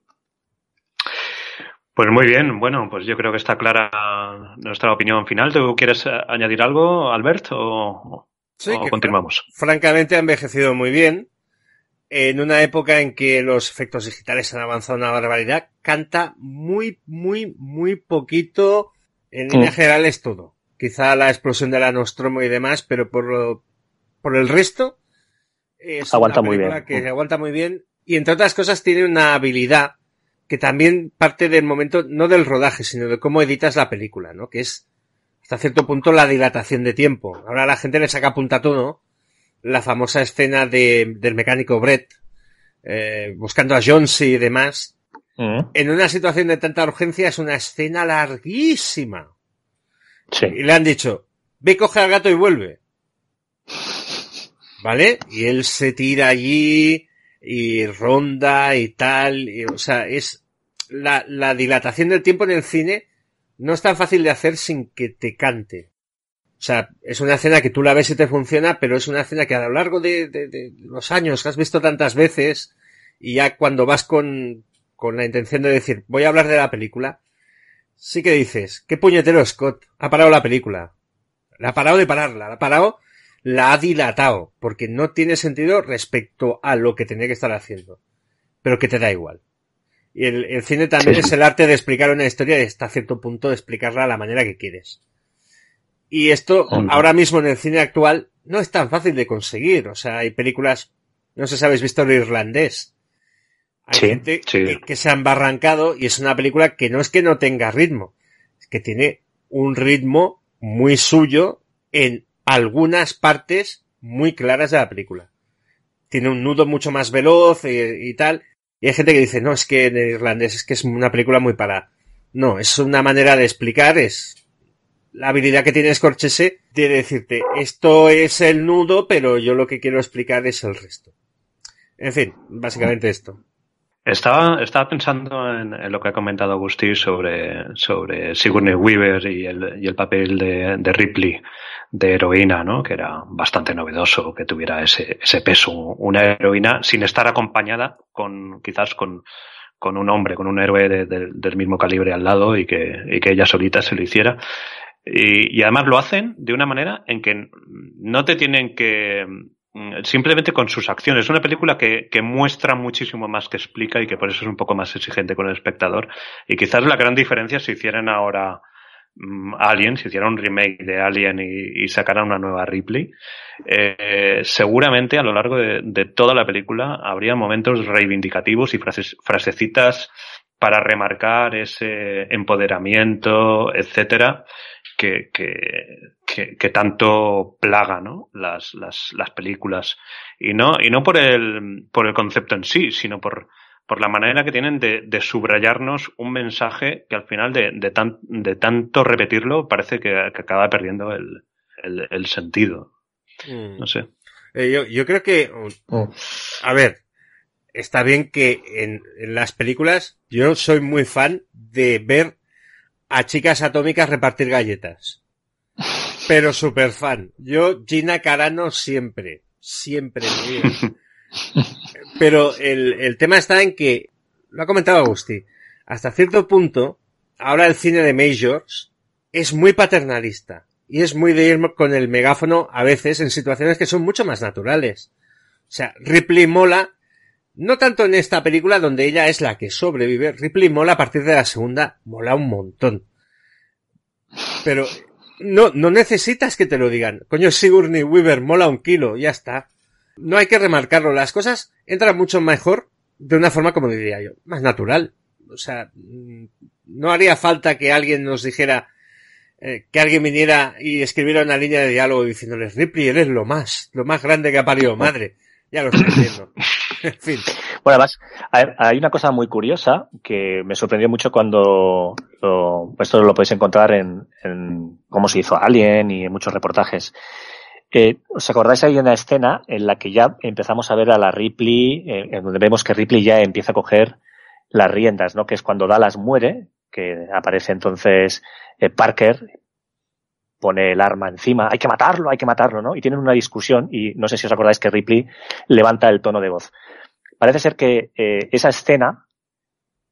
B: Pues muy bien, bueno, pues yo creo que está clara nuestra opinión final. ¿Tú quieres añadir algo, Albert, o,
C: sí,
B: o continuamos?
C: Fr francamente ha envejecido muy bien. En una época en que los efectos digitales han avanzado una barbaridad, canta muy, muy, muy poquito. En línea mm. general es todo. Quizá la explosión de la Nostromo y demás, pero por, lo, por el resto es
D: aguanta
C: una
D: muy bien.
C: que aguanta muy bien. Y entre otras cosas tiene una habilidad que también parte del momento, no del rodaje, sino de cómo editas la película, ¿no? Que es, hasta cierto punto, la dilatación de tiempo. Ahora la gente le saca punta todo, la famosa escena de, del mecánico Brett, eh, buscando a Jonesy y demás.
D: Mm.
C: En una situación de tanta urgencia es una escena larguísima.
D: Sí.
C: Y le han dicho, ve, coge al gato y vuelve. ¿Vale? Y él se tira allí, y ronda y tal, y, o sea, es la, la, dilatación del tiempo en el cine no es tan fácil de hacer sin que te cante. O sea, es una escena que tú la ves y te funciona, pero es una escena que a lo largo de, de, de los años que has visto tantas veces y ya cuando vas con, con la intención de decir, voy a hablar de la película, sí que dices, qué puñetero Scott, ha parado la película. La ha parado de pararla, la ha parado la ha dilatado, porque no tiene sentido respecto a lo que tenía que estar haciendo, pero que te da igual. Y el, el cine también sí. es el arte de explicar una historia y hasta cierto punto de explicarla a la manera que quieres. Y esto, ahora mismo en el cine actual, no es tan fácil de conseguir. O sea, hay películas, no sé si habéis visto el irlandés. Hay
D: sí,
C: gente
D: sí.
C: Que, que se han barrancado y es una película que no es que no tenga ritmo, es que tiene un ritmo muy suyo en algunas partes muy claras de la película. Tiene un nudo mucho más veloz y, y, tal. Y hay gente que dice, no, es que en irlandés es que es una película muy para. No, es una manera de explicar, es la habilidad que tiene Scorsese de decirte, esto es el nudo, pero yo lo que quiero explicar es el resto. En fin, básicamente esto.
B: Estaba, estaba pensando en, lo que ha comentado Agustín sobre, sobre Sigourney Weaver y el, y el papel de, de, Ripley de heroína, ¿no? Que era bastante novedoso que tuviera ese, ese peso, una heroína sin estar acompañada con, quizás con, con un hombre, con un héroe de, del mismo calibre al lado y que, y que ella solita se lo hiciera. Y, y además lo hacen de una manera en que no te tienen que simplemente con sus acciones. Es una película que, que, muestra muchísimo más que explica y que por eso es un poco más exigente con el espectador. Y quizás la gran diferencia si hicieran ahora um, Alien, si hicieran un remake de Alien y, sacaran una nueva Ripley, eh, seguramente a lo largo de, de, toda la película habría momentos reivindicativos y frases, frasecitas para remarcar ese empoderamiento, etcétera, que, que, que, que, tanto plaga ¿no? las, las, las películas. Y no, y no por, el, por el concepto en sí, sino por, por la manera que tienen de, de subrayarnos un mensaje que al final de, de, tan, de tanto repetirlo parece que, que acaba perdiendo el, el, el sentido. Mm. No sé.
C: Eh, yo, yo creo que, oh. a ver, está bien que en, en las películas yo soy muy fan de ver a chicas atómicas repartir galletas. Pero super fan. Yo, Gina Carano, siempre. Siempre. Pero el, el tema está en que, lo ha comentado Agustí, hasta cierto punto, ahora el cine de Majors es muy paternalista. Y es muy de ir con el megáfono a veces en situaciones que son mucho más naturales. O sea, Ripley mola, no tanto en esta película donde ella es la que sobrevive, Ripley mola a partir de la segunda, mola un montón. Pero no, no necesitas que te lo digan. Coño, Sigourney Weaver mola un kilo, ya está. No hay que remarcarlo. Las cosas entran mucho mejor de una forma, como diría yo, más natural. O sea, no haría falta que alguien nos dijera, eh, que alguien viniera y escribiera una línea de diálogo diciéndoles, Ripley, eres lo más, lo más grande que ha parido madre. Ya lo estoy viendo. en fin.
D: Bueno, además, hay una cosa muy curiosa que me sorprendió mucho cuando lo, esto lo podéis encontrar en, cómo se hizo Alien y en muchos reportajes. Eh, ¿Os acordáis? Hay una escena en la que ya empezamos a ver a la Ripley, eh, en donde vemos que Ripley ya empieza a coger las riendas, ¿no? Que es cuando Dallas muere, que aparece entonces eh, Parker, pone el arma encima, hay que matarlo, hay que matarlo, ¿no? Y tienen una discusión y no sé si os acordáis que Ripley levanta el tono de voz. Parece ser que eh, esa escena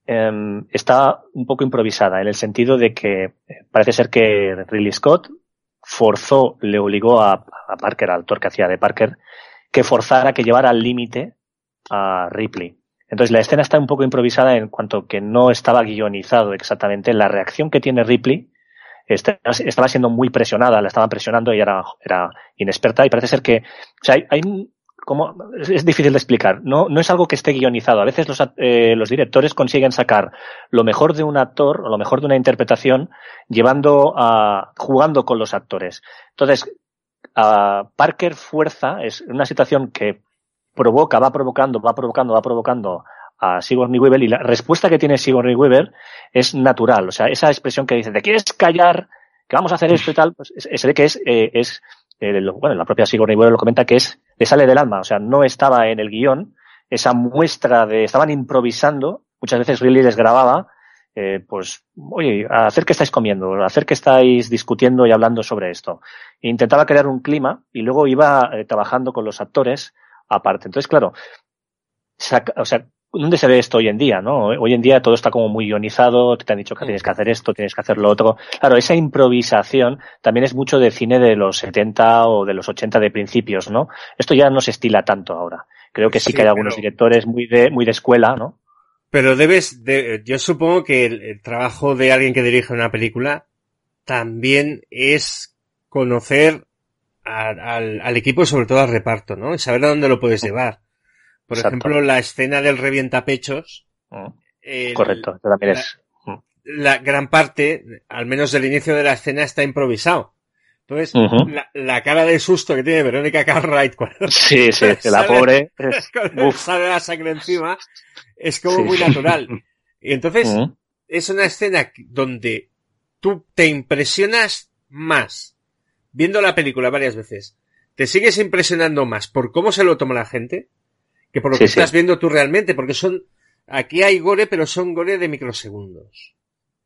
D: em, está un poco improvisada en el sentido de que eh, parece ser que Ridley Scott forzó, le obligó a, Parker, al actor que hacía de Parker, que forzara, que llevara al límite a Ripley. Entonces la escena está un poco improvisada en cuanto que no estaba guionizado exactamente. La reacción que tiene Ripley estaba siendo muy presionada, la estaban presionando y era, era inexperta y parece ser que, o sea, hay, hay como, es difícil de explicar, no, no es algo que esté guionizado. A veces los, eh, los directores consiguen sacar lo mejor de un actor o lo mejor de una interpretación llevando a, jugando con los actores. Entonces, a Parker fuerza es una situación que provoca, va provocando, va provocando, va provocando a Sigourney Weaver y la respuesta que tiene Sigourney Weaver es natural. O sea, esa expresión que dice, ¿te quieres callar? Que vamos a hacer esto y tal, pues se ve que es, eh, es eh, bueno, la propia Sigourney Weaver lo comenta que es, le sale del alma. O sea, no estaba en el guion esa muestra de, estaban improvisando, muchas veces Riley les grababa, eh, pues, oye, hacer que estáis comiendo, hacer que estáis discutiendo y hablando sobre esto. E intentaba crear un clima y luego iba eh, trabajando con los actores aparte. Entonces, claro, o sea, ¿dónde se ve esto hoy en día? ¿no? Hoy en día todo está como muy ionizado, te han dicho que tienes que hacer esto, tienes que hacer lo otro. Claro, esa improvisación también es mucho de cine de los 70 o de los 80 de principios, ¿no? Esto ya no se estila tanto ahora. Creo que sí, que hay algunos directores muy de, muy de escuela, ¿no?
C: Pero debes, de, yo supongo que el, trabajo de alguien que dirige una película también es conocer al, al, equipo y sobre todo al reparto, ¿no? Y saber a dónde lo puedes llevar. Por ejemplo, la escena del revientapechos.
D: pechos Correcto, también es.
C: La gran parte, al menos del inicio de la escena, está improvisado. Entonces, la, cara de susto que tiene Verónica Cartwright cuando
D: sí, sí, que la pobre
C: sale la sangre encima, es como muy natural. Y entonces, es una escena donde tú te impresionas más viendo la película varias veces. Te sigues impresionando más por cómo se lo toma la gente que por lo que estás viendo tú realmente, porque son, aquí hay gore, pero son gore de microsegundos.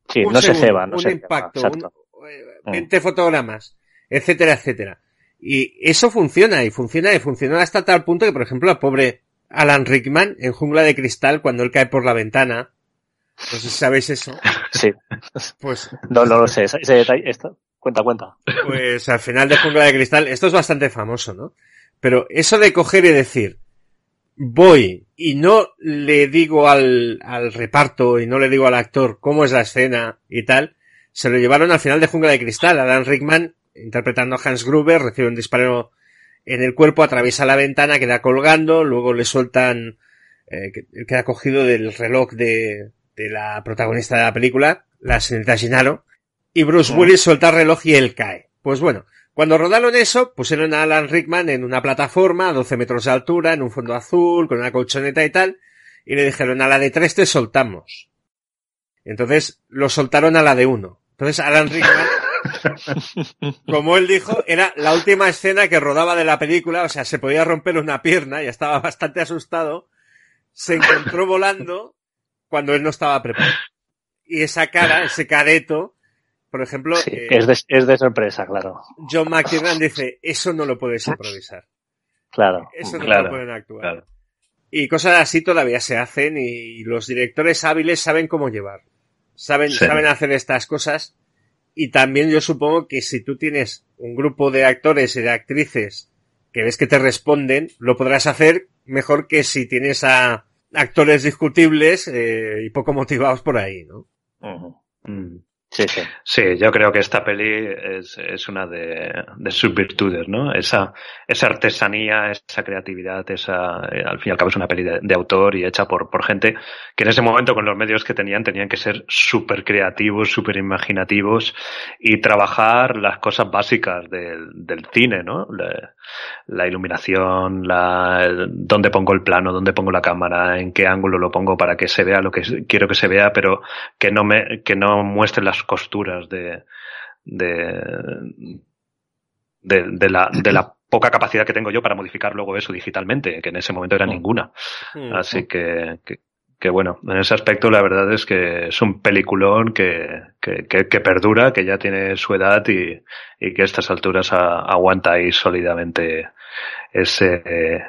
D: Sí, no se ceba, no
C: un impacto, 20 mm. fotogramas, etcétera, etcétera. Y eso funciona, y funciona, y funciona hasta tal punto que, por ejemplo, el pobre Alan Rickman en Jungla de Cristal, cuando él cae por la ventana, no sé si sabéis eso.
D: Sí.
C: Pues.
D: No, no lo sé, ese, detalle, esto, cuenta, cuenta.
C: Pues al final de Jungla de Cristal, esto es bastante famoso, ¿no? Pero eso de coger y decir, voy y no le digo al, al reparto y no le digo al actor cómo es la escena y tal, se lo llevaron al final de Jungla de Cristal. Alan Rickman, interpretando a Hans Gruber, recibe un disparo en el cuerpo, atraviesa la ventana, queda colgando, luego le sueltan, eh, queda cogido del reloj de, de la protagonista de la película, la señorita Gennaro, y Bruce Willis suelta el reloj y él cae. Pues bueno, cuando rodaron eso, pusieron a Alan Rickman en una plataforma a 12 metros de altura, en un fondo azul, con una colchoneta y tal, y le dijeron a la de tres te soltamos. Entonces lo soltaron a la de uno. Entonces Alan Rickman, como él dijo, era la última escena que rodaba de la película, o sea, se podía romper una pierna y estaba bastante asustado. Se encontró volando cuando él no estaba preparado. Y esa cara, ese careto, por ejemplo...
D: Eh, es, de, es, de, sorpresa, claro.
C: John McTiernan dice, eso no lo puedes improvisar.
D: Claro.
C: Eso no lo pueden actuar. Y cosas así todavía se hacen y los directores hábiles saben cómo llevar. Saben, saben hacer estas cosas. Y también yo supongo que si tú tienes un grupo de actores y de actrices que ves que te responden, lo podrás hacer mejor que si tienes a actores discutibles eh, y poco motivados por ahí, ¿no?
B: Sí, sí. sí, yo creo que esta peli es, es una de, de, sus virtudes, ¿no? Esa, esa artesanía, esa creatividad, esa, eh, al fin y al cabo es una peli de, autor y hecha por, por gente que en ese momento con los medios que tenían tenían que ser súper creativos, súper imaginativos y trabajar las cosas básicas del, del cine, ¿no? La, la iluminación, la, dónde pongo el plano, dónde pongo la cámara, en qué ángulo lo pongo para que se vea lo que quiero que se vea, pero que no me, que no muestre las costuras de, de, de, la, de la poca capacidad que tengo yo para modificar luego eso digitalmente, que en ese momento era mm. ninguna. Mm. Así que, que, bueno, en ese aspecto la verdad es que es un peliculón que, que, perdura, que ya tiene su edad y, y que a estas alturas aguanta ahí sólidamente ese,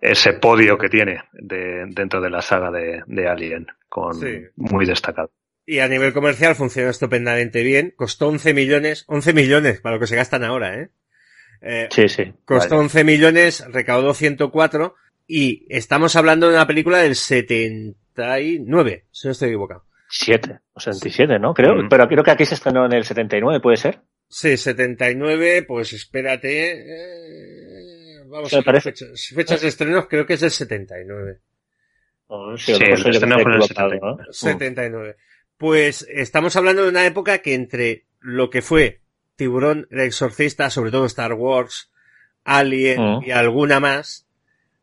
B: ese podio que tiene de, dentro de la saga de, de Alien, con muy destacado.
C: Y a nivel comercial funcionó estupendamente bien. Costó 11 millones, 11 millones para lo que se gastan ahora, ¿eh?
D: eh sí, sí.
C: Costó 11 millones, recaudó 104 y estamos hablando de una película del 79, si no estoy equivocado.
D: 7, o 77, ¿no? Creo, mm. pero creo que aquí se estrenó en el 79, ¿puede ser?
C: Sí, 79, pues espérate. Eh, vamos a ver fechas, fechas de estrenos, creo que es del 79.
D: sí, sí el estreno fue en el 79.
C: 79. Pues estamos hablando de una época que entre lo que fue Tiburón, el exorcista, sobre todo Star Wars, Alien mm. y alguna más,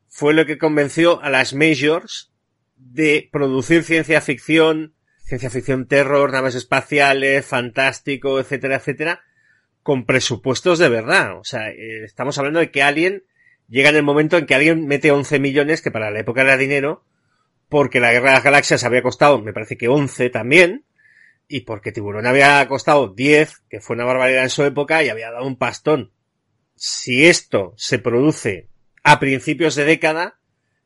C: fue lo que convenció a las majors de producir ciencia ficción, ciencia ficción terror, naves espaciales, fantástico, etcétera, etcétera, con presupuestos de verdad. O sea, eh, estamos hablando de que Alien llega en el momento en que alguien mete 11 millones, que para la época era dinero, porque la Guerra de las Galaxias había costado, me parece que 11 también, y porque Tiburón había costado 10, que fue una barbaridad en su época, y había dado un pastón. Si esto se produce a principios de década,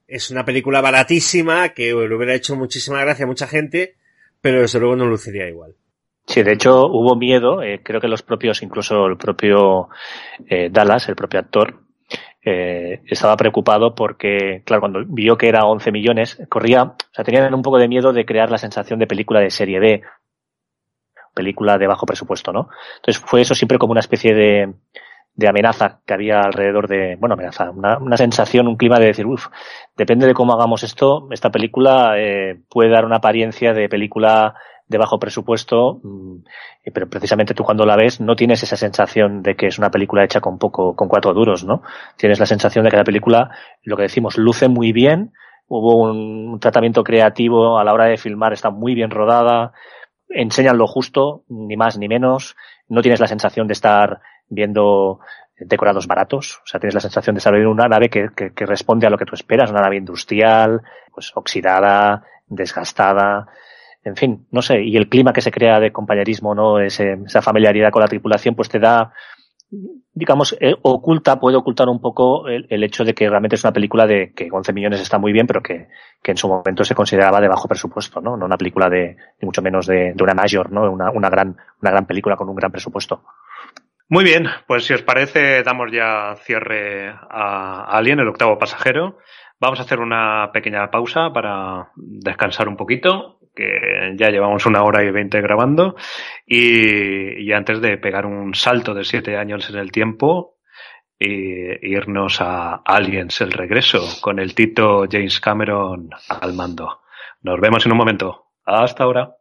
C: es una película baratísima, que le hubiera hecho muchísima gracia a mucha gente, pero desde luego no luciría igual.
D: Sí, de hecho hubo miedo, eh, creo que los propios, incluso el propio eh, Dallas, el propio actor, eh, estaba preocupado porque, claro, cuando vio que era 11 millones, corría, o sea, tenían un poco de miedo de crear la sensación de película de serie B, película de bajo presupuesto, ¿no? Entonces fue eso siempre como una especie de, de amenaza que había alrededor de, bueno, amenaza, una, una sensación, un clima de decir, uff, depende de cómo hagamos esto, esta película eh, puede dar una apariencia de película de bajo presupuesto, mm, pero precisamente tú cuando la ves no tienes esa sensación de que es una película hecha con poco, con cuatro duros, ¿no? Tienes la sensación de que la película, lo que decimos, luce muy bien, hubo un tratamiento creativo a la hora de filmar, está muy bien rodada, enseñan lo justo, ni más ni menos, no tienes la sensación de estar viendo decorados baratos, o sea, tienes la sensación de estar viendo una nave que, que, que responde a lo que tú esperas, una nave industrial, pues oxidada, desgastada, en fin, no sé, y el clima que se crea de compañerismo, ¿no? esa familiaridad con la tripulación, pues te da, digamos, eh, oculta, puede ocultar un poco el, hecho de que realmente es una película de que 11 millones está muy bien, pero que, que en su momento se consideraba de bajo presupuesto, ¿no? No una película de, ni mucho menos de, de una mayor, ¿no? Una, una gran, una gran película con un gran presupuesto.
B: Muy bien, pues si os parece, damos ya cierre a Alien, el octavo pasajero. Vamos a hacer una pequeña pausa para descansar un poquito que ya llevamos una hora y veinte grabando y, y, antes de pegar un salto de siete años en el tiempo e irnos a Aliens el regreso con el Tito James Cameron al mando. Nos vemos en un momento. Hasta ahora.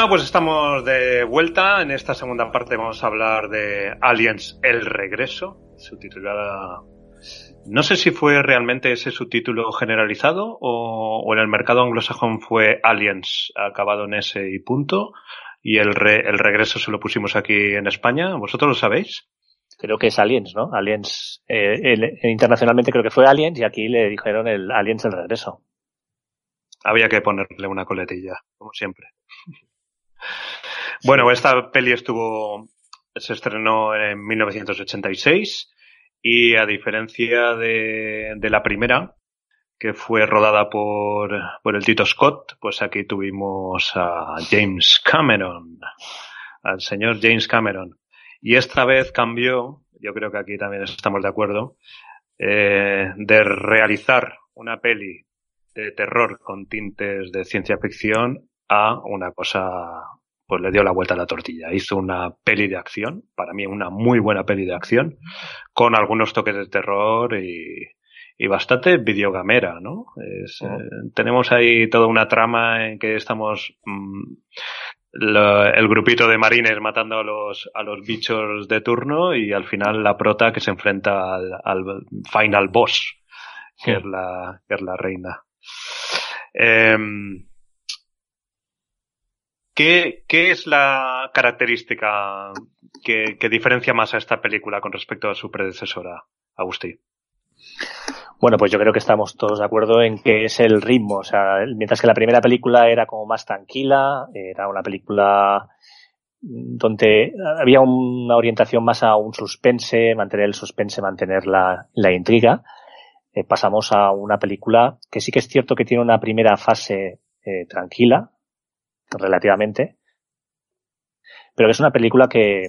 B: Bueno, pues estamos de vuelta. En esta segunda parte vamos a hablar de Aliens El Regreso, subtitulada. No sé si fue realmente ese subtítulo generalizado o, o en el mercado anglosajón fue Aliens, acabado en ese y punto. Y el, re, el regreso se lo pusimos aquí en España. ¿Vosotros lo sabéis?
D: Creo que es Aliens, ¿no? Aliens. Eh, el, internacionalmente creo que fue Aliens y aquí le dijeron el Aliens el regreso.
B: Había que ponerle una coletilla, como siempre. Bueno, esta peli estuvo, se estrenó en 1986 y a diferencia de, de la primera, que fue rodada por, por el Tito Scott, pues aquí tuvimos a James Cameron, al señor James Cameron. Y esta vez cambió, yo creo que aquí también estamos de acuerdo, eh, de realizar una peli de terror con tintes de ciencia ficción a una cosa, pues le dio la vuelta a la tortilla. Hizo una peli de acción, para mí una muy buena peli de acción, con algunos toques de terror y, y bastante videogamera, ¿no? Es, eh, tenemos ahí toda una trama en que estamos mm, la- el grupito de marines matando a los, a los bichos de turno y al final la prota que se enfrenta al, al final boss, que, es la, que es la reina. Em, ¿qué, ¿Qué es la característica que, diferencia más a esta película con respecto a su predecesora, Agustín?
D: Bueno, pues yo creo que estamos todos de acuerdo en que es el ritmo. O sea, mientras que la primera película era como más tranquila, era una película donde había una orientación más a un suspense, mantener el suspense, mantener la, la intriga, eh, pasamos a una película que sí que es cierto que tiene una primera fase eh, tranquila, relativamente, pero que es una película que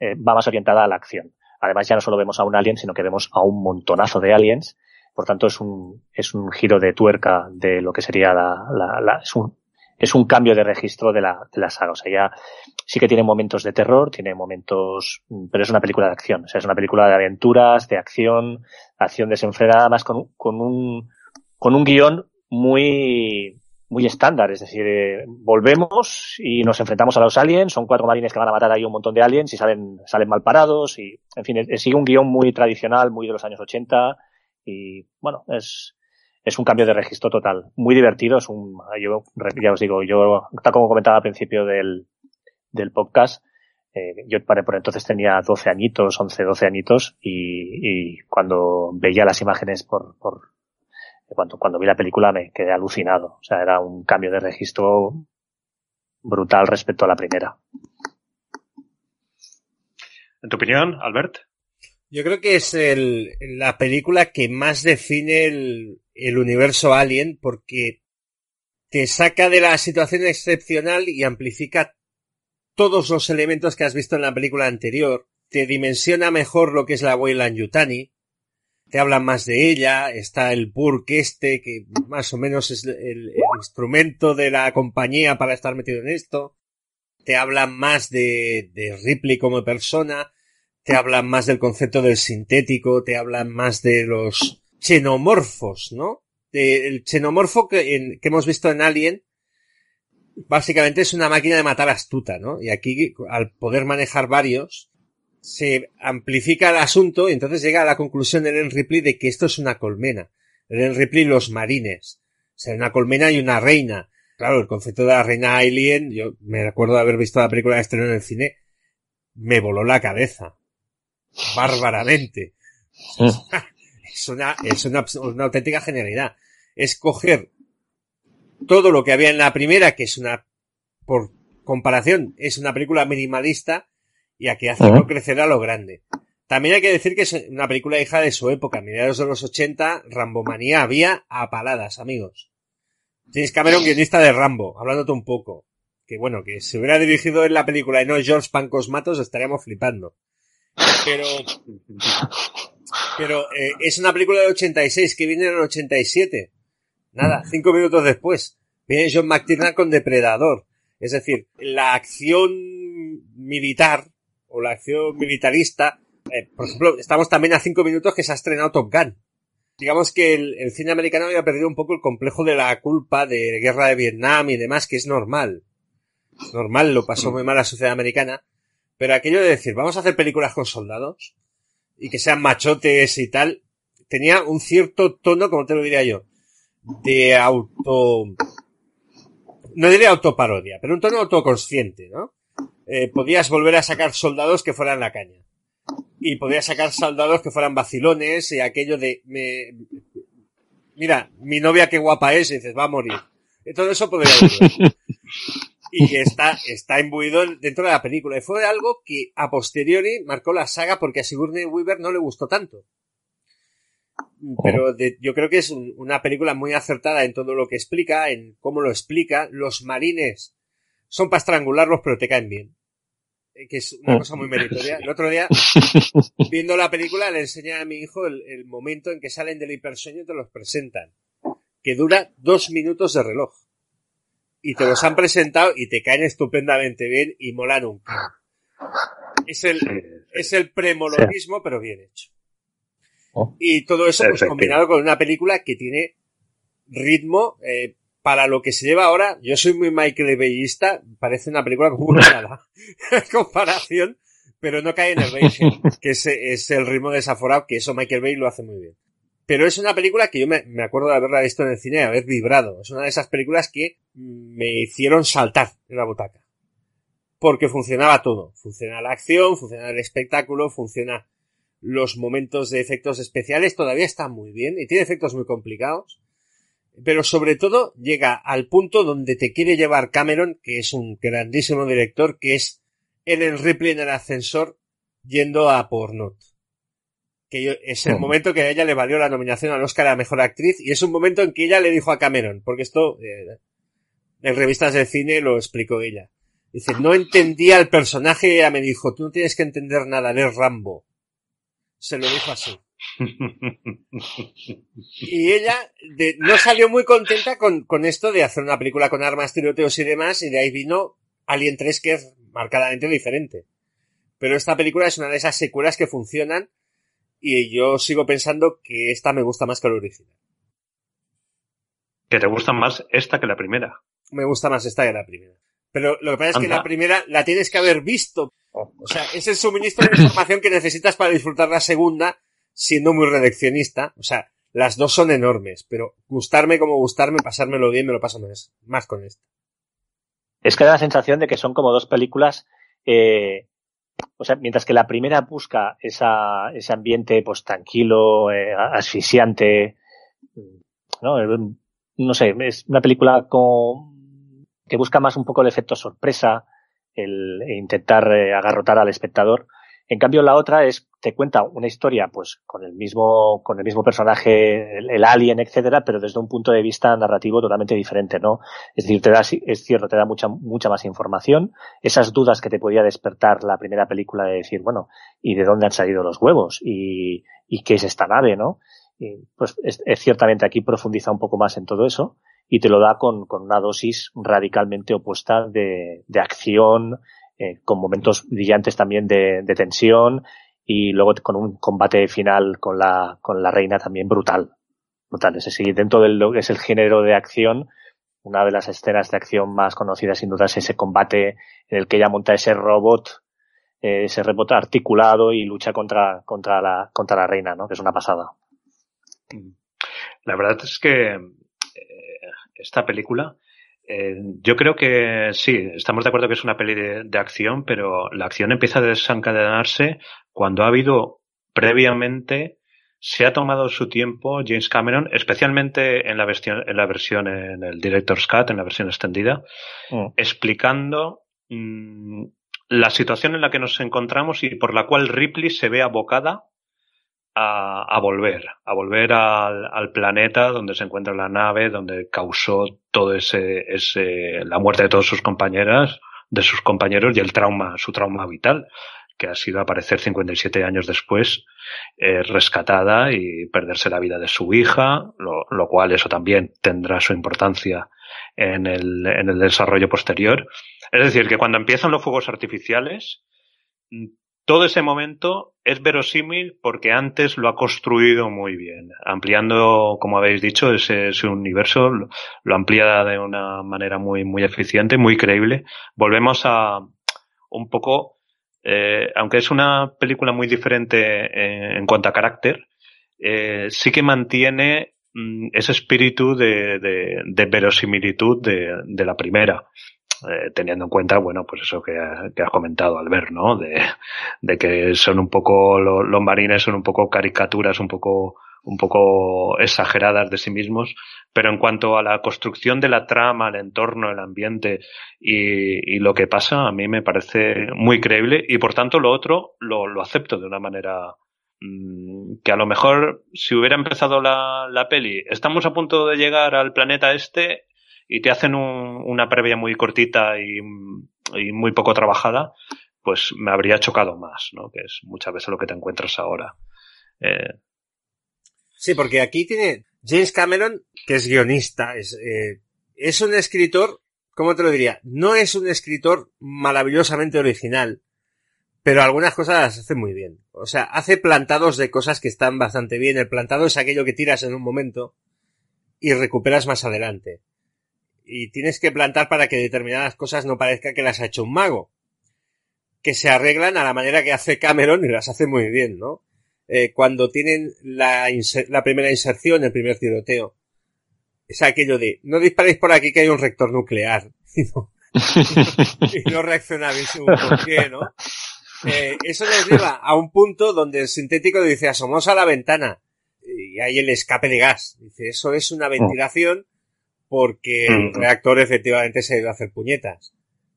D: eh, va más orientada a la acción. Además ya no solo vemos a un alien, sino que vemos a un montonazo de aliens. Por tanto, es un, es un giro de tuerca de lo que sería la, la, la es un, es un cambio de registro de la, de la saga. O sea, ya sí que tiene momentos de terror, tiene momentos, pero es una película de acción. O sea, es una película de aventuras, de acción, acción desenfrenada, además con, con un, con un guion muy, muy estándar. Es decir, eh, volvemos y nos enfrentamos a los aliens. Son cuatro marines que van a matar ahí un montón de aliens y salen, salen mal parados. Y, en fin, eh, sigue un guion muy tradicional, muy de los años 80. Y, bueno, es, es un cambio de registro total. Muy divertido. Es un, yo, ya os digo, yo, tal como comentaba al principio del, del podcast, eh, yo por entonces tenía 12 añitos, 11, 12 añitos y, y cuando veía las imágenes por, por cuando, cuando vi la película me quedé alucinado. O sea, era un cambio de registro brutal respecto a la primera.
B: ¿En tu opinión, Albert?
C: Yo creo que es el, la película que más define el, el universo Alien porque te saca de la situación excepcional y amplifica todos los elementos que has visto en la película anterior. Te dimensiona mejor lo que es la Weyland Yutani. Te hablan más de ella. Está el Burk este, que más o menos es el, instrumento de la compañía para estar metido en esto. Te hablan más de, de Ripley como persona. Te hablan más del concepto del sintético. Te hablan más de los xenomorfos, ¿no? el xenomorfo que, en, que hemos visto en Alien básicamente es una máquina de matar astuta, ¿no? Y aquí, al poder manejar varios, se amplifica el asunto y entonces llega a la conclusión de Ellen Ripley de que esto es una colmena. Ellen Ripley los marines. O sea, una colmena y una reina. Claro, el concepto de la reina alien, yo me acuerdo de haber visto la película de estreno en el cine, me voló la cabeza. Bárbaramente. es una, es una, una auténtica genialidad. Es coger todo lo que había en la primera, que es una, por comparación, es una película minimalista, y aquí hace -huh. crecer a lo grande. También hay que decir que es una película hija de su época, a mediados de los 80, Rambomanía había a paladas, amigos. James Cameron, guionista de Rambo, hablándote un poco. Que bueno, que si hubiera dirigido en la película y no George Pancos Matos, estaríamos flipando. Pero, pero eh, es una película de 86 que viene en el 87. Nada, cinco minutos después. Viene John McTiernan con Depredador. Es decir, la acción militar o la acción militarista. Eh, por ejemplo, estamos también a cinco minutos que se ha estrenado Top Gun. Digamos que el, el, cine americano había perdido un poco el complejo de la culpa de guerra de Vietnam y demás, que es normal. Normal, lo pasó muy mal la sociedad americana. Pero aquello de decir, vamos a hacer películas con soldados y que sean machotes y tal, tenía un cierto tono, como te lo diría yo, de auto, no diría autoparodia, pero un tono autoconsciente, ¿no? Eh, podías volver a sacar soldados que fueran la caña. Y podías sacar soldados que fueran vacilones y aquello de, me, mira, mi novia qué guapa es, y dices, va a morir. Todo eso podría volver. y está, está imbuido dentro de la película. Y fue algo que a posteriori marcó la saga porque a Sigourney Weaver no le gustó tanto. Pero de, yo creo que es un, una película muy acertada en todo lo que explica, en cómo lo explica. Los marines son para estrangularlos, pero te caen bien. Que es una cosa muy meritoria. El otro día, viendo la película, le enseñé a mi hijo el, el momento en que salen del hipersueño y te los presentan. Que dura dos minutos de reloj y te los han presentado y te caen estupendamente bien y molan un Es el, es el premologismo, pero bien hecho. Oh. Y todo eso pues combinado con una película que tiene ritmo eh, para lo que se lleva ahora. Yo soy muy Michael Bayista, parece una película como una nada comparación, pero no cae en el rage, que es, es el ritmo desaforado, que eso Michael Bay lo hace muy bien. Pero es una película que yo me, me, acuerdo de haberla visto en el cine y haber vibrado. Es una de esas películas que me hicieron saltar en la butaca. Porque funcionaba todo. Funciona la acción, funciona el espectáculo, funciona los momentos de efectos especiales. Todavía está muy bien y tiene efectos muy complicados. Pero sobre todo llega al punto donde te quiere llevar Cameron, que es un grandísimo director, que es Ellen Ripley en el ascensor yendo a Pornot que yo, es el momento que a ella le valió la nominación al Oscar a la mejor actriz y es un momento en que ella le dijo a Cameron, porque esto eh, en revistas de cine lo explicó ella. Dice, no entendía el personaje y ella me dijo, tú no tienes que entender nada, eres Rambo. Se lo dijo así. y ella de, no salió muy contenta con, con esto de hacer una película con armas, tiroteos y demás, y de ahí vino Alien 3 que es marcadamente diferente. Pero esta película es una de esas secuelas que funcionan y yo sigo pensando que esta me gusta más que la original.
B: ¿Que te gusta más esta que la primera?
C: Me gusta más esta que la primera. Pero lo que pasa es que la primera la tienes que haber visto. O sea, es el suministro de información que necesitas para disfrutar la segunda, siendo muy reduccionista. O sea, las dos son enormes, pero gustarme como gustarme, pasármelo bien, me lo paso más, más con esta.
D: Es que da la sensación de que son como dos películas, eh, o sea, mientras que la primera busca esa, ese ambiente pues tranquilo, eh, asfixiante, ¿no? no sé, es una película con, que busca más un poco el efecto sorpresa, el intentar eh, agarrotar al espectador. En cambio, la otra es, te cuenta una historia, pues, con el mismo, con el mismo personaje, el, alien, etcétera, pero desde un punto de vista narrativo totalmente diferente, ¿no? Es decir, te da, es cierto, te da mucha, mucha más información. Esas dudas que te podía despertar la primera película de decir, bueno, ¿y de dónde han salido los huevos? ¿Y, y qué es esta nave, no? pues es, ciertamente aquí profundiza un poco más en todo eso y te lo da con, con una dosis radicalmente opuesta de, de acción, eh, con momentos brillantes también de, tensión y luego con un combate final con la, con la reina también brutal. Brutal. Es decir, dentro de lo que es el género de acción, una de las escenas de acción más conocidas sin duda es ese combate en el que ella monta ese robot, eh, ese robot articulado y lucha contra, contra la, contra la reina, ¿no? Que es una pasada.
B: La verdad es que eh, esta película, eh, yo creo que sí, estamos de acuerdo que es una peli de, acción, pero la acción empieza a desencadenarse cuando ha habido previamente, se ha tomado su tiempo James Cameron, especialmente en la versión, en la versión en el Director's Cut, en la versión extendida, mm. explicando mm, la situación en la que nos encontramos y por la cual Ripley se ve abocada a, volver, a volver al, planeta donde se encuentra la nave, donde causó todo ese, ese, la muerte de todas sus compañeras, de sus compañeros y el trauma, su trauma vital, que ha sido aparecer 57 años después, eh, rescatada y perderse la vida de su hija, lo, lo cual eso también tendrá su importancia en el, en el desarrollo posterior. Es decir, que cuando empiezan los fuegos artificiales, todo ese momento es verosímil porque antes lo ha construido muy bien, ampliando, como habéis dicho, ese, universo, lo, amplía de una manera muy, muy eficiente, muy creíble. Volvemos a un poco, eh, aunque es una película muy diferente en, cuanto a carácter, eh, sí que mantiene mm, ese espíritu de, de, verosimilitud de la primera. Eh, teniendo en cuenta, bueno, pues eso que, has comentado, Albert, ¿no? De, que son un poco, los marines son un poco caricaturas, un poco, un poco exageradas de sí mismos, pero en cuanto a la construcción de la trama, el entorno, el ambiente y, y lo que pasa, a mí me parece muy creíble y por tanto lo otro lo, lo acepto de una manera mm, que a lo mejor si hubiera empezado la, la peli, estamos a punto de llegar al planeta este y te hacen una previa muy cortita y, muy poco trabajada, pues me habría chocado más, ¿no? Que es muchas veces lo que te encuentras ahora. Eh...
C: Sí, porque aquí tiene James Cameron, que es guionista, es, eh, es un escritor, ¿cómo te lo diría? No es un escritor maravillosamente original, pero algunas cosas las hace muy bien. O sea, hace plantados de cosas que están bastante bien. El plantado es aquello que tiras en un momento y recuperas más adelante y tienes que plantar para que determinadas cosas no parezca que las ha hecho un mago. Que se arreglan a la manera que hace Cameron y las hace muy bien, ¿no? Eh, cuando tienen la, la primera inserción, el primer tiroteo, es aquello de, no disparéis por aquí que hay un rector nuclear. y no reaccionáis por qué, ¿no? Eh, eso nos lleva a un punto donde el sintético dice, asomos a la ventana y hay el escape de gas. Dice, eso es una ventilación porque el reactor efectivamente se ha ido a hacer puñetas.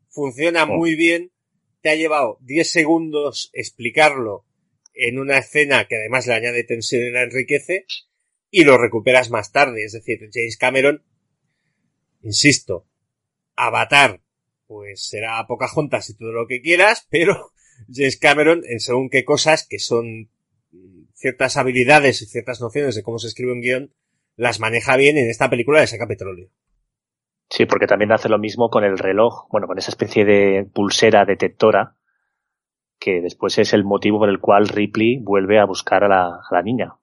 C: Funciona muy bien, te ha llevado 10 segundos explicarlo en una escena que además le añade tensión y la enriquece y lo recuperas más tarde. Es decir, James Cameron, insisto, Avatar, pues será poca juntas y todo lo que quieras, pero James Cameron en según qué cosas que son ciertas habilidades y ciertas nociones de cómo se escribe un guion, las maneja bien en esta película de saca petróleo.
D: Sí, porque también hace lo mismo con el reloj, bueno, con esa especie de pulsera detectora, que después es el motivo por el cual Ripley vuelve a buscar a la, niña.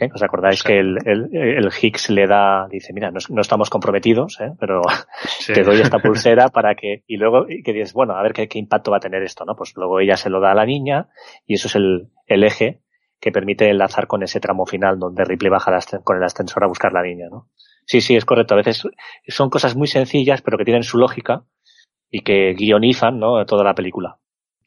D: ¿Eh? ¿Os acordáis que el, el, Higgs le da, dice, mira, no, estamos comprometidos, ¿eh? pero te doy esta pulsera para que, y luego que dices, bueno, a ver qué, qué, impacto va a tener esto, ¿no? Pues luego ella se lo da a la niña y eso es el, el eje que permite enlazar con ese tramo final donde Ripley baja con el ascensor a buscar la niña, ¿no? Sí, sí, es correcto. A veces son cosas muy sencillas, pero que tienen su lógica y que guionizan ¿no? toda la película.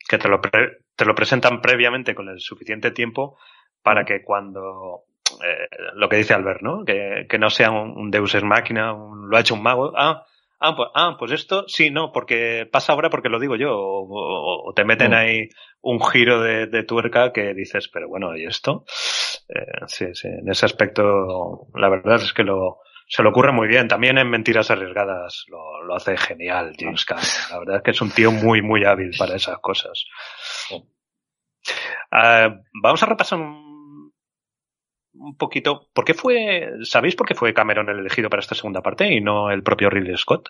B: Que te lo, te lo presentan previamente con el suficiente tiempo para que cuando eh, lo que dice Albert, ¿no? Que, que no sea un, Deus ex máquina, lo ha hecho un mago. Ah, ah, pues, ah, pues esto sí, no, porque pasa ahora porque lo digo yo. O, te meten ahí un giro de, de, tuerca que dices, pero bueno, ¿y esto? Eh, sí, sí, en ese aspecto, la verdad es que lo, se lo ocurre muy bien. También en Mentiras Arriesgadas lo, lo hace genial James Cameron. La verdad es que es un tío muy, muy hábil para esas cosas. Uh, vamos a repasar un, un, poquito. ¿Por qué fue, sabéis por qué fue Cameron el elegido para esta segunda parte y no el propio Ridley Scott?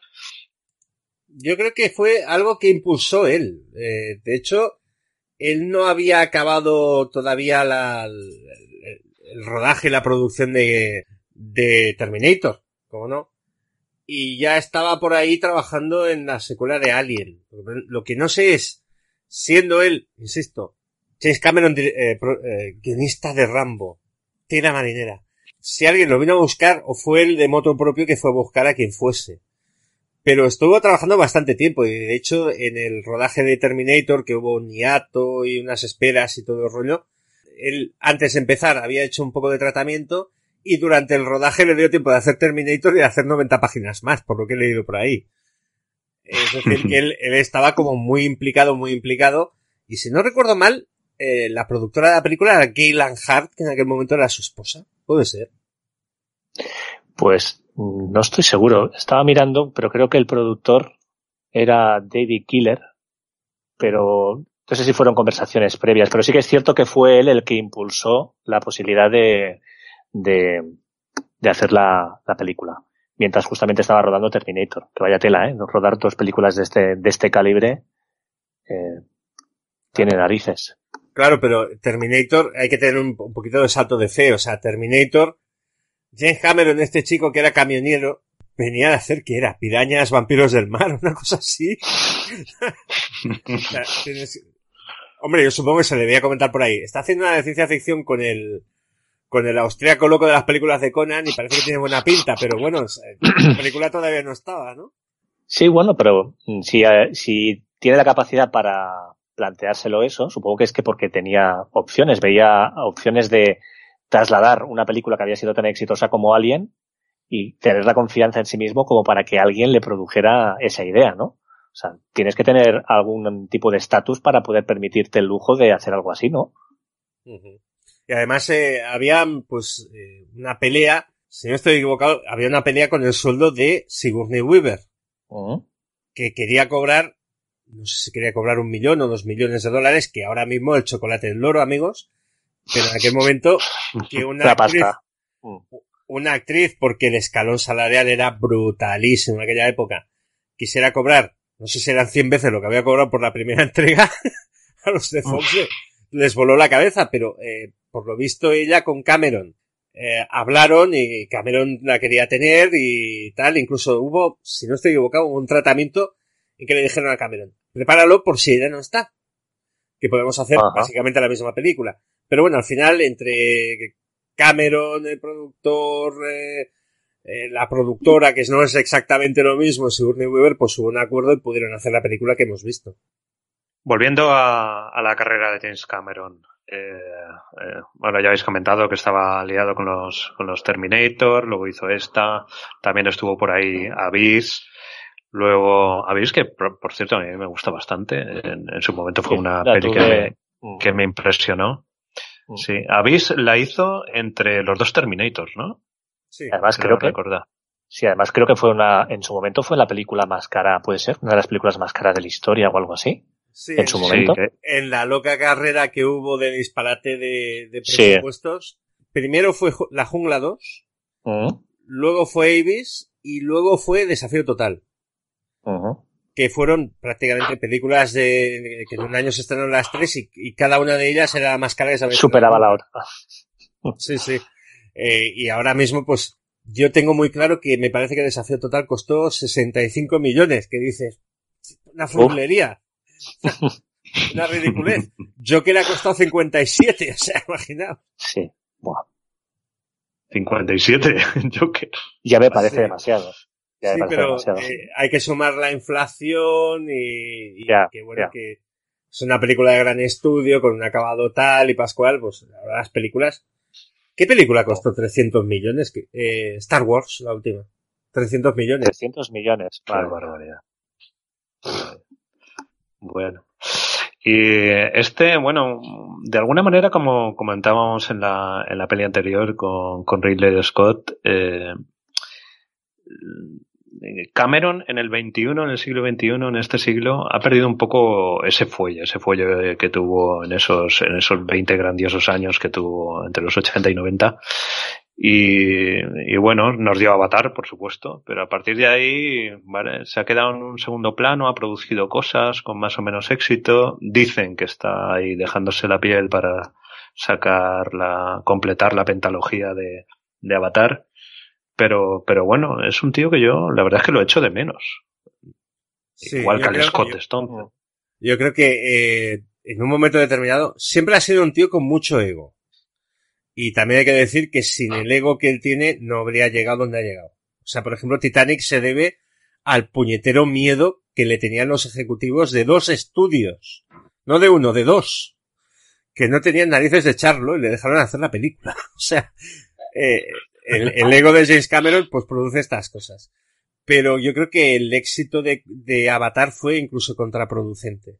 C: Yo creo que fue algo que impulsó él. Eh, de hecho, él no había acabado todavía la, el, el rodaje la producción de, de Terminator, ¿cómo no? Y ya estaba por ahí trabajando en la secuela de Alien. Lo que no sé es, siendo él, insisto, James Cameron, eh, eh, guionista de Rambo, tira marinera. Si alguien lo vino a buscar, o fue el de moto propio que fue a buscar a quien fuese. Pero estuvo trabajando bastante tiempo, y de hecho, en el rodaje de Terminator, que hubo un hiato y unas esperas y todo el rollo, él, antes de empezar, había hecho un poco de tratamiento, y durante el rodaje le dio tiempo de hacer Terminator y de hacer 90 páginas más, por lo que he leído por ahí. Es decir, que él, estaba como muy implicado, muy implicado. Y si no recuerdo mal, eh, la productora de la película era Gaylan Hart, que en aquel momento era su esposa. Puede ser.
D: Pues mm, no estoy seguro. Estaba mirando, pero creo que el productor era David Killer. Pero no sé si fueron conversaciones previas. Pero sí que es cierto que fue él el que impulsó la posibilidad de, de, hacer la, la, película. Mientras justamente estaba rodando Terminator. Que vaya tela, ¿eh? Rodar dos películas de este, de este calibre eh, tiene narices.
C: Claro, pero Terminator hay que tener un, un, poquito de salto de fe. O sea, Terminator, James Cameron, este chico que era camionero, venía a hacer que era pirañas, vampiros del mar, una cosa así. o sea, tienes... Hombre, yo supongo que se le debía comentar por ahí. Está haciendo una de ciencia ficción con el, con el austríaco loco de las películas de Conan y parece que tiene buena pinta, pero bueno, la película todavía no estaba, ¿no?
D: Sí, bueno, pero si, eh, si tiene la capacidad para planteárselo eso, supongo que es que porque tenía opciones, veía opciones de trasladar una película que había sido tan exitosa como Alien y tener la confianza en sí mismo como para que alguien le produjera esa idea, ¿no? O sea, tienes que tener algún tipo de estatus para poder permitirte el lujo de hacer algo así, ¿no?
C: Y además eh, había pues eh, una pelea, si no estoy equivocado, había una pelea con el sueldo de Sigourney Weaver. Que quería cobrar, no sé si quería cobrar un millón o dos millones de dólares, que ahora mismo el chocolate del loro, amigos. Pero en aquel momento, que una actriz, una actriz, porque el escalón salarial era brutalísimo en aquella época, quisiera cobrar, no sé si eran 100 veces lo que había cobrado por la primera entrega, a los de Fox les voló la cabeza, pero eh, por lo visto ella con Cameron eh, hablaron y Cameron la quería tener y tal. Incluso hubo, si no estoy equivocado, un tratamiento en que le dijeron a Cameron, prepáralo por si ella no está. Que podemos hacer básicamente la misma película. Pero bueno, al final, entre Cameron, el productor, eh, eh, la productora, que no es exactamente lo mismo, Sigourney Weaver, pues hubo un acuerdo y pudieron hacer la película que hemos visto.
B: Volviendo a, a la carrera de James Cameron, eh, eh, bueno, ya habéis comentado que estaba aliado con los, con los Terminator, luego hizo esta, también estuvo por ahí Abyss, luego Abyss que por, cierto a mí me gusta bastante, en, su momento fue una peli que me, que me impresionó. Mm. Sí, Abyss la hizo entre los dos Terminators, ¿no?
D: Sí. Además creo que Sí, además creo que fue una, en su momento fue la película más cara, puede ser, una de las películas más caras de la historia o algo así en su momento.
C: En la loca carrera que hubo de disparate de, de presupuestos. Primero fue La Jungla 2, mm. luego fue Avis y luego fue Desafío Total. Que fueron prácticamente películas de que en un año se estrenaron las tres y, cada una de ellas era más cara que
D: Superaba la otra.
C: Sí, sí. Eh, y ahora mismo, pues, yo tengo muy claro que me parece que Desafío Total costó 65 millones, que dices, una furlería. Una ridiculez. Yo que le ha costado 57, o sea, imaginaos.
D: Sí. Buah.
B: 57, Joker.
D: Ya me parece demasiado.
C: Sí, pero eh, hay que sumar la inflación y, que bueno que es una película de gran estudio con un acabado tal y pascual, pues las películas. ¿Qué película costó 300 millones? Eh, Star Wars, la última. 300 millones.
D: 300 millones.
B: Vale. barbaridad. Bueno. Y este, bueno, de alguna manera, como comentábamos en la, en la peli anterior con, con Ridley Scott, eh, Cameron en el 21, en el siglo XXI, en este siglo, ha perdido un poco ese fuelle, ese fuelle que tuvo en esos, en esos 20 grandiosos años que tuvo entre los 80 y 90. Y, bueno, nos dio Avatar, por supuesto, pero a partir de ahí, vale, se ha quedado en un segundo plano, ha producido cosas con más o menos éxito. Dicen que está ahí dejándose la piel para sacar la, completar la pentalogía de Avatar pero, pero bueno, es un tío que yo, la verdad es que lo echo de menos. Igual que al Scott Stone.
C: Yo creo que eh, en un momento determinado siempre ha sido un tío con mucho ego. Y también hay que decir que sin el ego que él tiene no habría llegado donde ha llegado. O sea, por ejemplo, Titanic se debe al puñetero miedo que le tenían los ejecutivos de dos estudios. No de uno, de dos. Que no tenían narices de echarlo y le dejaron hacer la película. O sea, eh, el, ego de James Cameron pues produce estas cosas. Pero yo creo que el éxito de, Avatar fue incluso contraproducente.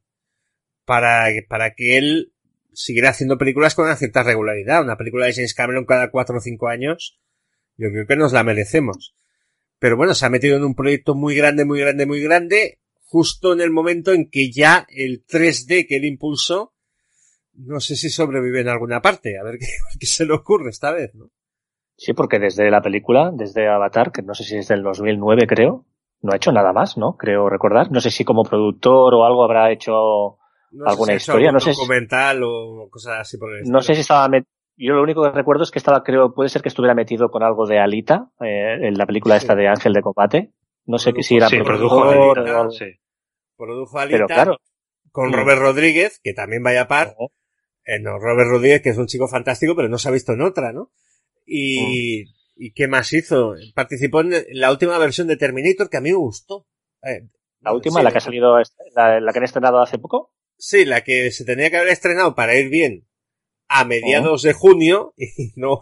C: Para, para que él siguiera haciendo películas con una cierta regularidad. Una película de James Cameron cada cuatro o cinco años, yo creo que nos la merecemos. Pero bueno, se ha metido en un proyecto muy grande, muy grande, muy grande, justo en el momento en que ya el 3D que él impulsó, no sé si sobrevive en alguna parte. A ver qué, qué se le ocurre esta vez, ¿no?
D: Sí, porque desde la película, desde Avatar, que no sé si es del 2009 creo, no ha hecho nada más, ¿no? Creo recordar. No sé si como productor o algo habrá hecho alguna historia, no sé.
C: documental o cosas así por el
D: No sé si estaba yo lo único que recuerdo es que estaba, creo, puede ser que estuviera metido con algo de Alita, eh, en la película esta de Ángel de Combate. No sé si era
B: sí, productor Alita, o
C: Sí. Produjo Alita Pero claro. con Robert Rodríguez, que también vaya a par. Eh, no, Robert Rodríguez, que es un chico fantástico, pero no se ha visto en otra, ¿no? Y, mm. ¿y qué más hizo? Participó en la última versión de Terminator que a mí me gustó.
D: Eh, ¿La última, la que ha salido, la, la, que han estrenado hace poco?
C: Sí, la que se tenía que haber estrenado para ir bien a mediados de junio y no,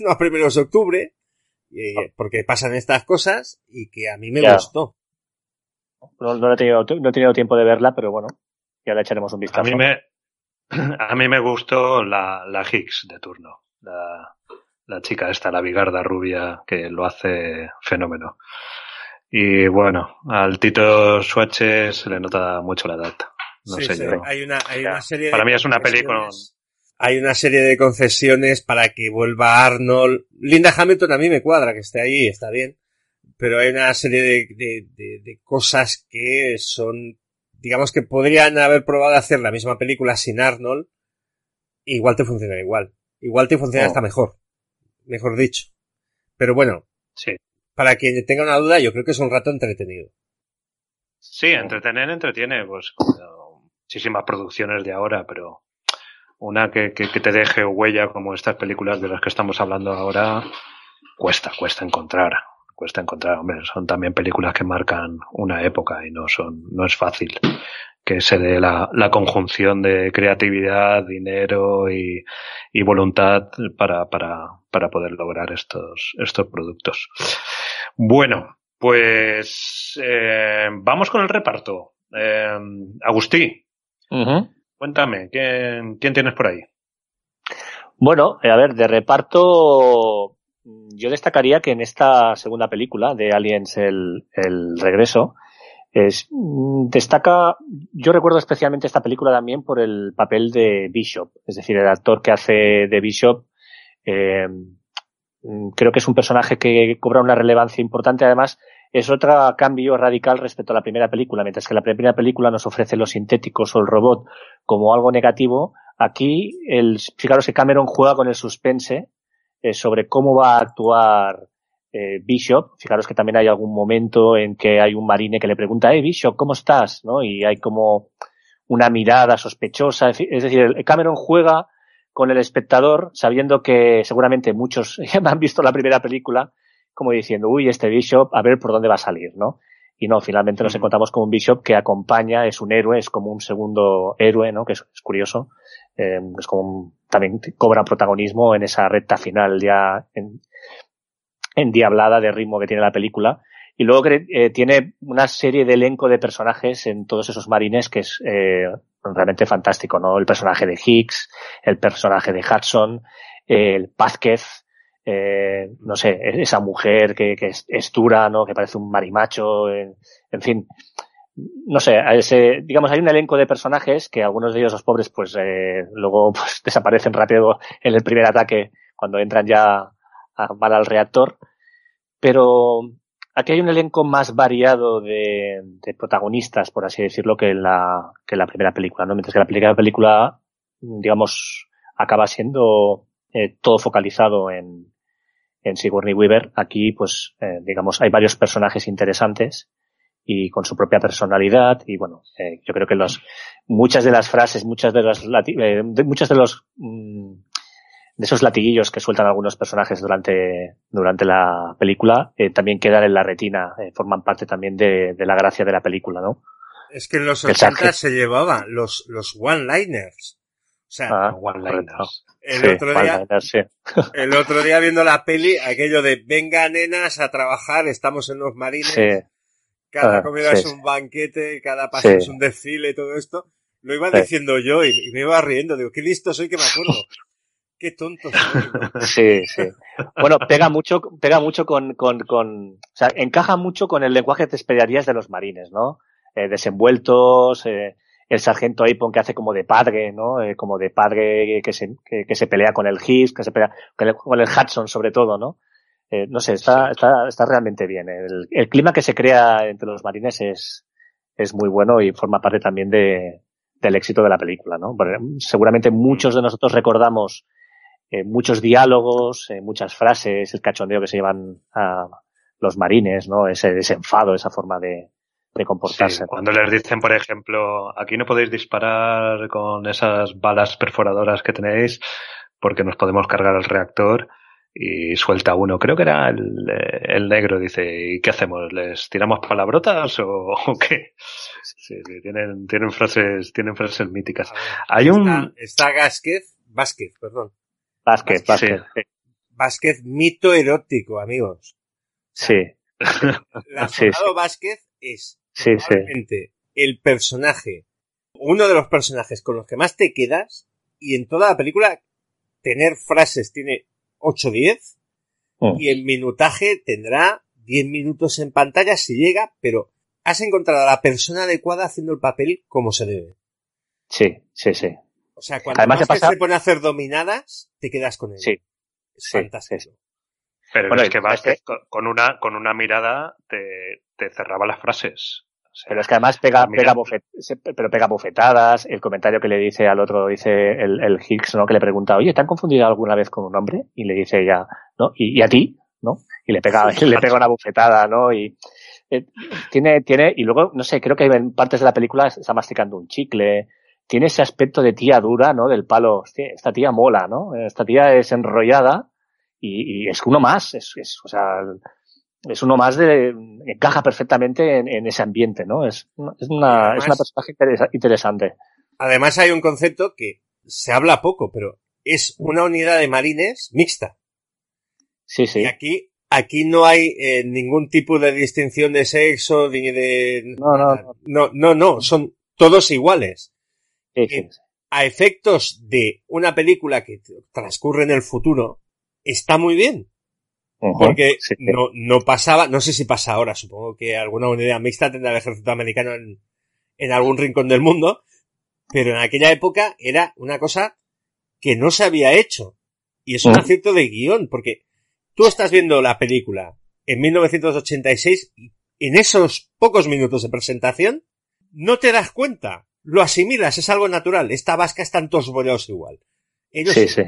C: no a primeros de octubre, ah. porque pasan estas cosas y que a mí me gustó.
D: No, no, he tenido, no he tenido tiempo de verla, pero bueno, ya le echaremos un vistazo.
B: A mí me, a mí me gustó la, la Higgs de turno. La, la chica esta, la bigarda rubia, que lo hace fenómeno. Y bueno, al Tito Suache se le nota mucho la edad. No sé yo.
C: Hay una, hay una serie
B: para mí es una película.
C: Hay una serie de concesiones para que vuelva Arnold. Linda Hamilton a mí me cuadra que esté ahí, está bien. Pero hay una serie de, de, de, cosas que son, digamos que podrían haber probado hacer la misma película sin Arnold. Igual te funciona igual. Igual te funciona hasta mejor mejor dicho. Pero bueno,
B: sí.
C: para quien tenga una duda, yo creo que es un rato entretenido.
B: Sí, entretener, entretiene, pues muchísimas producciones de ahora, pero una que, que, te deje huella como estas películas de las que estamos hablando ahora, cuesta, cuesta encontrar. Cuesta encontrar, hombre, son también películas que marcan una época y no son, no es fácil que se dé la, la conjunción de creatividad, dinero y, y voluntad para, para, para poder lograr estos, estos productos. Bueno, pues eh, vamos con el reparto. Eh, Agustí, cuéntame, ¿quién, ¿quién tienes por ahí?
D: Bueno, eh, a ver, de reparto, yo destacaría que en esta segunda película de Aliens el, el regreso, es, mm, destaca, yo recuerdo especialmente esta película también por el papel de Bishop, es decir, el actor que hace de Bishop, eh, mm, creo que es un personaje que cobra una relevancia importante, además es otro cambio radical respecto a la primera película, mientras que la primera película nos ofrece los sintéticos o el robot como algo negativo, aquí el, fijaros que Cameron juega con el suspense eh, sobre cómo va a actuar eh, Bishop, fijaros que también hay algún momento en que hay un marine que le pregunta, eh, Bishop, ¿cómo estás? ¿no? Y hay como una mirada sospechosa, es decir, Cameron juega con el espectador sabiendo que seguramente muchos ya han visto la primera película, como diciendo, uy, este Bishop, a ver por dónde va a salir, ¿no? Y no, finalmente nos encontramos con un Bishop que acompaña, es un héroe, es como un segundo héroe, ¿no? Que es, curioso. Eh, es como también cobra protagonismo en esa recta final ya en, endiablada de ritmo que tiene la película. Y luego eh, tiene una serie de elenco de personajes en todos esos marines que es eh, realmente fantástico, ¿no? El personaje de Hicks, el personaje de Hudson, el Pazquez, eh, no sé, esa mujer que, que es, dura, ¿no? Que parece un marimacho, en, en fin. No sé, ese, digamos, hay un elenco de personajes que algunos de ellos, los pobres, pues eh, luego pues, desaparecen rápido en el primer ataque cuando entran ya a, van al reactor. Pero aquí hay un elenco más variado de, protagonistas, por así decirlo, que en la, que en la primera película, ¿no? Mientras que la primera película, digamos, acaba siendo eh, todo focalizado en, en Sigourney Weaver. Aquí, pues, eh, digamos, hay varios personajes interesantes y con su propia personalidad y bueno, eh, yo creo que los, muchas de las frases, muchas de las, eh, de, muchos de los, mm, de esos latiguillos que sueltan algunos personajes durante, durante la película, eh, también quedan en la retina, eh, forman parte también de, de, la gracia de la película, ¿no?
C: Es que en los 80 se llevaba los, los one-liners. O sea,
B: ah, one-liners.
C: El, otro día, sí. el otro día viendo la peli, aquello de venga nenas a trabajar, estamos en los marines, sí. cada ah, comida es un banquete, cada paso es un desfile, todo esto, lo iba diciendo yo y, y, me iba riendo, digo, qué listo soy que me acuerdo. Qué tonto.
D: Sí, sí. Bueno, pega mucho, pega mucho con, con, con, o sea, encaja mucho con el lenguaje que te esperarías de los marines, ¿no? Eh, desenvueltos, eh, el sargento Apon que hace como de padre, ¿no? Eh, como de padre que se, que, que, se pelea con el Higgs, que se pelea con el, con el Hudson sobre todo, ¿no? Eh, no sé, está, está, está realmente bien. El, el, clima que se crea entre los marines es, es muy bueno y forma parte también de, del éxito de la película, ¿no? Porque seguramente muchos de nosotros recordamos eh, muchos diálogos, eh, muchas frases, el cachondeo que se llevan a los marines, ¿no? Ese desenfado, esa forma de, de comportarse.
B: Sí, cuando les dicen, por ejemplo, aquí no podéis disparar con esas balas perforadoras que tenéis porque nos podemos cargar el reactor y suelta uno. Creo que era el, el negro, dice, ¿y qué hacemos? ¿Les tiramos palabrotas o, o qué? Sí, sí, tienen, tienen frases, tienen frases míticas. Hay un...
C: Está, está Vázquez, Vázquez, perdón.
D: Vázquez, Vázquez.
C: Sí. Vázquez, mito erótico, amigos.
D: Sí.
C: La sí, sí. Vázquez es sí, sí. el personaje, uno de los personajes con los que más te quedas y en toda la película tener frases tiene 8 10 oh. y el minutaje tendrá 10 minutos en pantalla si llega, pero has encontrado a la persona adecuada haciendo el papel como se debe.
D: Sí, sí, sí.
C: O sea, cuando Además pasa... se pone a hacer dominadas, te quedas con él.
D: Sí.
C: Es sí, fantástico. Sí.
B: Pero bueno, es que Vázquez con una, con una mirada te, te cerraba las frases.
D: O sea, pero es que además pega, pega, bofet, pero pega bofetadas, el comentario que le dice al otro, dice el, el Higgs, ¿no? Que le pregunta, oye, ¿te han confundido alguna vez con un hombre? Y le dice ella, ¿no? ¿Y, y a ti? ¿No? Y le pega, le pega una bofetada, ¿no? Y eh, tiene, tiene, y luego, no sé, creo que en partes de la película está masticando un chicle, tiene ese aspecto de tía dura, ¿no? Del palo, hostia, esta tía mola, ¿no? Esta tía es enrollada y, y es uno más, es, es, o sea, es uno más de, encaja perfectamente en, en ese ambiente, ¿no? Es, es una, además, es una personaje interesa, interesante.
C: Además hay un concepto que se habla poco, pero es una unidad de marines mixta.
D: Sí, sí.
C: Y aquí, aquí no hay eh, ningún tipo de distinción de sexo, ni de...
D: No, no, no.
C: No, no, no, son todos iguales. A efectos de una película que transcurre en el futuro, está muy bien.
D: Uh -huh,
C: Porque
D: sí,
C: no, no pasaba, no sé si pasa ahora, supongo que alguna unidad mixta tendrá el ejército americano en, en algún rincón del mundo, pero en aquella época era una cosa que no se había hecho. Y es un acierto de guion, porque tú estás viendo la película en 1986 y en esos pocos minutos de presentación no te das cuenta, lo asimilas, es algo natural. Esta vasca están todos boleados igual. Ellos
D: Sí, sí.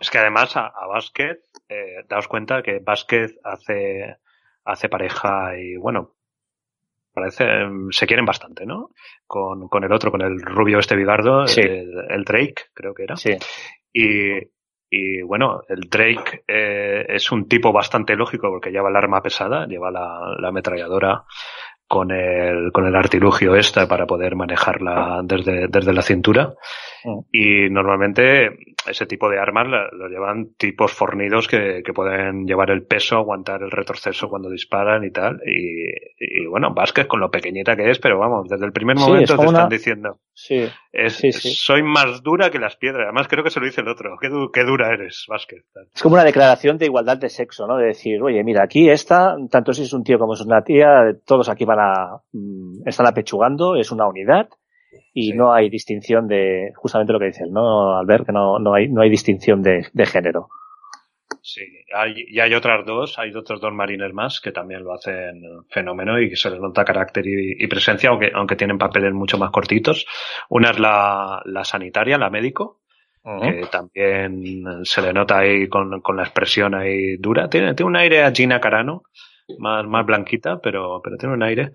B: Es que además a, a Vázquez, eh, daos cuenta que Vázquez hace, hace pareja y bueno, parece, se quieren bastante, ¿no? Con, con el otro, con el rubio este bigardo,
D: Sí.
B: el, el Drake, creo que era.
D: Sí.
B: Y, Y bueno, el Drake eh, es un tipo bastante lógico porque lleva el arma pesada, lleva la, la ametralladora con el, con el artilugio esta para poder manejarla desde, desde la cintura. Mm. Y normalmente ese tipo de armas lo llevan tipos fornidos que, que, pueden llevar el peso, aguantar el retroceso cuando disparan y tal. Y, y bueno, Vázquez con lo pequeñita que es, pero vamos, desde el primer momento te están diciendo.
D: Sí,
B: es, Soy más dura que las piedras. Además creo que se lo dice el otro. Qué, qué dura eres, Vázquez.
D: Es como una declaración de igualdad de sexo, ¿no? De decir, oye, mira, aquí está, tanto si es un tío como es una tía, todos aquí van a, mm, están apechugando, es una unidad y no hay distinción de, justamente lo que dice ¿no? Albert, que no, no hay, no hay distinción de, de género.
B: Sí, hay, y hay otras dos, hay otros dos marines más que también lo hacen fenómeno y que se les nota carácter y, presencia, aunque, aunque tienen papeles mucho más cortitos. Una es la, la sanitaria, la médico, que también se le nota ahí con, con la expresión ahí dura. Tiene, tiene un aire a Gina Carano, más, más blanquita, pero, pero tiene un aire.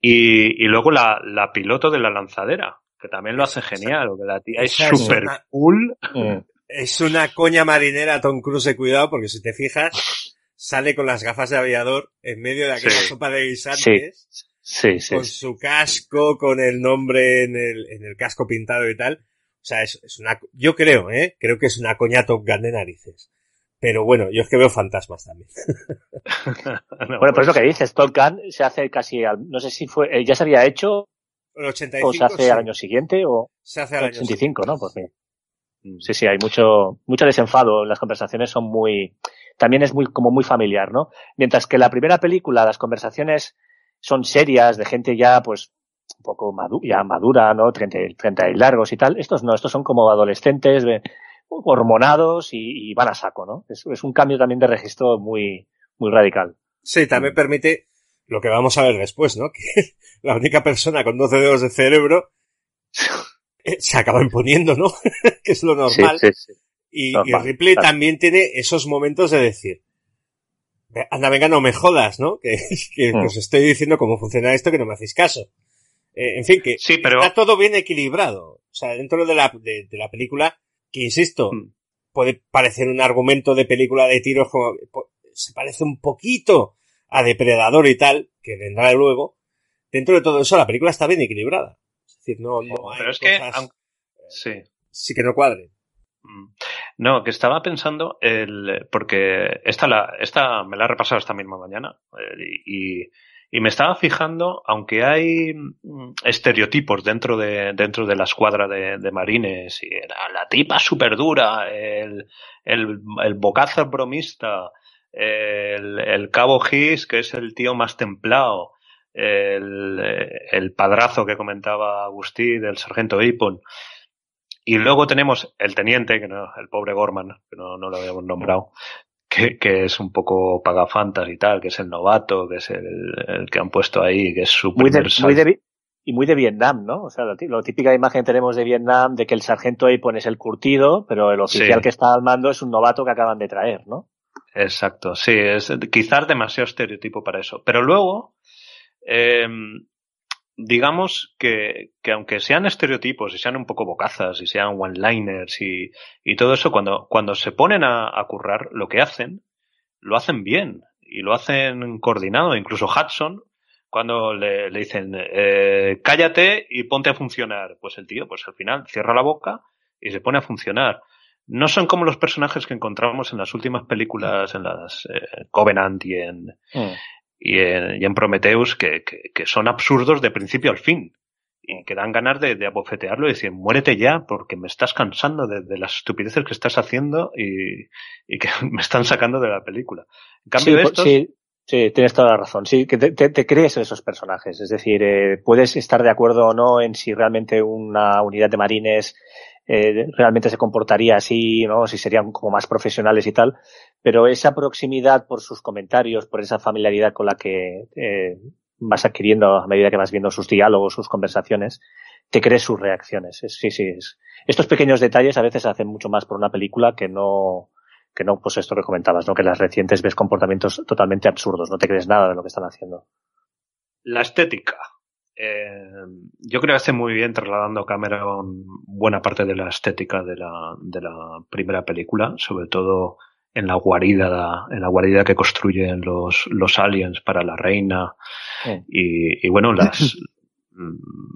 B: Y, y luego la, la piloto de la lanzadera, que también lo hace genial, que la tía es súper cool.
C: Mm. Es una coña marinera Tom Cruise, cuidado, porque si te fijas, sale con las gafas de aviador en medio de aquella sopa de guisantes.
D: Sí. Sí,
C: con su casco, con el nombre en el, en el casco pintado y tal. O sea, es, es una, yo creo, eh, creo que es una coña Top Gun de narices. Pero bueno, yo es que veo fantasmas también.
D: bueno, pues lo que dices, Top Gun se hace casi, no sé si fue, eh, ya se había hecho.
C: El 85,
D: o se hace al año siguiente o.
C: Se hace al
D: 85, ¿no? Pues bien. Sí, sí, hay mucho, mucho desenfado. Las conversaciones son muy, también es muy, como muy familiar, ¿no? Mientras que la primera película, las conversaciones son serias, de gente ya, pues, un poco ya madura, ¿no? 30, 30 y largos y tal. Estos no, estos son como adolescentes, hormonados y, van a saco, ¿no? Es, es, un cambio también de registro muy, muy radical.
C: Sí, también permite lo que vamos a ver después, ¿no? Que la única persona con 12 dedos de cerebro se acaba imponiendo, ¿no? que es lo normal.
D: Sí, sí, sí.
C: Y, y, Ripley también tiene esos momentos de decir, anda, venga, no me jodas, ¿no? Que, que mm. os estoy diciendo cómo funciona esto, que no me hacéis caso. Eh, en fin, que
B: sí, pero...
C: está todo bien equilibrado. O sea, dentro de la, de, de la película que insisto, mm. puede parecer un argumento de película de tiros como, se parece un poquito a Depredador y tal, que vendrá luego. Dentro de todo eso, la película está bien equilibrada. Es decir, no, no hay
B: Pero es que, sí.
C: Sí que no cuadre.
B: Mm. No, que estaba pensando el, porque esta la, esta me la he repasado esta misma mañana, eh, y, y me estaba fijando, aunque hay mm, estereotipos dentro de, dentro de la escuadra de, de marines, y la tipa súper dura, el, el, el bocaza bromista, el, el cabo Gis, que es el tío más templado, el, el padrazo que comentaba Agustí del sargento Ipon. Y luego tenemos el teniente, que no, el pobre Gorman, que no, no lo habíamos nombrado, que, que, es un poco pagafantas y tal, que es el novato, que es el, el que han puesto ahí, que es súper...
D: Muy de, muy de, y muy de Vietnam, ¿no? O sea, la, la, típica imagen que tenemos de Vietnam de que el sargento ahí pones el curtido, pero el oficial sí. que está al mando es un novato que acaban de traer, ¿no?
B: Exacto, sí, es quizás demasiado estereotipo para eso. Pero luego, eh, digamos que, que aunque sean estereotipos y sean un poco bocazas y sean one-liners y, y todo eso, cuando, cuando se ponen a, currar, lo que hacen, lo hacen bien y lo hacen coordinado. Incluso Hudson, cuando le, le dicen, eh, cállate y ponte a funcionar, pues el tío, pues al final cierra la boca y se pone a funcionar. No son como los personajes que encontramos en las últimas películas, en las eh, Covenant y en, mm y en, y en Prometheus que, que, que, son absurdos de principio al fin y que dan ganas de, de abofetearlo y decir muérete ya porque me estás cansando de, de las estupideces que estás haciendo y, y, que me están sacando de la película. En cambio
D: sí,
B: estos...
D: sí, sí, tienes toda la razón. Sí, que te, te, te crees en esos personajes. Es decir, eh, puedes estar de acuerdo o no en si realmente una unidad de marines eh, realmente se comportaría así, ¿no? Si serían como más profesionales y tal. Pero esa proximidad por sus comentarios, por esa familiaridad con la que eh, vas adquiriendo a medida que vas viendo sus diálogos, sus conversaciones, te crees sus reacciones. Es, sí, sí. Es. Estos pequeños detalles a veces hacen mucho más por una película que no, que no, pues esto que comentabas, ¿no? Que las recientes ves comportamientos totalmente absurdos, no te crees nada de lo que están haciendo.
B: La estética. Eh, yo creo que hace muy bien trasladando a Cameron buena parte de la estética de la, de la primera película, sobre todo en la guarida, en la guarida que construyen los, los aliens para la reina. Y, y, bueno, las,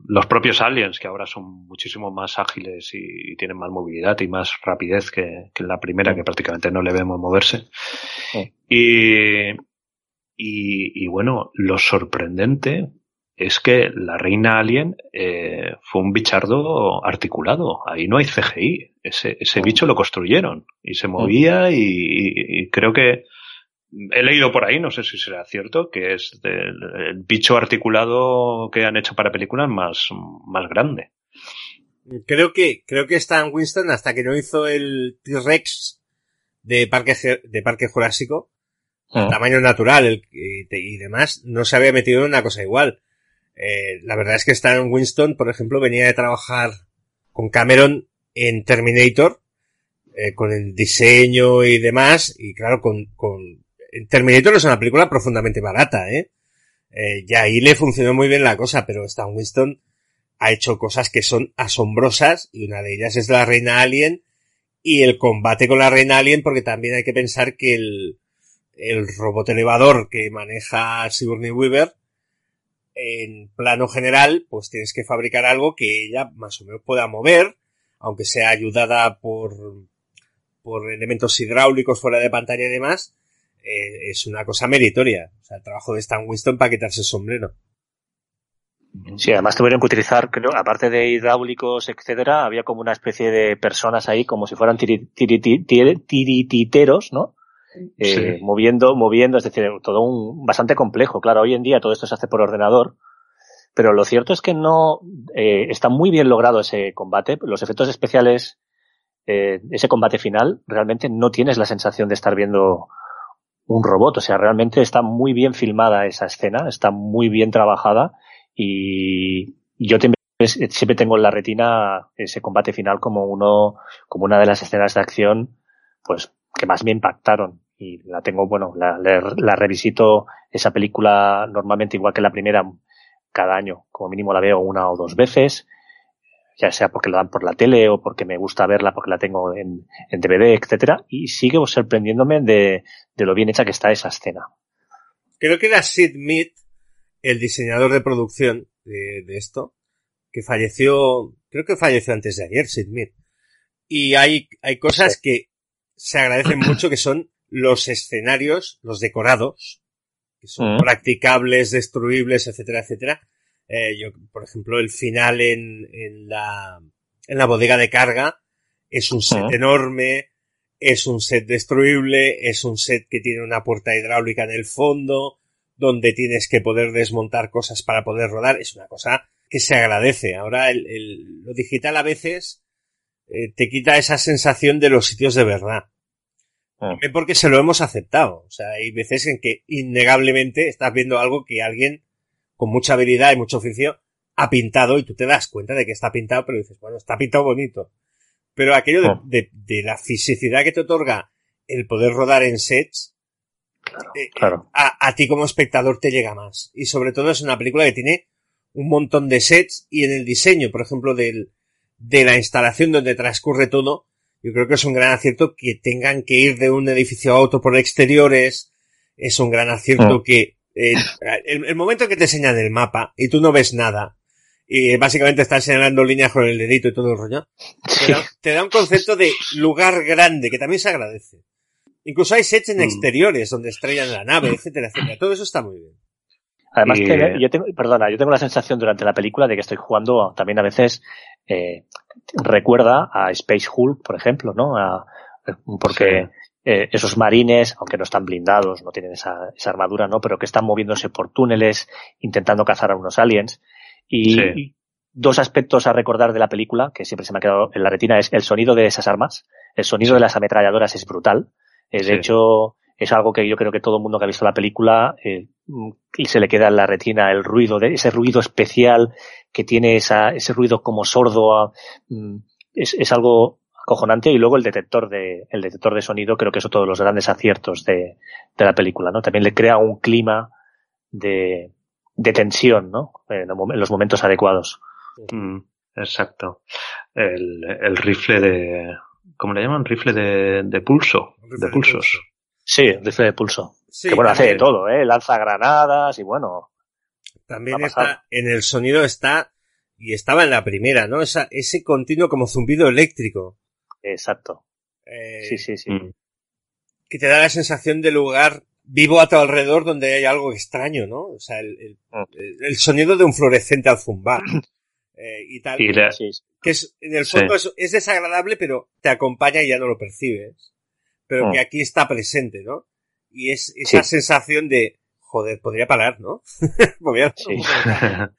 B: los propios aliens, que ahora son muchísimo más ágiles y, tienen más movilidad y más rapidez que, que en la primera, que prácticamente no le vemos moverse. Y, y, y, bueno, lo sorprendente es que la reina alien eh, fue un bichardo articulado. Ahí no hay CGI. Ese, ese bicho lo construyeron y se movía y, y creo que he leído por ahí, no sé si será cierto, que es el bicho articulado que han hecho para películas más, más grande.
C: Creo que, creo que Stan Winston, hasta que no hizo el T-Rex de Parque, de Parque Jurásico, ah. tamaño natural el, y, y, demás, no se había metido en una cosa igual. Eh, la verdad es que Stan Winston, por ejemplo, venía de trabajar con Cameron en Terminator, eh, con el diseño y demás, y claro, con, con Terminator es una película profundamente barata, ¿eh? ¿eh? Y ahí le funcionó muy bien la cosa, pero Stan Winston ha hecho cosas que son asombrosas y una de ellas es la Reina Alien y el combate con la Reina Alien porque también hay que pensar que el, el robot elevador que maneja Sigourney Weaver en plano general pues tienes que fabricar algo que ella más o menos pueda mover aunque sea ayudada por por elementos hidráulicos fuera de pantalla y demás eh, es una cosa meritoria. O sea, el trabajo de Stan Winston para quitarse el sombrero.
D: Sí, además tuvieron que utilizar, creo, aparte de hidráulicos, etcétera, había como una especie de personas ahí como si fueran tirititeros, ¿no? Eh, moviendo, moviendo, es decir, todo un bastante complejo. Claro, hoy en día todo esto se hace por ordenador, pero lo cierto es que no eh, está muy bien logrado ese combate. Los efectos especiales, eh, ese combate final, realmente no tienes la sensación de estar viendo un robot. O sea, realmente está muy bien filmada esa escena, está muy bien trabajada y yo siempre tengo en la retina ese combate final como uno, como una de las escenas de acción, pues, que más me impactaron. Y la tengo, bueno, la, la revisito esa película normalmente igual que la primera cada año, como mínimo la veo una o dos veces ya sea porque la dan por la tele o porque me gusta verla porque la tengo en, en DVD, etcétera, y sigue sorprendiéndome de, de, lo bien hecha que está esa escena.
C: Creo que era Sid Mead, el diseñador de producción de, de, esto, que falleció, creo que falleció antes de ayer, Sid Mead. Y hay, hay cosas que se agradecen mucho que son los escenarios, los decorados, que son mm. practicables, destruibles, etcétera, etcétera, eh, yo, por ejemplo, el final en, en, la, en la bodega de carga es un set enorme, es un set destruible, es un set que tiene una puerta hidráulica en el fondo, donde tienes que poder desmontar cosas para poder rodar. Es una cosa que se agradece. Ahora el, el, lo digital a veces eh, te quita esa sensación de los sitios de verdad. Porque se lo hemos aceptado. O sea, hay veces en que innegablemente estás viendo algo que alguien con mucha habilidad y mucho oficio, ha pintado y tú te das cuenta de que está pintado, pero dices, bueno, está pintado bonito. Pero aquello de, oh. de, de la fisicidad que te otorga el poder rodar en sets,
D: claro, eh, claro.
C: A, a, ti como espectador te llega más. Y sobre todo es una película que tiene un montón de sets y en el diseño, por ejemplo, del, de la instalación donde transcurre todo, yo creo que es un gran acierto que tengan que ir de un edificio a otro por exteriores, es un gran acierto oh. que eh, el, el, momento que te enseñan el mapa y tú no ves nada, y básicamente están señalando líneas con el dedito y todo el rollo, te da, te da un concepto de lugar grande que también se agradece. Incluso hay sets en mm. exteriores donde estrellan la nave, etcétera, etcétera. Todo eso está muy bien.
D: Además y... que yo tengo, perdona, yo tengo la sensación durante la película de que estoy jugando también a veces eh, recuerda a Space Hulk, por ejemplo, ¿no? A, porque sí eh, esos marines, aunque no están blindados, no tienen esa, esa, armadura, ¿no? Pero que están moviéndose por túneles, intentando cazar a unos aliens. Y, sí. y, dos aspectos a recordar de la película, que siempre se me ha quedado en la retina, es el sonido de esas armas. El sonido de las ametralladoras es brutal. Eh, de sí. hecho, es algo que yo creo que todo el mundo que ha visto la película eh, y se le queda en la retina el ruido, de ese ruido especial que tiene esa, ese ruido como sordo. A, mm, es, es algo cojonante y luego el detector de el detector de sonido creo que es otro de los grandes aciertos de, de la película no también le crea un clima de de tensión, ¿no? En los momentos adecuados.
B: Mm, exacto. El, el, rifle de, ¿cómo le llaman? Rifle de, de pulso, de pulsos.
D: Sí, rifle de pulso. Que bueno, hace de todo, ¿eh? Lanza granadas y bueno.
C: También está, en el sonido está, y estaba en la primera, ¿no? Esa, ese continuo como zumbido eléctrico.
D: Exacto. Eh, sí, sí, sí. Mm.
C: Que te da la sensación de lugar vivo a tu alrededor donde hay algo extraño, ¿no? O sea, el, el, mm. sonido de un fluorescente al zumbar. eh, y tal. Que es, en el fondo es, desagradable, pero te acompaña y ya no lo percibes. Pero que mm. aquí está presente, ¿no? Y es esa sensación de, joder, podría parar, ¿no?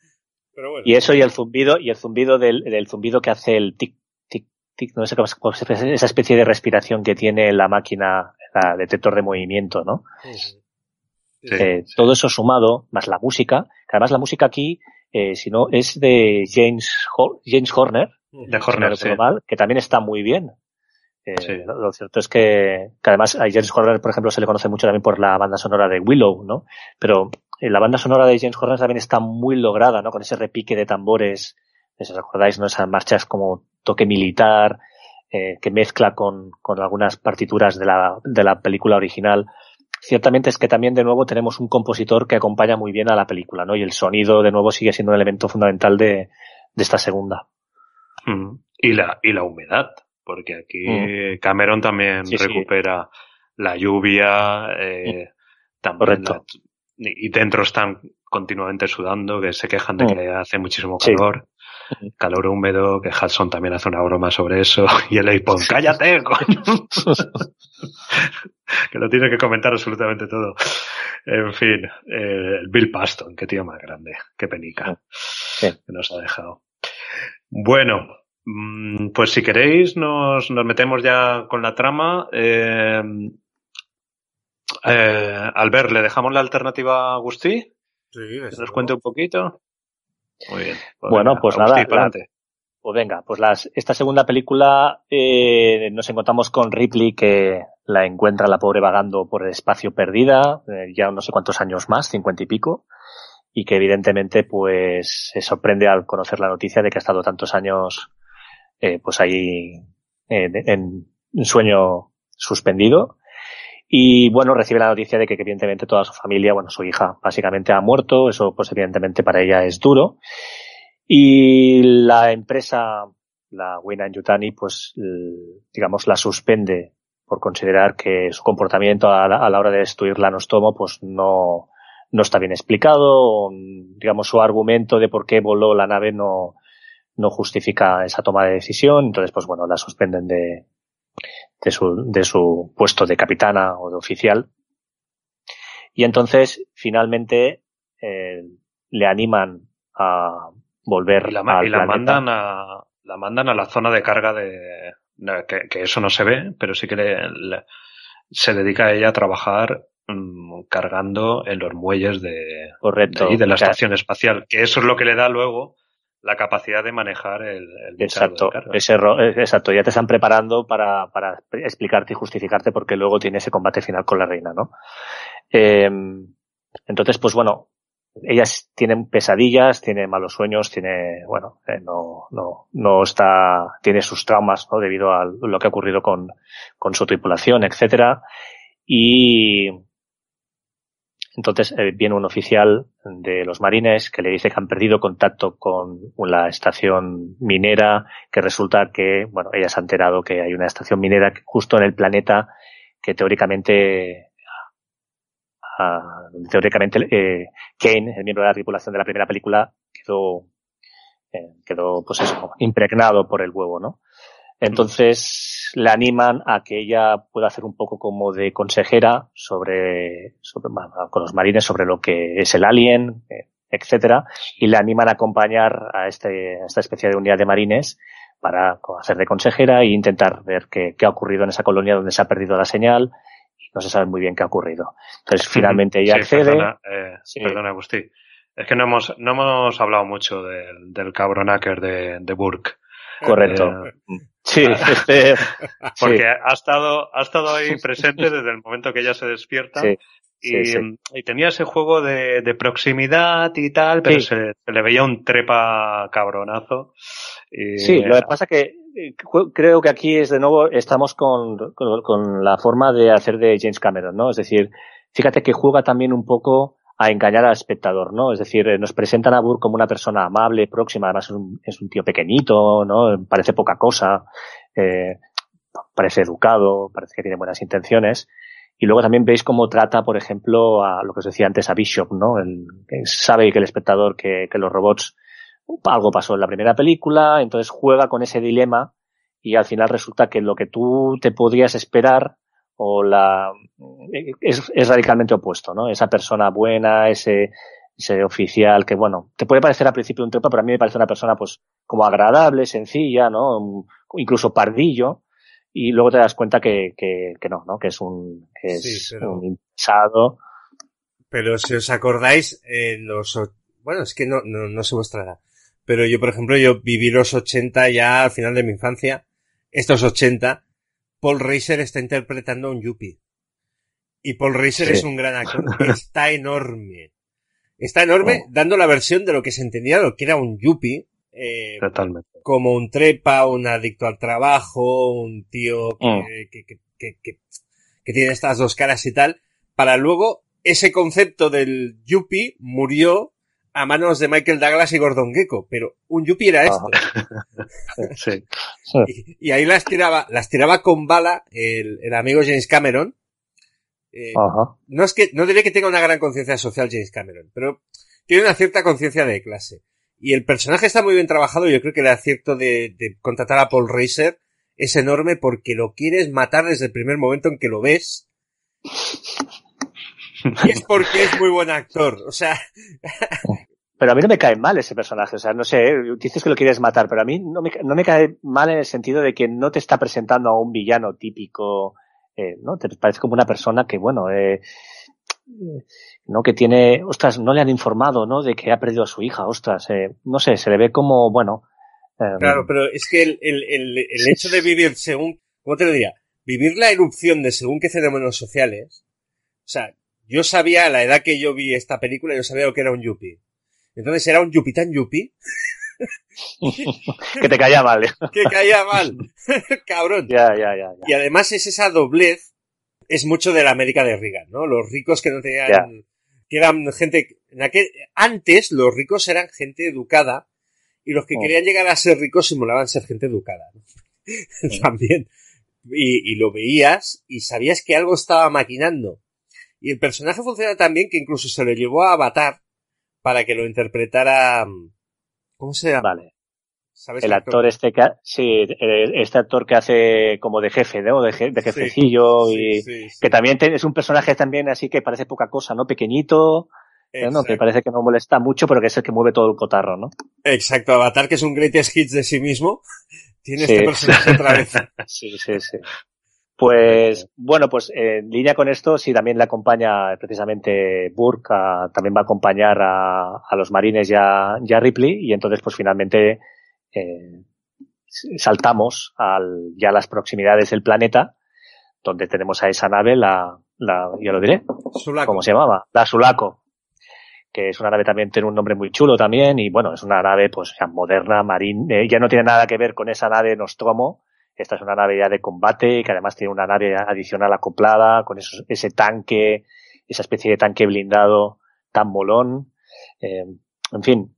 D: pero bueno. Y eso y el zumbido, y el zumbido del, del zumbido que hace el tic, tic, tic, no sé cómo, esa especie de respiración que tiene la máquina, la detector de movimiento, ¿no? Eh, todo eso sumado, más la música, que además la música aquí eh, sino es de James, James Horner,
B: de Horner,
D: que también está muy bien. Eh, lo, cierto es que, además a James Horner, por ejemplo, se le conoce mucho también por la banda sonora de Willow, ¿no? Pero eh, la banda sonora de James Horner también está muy lograda, ¿no? Con ese repique de tambores, si os acordáis, ¿no? Esas marchas como toque militar, eh, que mezcla con, con algunas partituras de la, de la película original ciertamente es que también de nuevo tenemos un compositor que acompaña muy bien a la película, ¿no? Y el sonido de nuevo sigue siendo un elemento fundamental de, de esta segunda.
B: Mm. Y la, y la humedad, porque aquí mm. Cameron también recupera la lluvia, eh, también y dentro están continuamente sudando, que se quejan de que mm. hace muchísimo calor calor húmedo, que Hudson también hace una broma sobre eso, y el Apon, cállate, coño. que lo tiene que comentar absolutamente todo. En fin, eh, Bill Paston, qué tío más grande, qué penica, que nos ha dejado. Bueno, mm, pues si queréis nos, nos metemos ya con la trama. Eh, eh, Albert, ¿le dejamos la alternativa a Agustí? Sí, que nos cuente un poquito. Muy bien.
D: Pues bueno, pues nada. pues venga, pues las, esta segunda película eh, nos encontramos con Ripley que la encuentra la pobre vagando por el espacio perdida, eh, ya no sé cuántos años más, cincuenta y pico, y que evidentemente pues se sorprende al conocer la noticia de que ha estado tantos años eh, pues ahí en, un sueño suspendido. Y bueno, recibe la noticia de que evidentemente toda su familia, bueno, su hija básicamente ha muerto, eso pues evidentemente para ella es duro. Y la empresa, la Wayne Yutani, pues digamos la suspende por considerar que su comportamiento a la, hora de destruir la Nostomo pues no, no está bien explicado, digamos su argumento de por qué voló la nave no, no justifica esa toma de decisión, entonces pues bueno, la suspenden de, de su, de su puesto de capitana o de oficial. Y entonces, finalmente, eh, le animan a volver
B: y la, y la mandan a la mandan a la zona de carga de que, eso no se ve pero sí que le, se dedica a ella a trabajar mm, cargando en los muelles de,
D: Correcto,
B: de, de la estación espacial que eso es lo que le da luego la capacidad de manejar el, el
D: exacto. Ese eh, exacto. Ya te están preparando para, para explicarte y justificarte porque luego tiene ese combate final con la reina no eh, entonces pues bueno ellas tienen pesadillas tiene malos sueños tiene bueno eh, no no no está tiene sus traumas no debido a lo que ha ocurrido con con su tripulación etcétera. Y entonces eh, viene un oficial de los marines que le dice que han perdido contacto con la estación minera, que resulta que, bueno, ella se ha enterado que hay una estación minera justo en el planeta que teóricamente, ah, teóricamente eh, Kane, el miembro de la tripulación de la primera película, quedó, eh, quedó, pues eso, impregnado por el huevo, ¿no? Entonces le animan a que ella pueda hacer un poco como de consejera sobre, sobre con los marines sobre lo que es el alien, etcétera, y le animan a acompañar a, este, a esta especie de unidad de marines para hacer de consejera e intentar ver qué, qué, ha ocurrido en esa colonia donde se ha perdido la señal y no se sabe muy bien qué ha ocurrido. Entonces finalmente ella accede.
B: Perdona, eh, perdona Agustín. Es que no hemos, no hemos hablado mucho del, del cabronacker de, de Burke.
D: Correcto.
B: Eh, sí, este, porque ha estado, ha estado ahí presente desde el momento que ella se despierta. y, tenía ese juego de, proximidad y tal, pero se, le veía un trepa cabronazo.
D: sí, lo que pasa que eh, creo que aquí es de nuevo, estamos con, con, la forma de hacer de James Cameron, ¿no? Es decir, fíjate que juega también un poco a engañar al espectador, ¿no? Es decir, eh, nos presentan a Burr como una persona amable, próxima, además es un, es un tío pequeñito, ¿no? Parece poca cosa, eh, parece educado, parece que tiene buenas intenciones. Y luego también veis cómo trata, por ejemplo, a lo que os decía antes, a Bishop, ¿no? El, sabe que el espectador, que, que los robots, algo pasó en la primera película, entonces juega con ese dilema y al final resulta que lo que tú te podrías esperar o la es, es radicalmente opuesto, ¿no? Esa persona buena, ese, ese oficial que, bueno, te puede parecer al principio un trepa, pero a mí me parece una persona, pues, como agradable, sencilla, ¿no? Incluso pardillo, y luego te das cuenta que, que, que no, ¿no? Que es un, que es un interesado.
C: Pero si os acordáis, en los, bueno, es que no, no, no se mostrará. Pero yo, por ejemplo, yo viví los 80 ya al final de mi infancia. Estos 80, Paul Reiser está interpretando a un Yuppie. Y Paul Reiser es un gran actor. Está enorme. Está enorme oh. dando la versión de lo que se entendía lo que era un Yuppie.
B: Eh, Totalmente
C: como un trepa, un adicto al trabajo, un tío mm. que, que, que, que, tiene estas dos caras y tal, para luego ese concepto del yuppie murió a manos de Michael Douglas y Gordon Gecko, pero un yuppie era esto.
B: sí.
C: y, ahí las tiraba, las tiraba con bala el, el amigo James Cameron. Eh, no es que, no diré que tenga una gran conciencia social James Cameron, pero tiene una cierta conciencia de clase. Y el personaje está muy bien trabajado. Yo creo que el acierto de, de contratar a Paul Reiser es enorme porque lo quieres matar desde el primer momento en que lo ves. Y es porque es muy buen actor. O sea.
D: Pero a mí no me cae mal ese personaje. O sea, no sé, dices que lo quieres matar, pero a mí no me, no me cae mal en el sentido de que no te está presentando a un villano típico, eh, ¿no? Te parece como una persona que, bueno, eh, ¿no? Que tiene, ostras, no le han informado, ¿no? De que ha perdido a su hija, ostras, eh, no sé, se le ve como, bueno.
C: Em, claro, pero es que el, el, el, el, hecho de vivir según, ¿cómo te lo diría? Vivir la erupción de según qué fenómenos sociales, o sea, yo sabía a la edad que yo vi esta película, yo sabía lo que era un yuppie. Entonces era un yuppie tan yuppie.
D: que te caía mal.
C: que caía mal. Cabrón.
D: Ya, ya, ya,
C: Y además es esa doblez es mucho de la América de Reagan, ¿no? Los ricos que no tenían, que eran gente, en aquel, antes los ricos eran gente educada y los que oh. querían llegar a ser ricos simulaban ser gente educada, ¿no? También. Y, y, lo veías y sabías que algo estaba maquinando. Y el personaje funciona tan bien que incluso se lo llevó a Avatar para que lo interpretara, ¿cómo se llama?
D: Vale el actor, este que, sí, este actor que hace como de jefe, ¿no? De, jefecillo y que también es un personaje también así que parece poca cosa, ¿no? Pequeñito, ¿no? Que parece que no molesta mucho, pero que es el que mueve todo el cotarro, ¿no?
C: Exacto, Avatar, que es un greatest hits de sí mismo, tiene este personaje otra vez.
D: sí, sí, sí. Pues, bueno, pues en línea con esto, sí, también le acompaña precisamente Burke, también va a acompañar a, a los marines ya, ya Ripley, y entonces pues finalmente eh, saltamos al, ya a las proximidades del planeta, donde tenemos a esa nave, la, la ya lo diré, ¿cómo se llamaba? La Sulaco, que es una nave también, tiene un nombre muy chulo también, y bueno, es una nave pues ya moderna, marina, eh, ya no tiene nada que ver con esa nave Nostromo, esta es una nave ya de combate, que además tiene una nave adicional acoplada, con ese tanque, esa especie de tanque blindado tan molón, eh, en fin,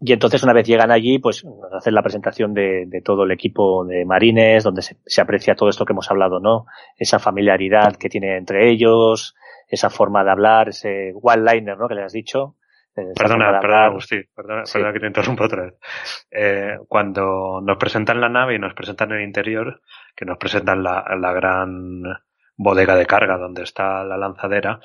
D: y entonces una vez llegan allí, pues nos hacen la presentación de, de todo el equipo de marines, donde se, se, aprecia todo esto que hemos hablado, ¿no? Esa familiaridad que tiene entre ellos, esa forma de hablar, ese one-liner, ¿no? Que le has dicho.
B: Perdona, perdona, Agustín, perdona, perdona, que te interrumpa otra vez. Eh, cuando nos presentan la nave y nos presentan el interior, que nos presentan la, la gran bodega de carga donde está la lanzadera,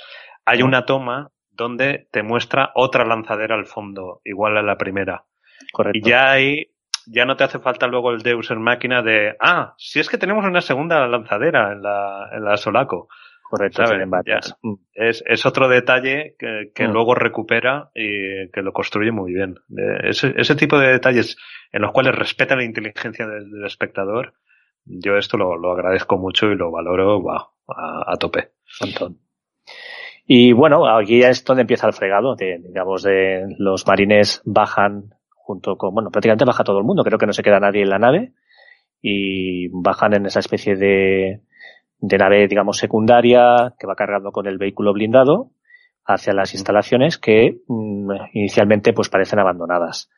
B: hay una toma donde te muestra otra lanzadera al fondo, igual a la primera.
D: Correcto.
B: Y ya ahí, ya no te hace falta luego el Deus en máquina de, ah, si es que tenemos una segunda lanzadera en la, en la Solaco.
D: Correcto,
B: mm. es, es otro detalle que, que mm. luego recupera y que lo construye muy bien. Ese, ese tipo de detalles en los cuales respeta la inteligencia del, espectador, yo esto lo, lo, agradezco mucho y lo valoro a, a tope.
D: Y bueno, aquí ya es donde empieza el fregado, de, digamos, de los marines bajan junto con, bueno, prácticamente baja todo el mundo, creo que no se queda nadie en la nave, y bajan en esa especie de, de nave, digamos, secundaria que va cargando con el vehículo blindado hacia las instalaciones que mm, inicialmente pues parecen abandonadas.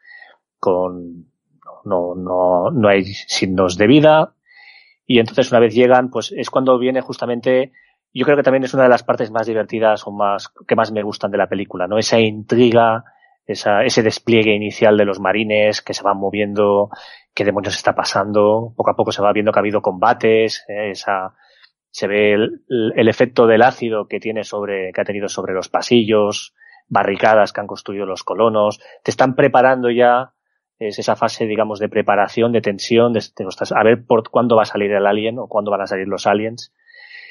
D: Con no, no, no hay signos de vida. Y entonces una vez llegan pues es cuando viene justamente yo creo que también es una de las partes más divertidas o más que más me gustan de la película no esa intriga esa, ese despliegue inicial de los marines que se van moviendo qué demonios está pasando. Poco a poco se va viendo que ha habido combates eh, esa se ve el, efecto del ácido que tiene sobre, que ha tenido sobre los pasillos, barricadas que han construido los colonos, te están preparando ya, es esa fase, digamos, de preparación, de tensión, de, a ver por cuándo va a salir el alien o cuándo van a salir los aliens.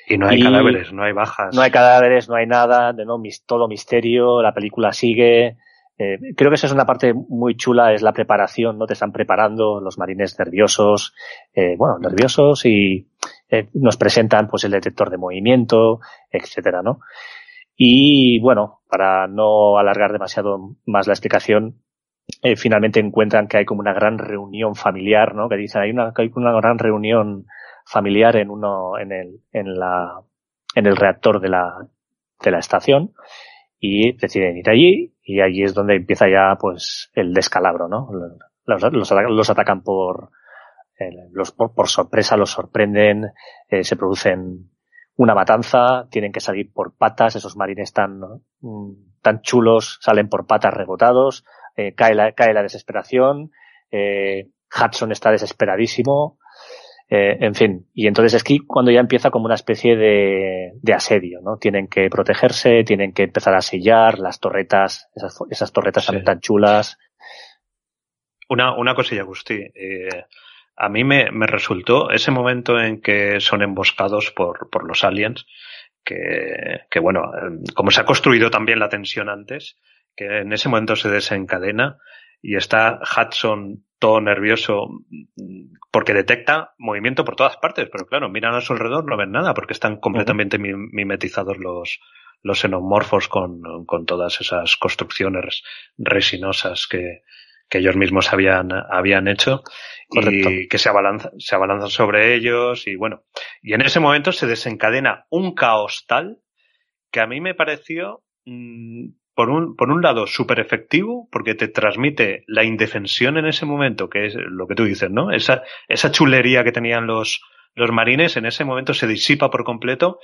B: Y no hay cadáveres, no hay bajas.
D: No hay cadáveres, no hay nada, de no, todo misterio, la película sigue. Eh, creo que esa es una parte muy chula, es la preparación, ¿no? Te están preparando los marines nerviosos, eh, bueno, nerviosos y eh, nos presentan pues el detector de movimiento, etcétera, ¿no? Y bueno, para no alargar demasiado más la explicación, eh, finalmente encuentran que hay como una gran reunión familiar, ¿no? Que dicen hay una, hay una gran reunión familiar en uno, en el, en la, en el reactor de la, de la estación y deciden ir allí y allí es donde empieza ya pues el descalabro, ¿no? Los, atacan por, los, por, sorpresa los sorprenden, eh, se producen una matanza, tienen que salir por patas, esos marines tan, mm, tan chulos salen por patas rebotados, eh, cae, la, cae la desesperación, eh, Hudson está desesperadísimo, eh, en fin, y entonces aquí cuando ya empieza como una especie de, de, asedio, ¿no? Tienen que protegerse, tienen que empezar a sellar las torretas, esas, esas torretas tan chulas.
B: Una, una cosilla, Agustí. Eh, a mí me, me, resultó ese momento en que son emboscados por, por los aliens, que, que, bueno, como se ha construido también la tensión antes, que en ese momento se desencadena y está Hudson todo nervioso porque detecta movimiento por todas partes, pero claro, miran a su alrededor, no ven nada porque están completamente mimetizados los, los xenomorfos con, con todas esas construcciones resinosas que, que ellos mismos habían, habían hecho y que se abalanzan, se abalanzan sobre ellos y bueno, y en ese momento se desencadena un caos tal que a mí me pareció mmm, por un, por un lado súper efectivo porque te transmite la indefensión en ese momento, que es lo que tú dices, ¿no? Esa, esa chulería que tenían los, los marines en ese momento se disipa por completo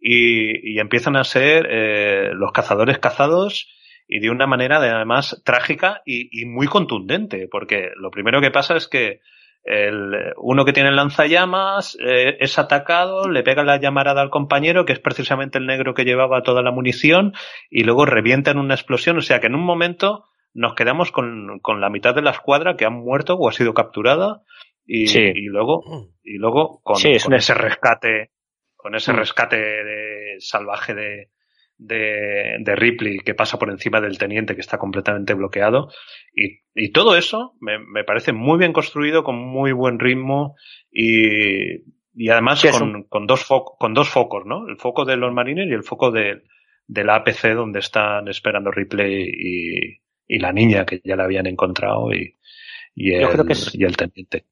B: y, y empiezan a ser eh, los cazadores cazados y de una manera además trágica y, y, muy contundente, porque lo primero que pasa es que el, uno que tiene el lanzallamas eh, es atacado, le pega la llamarada al compañero, que es precisamente el negro que llevaba toda la munición, y luego revienta en una explosión, o sea que en un momento nos quedamos con, con la mitad de la escuadra que han muerto o ha sido capturada, y, y luego, y luego con, con ese rescate, con ese mm. rescate de, salvaje de, de, de, Ripley que pasa por encima del teniente que está completamente bloqueado. Y, y todo eso me, me, parece muy bien construido, con muy buen ritmo y, y además con, con, dos con dos focos, ¿no? El foco de los marines y el foco de, de la APC donde están esperando Ripley y, y la niña que ya la habían encontrado y, y, el, y el teniente.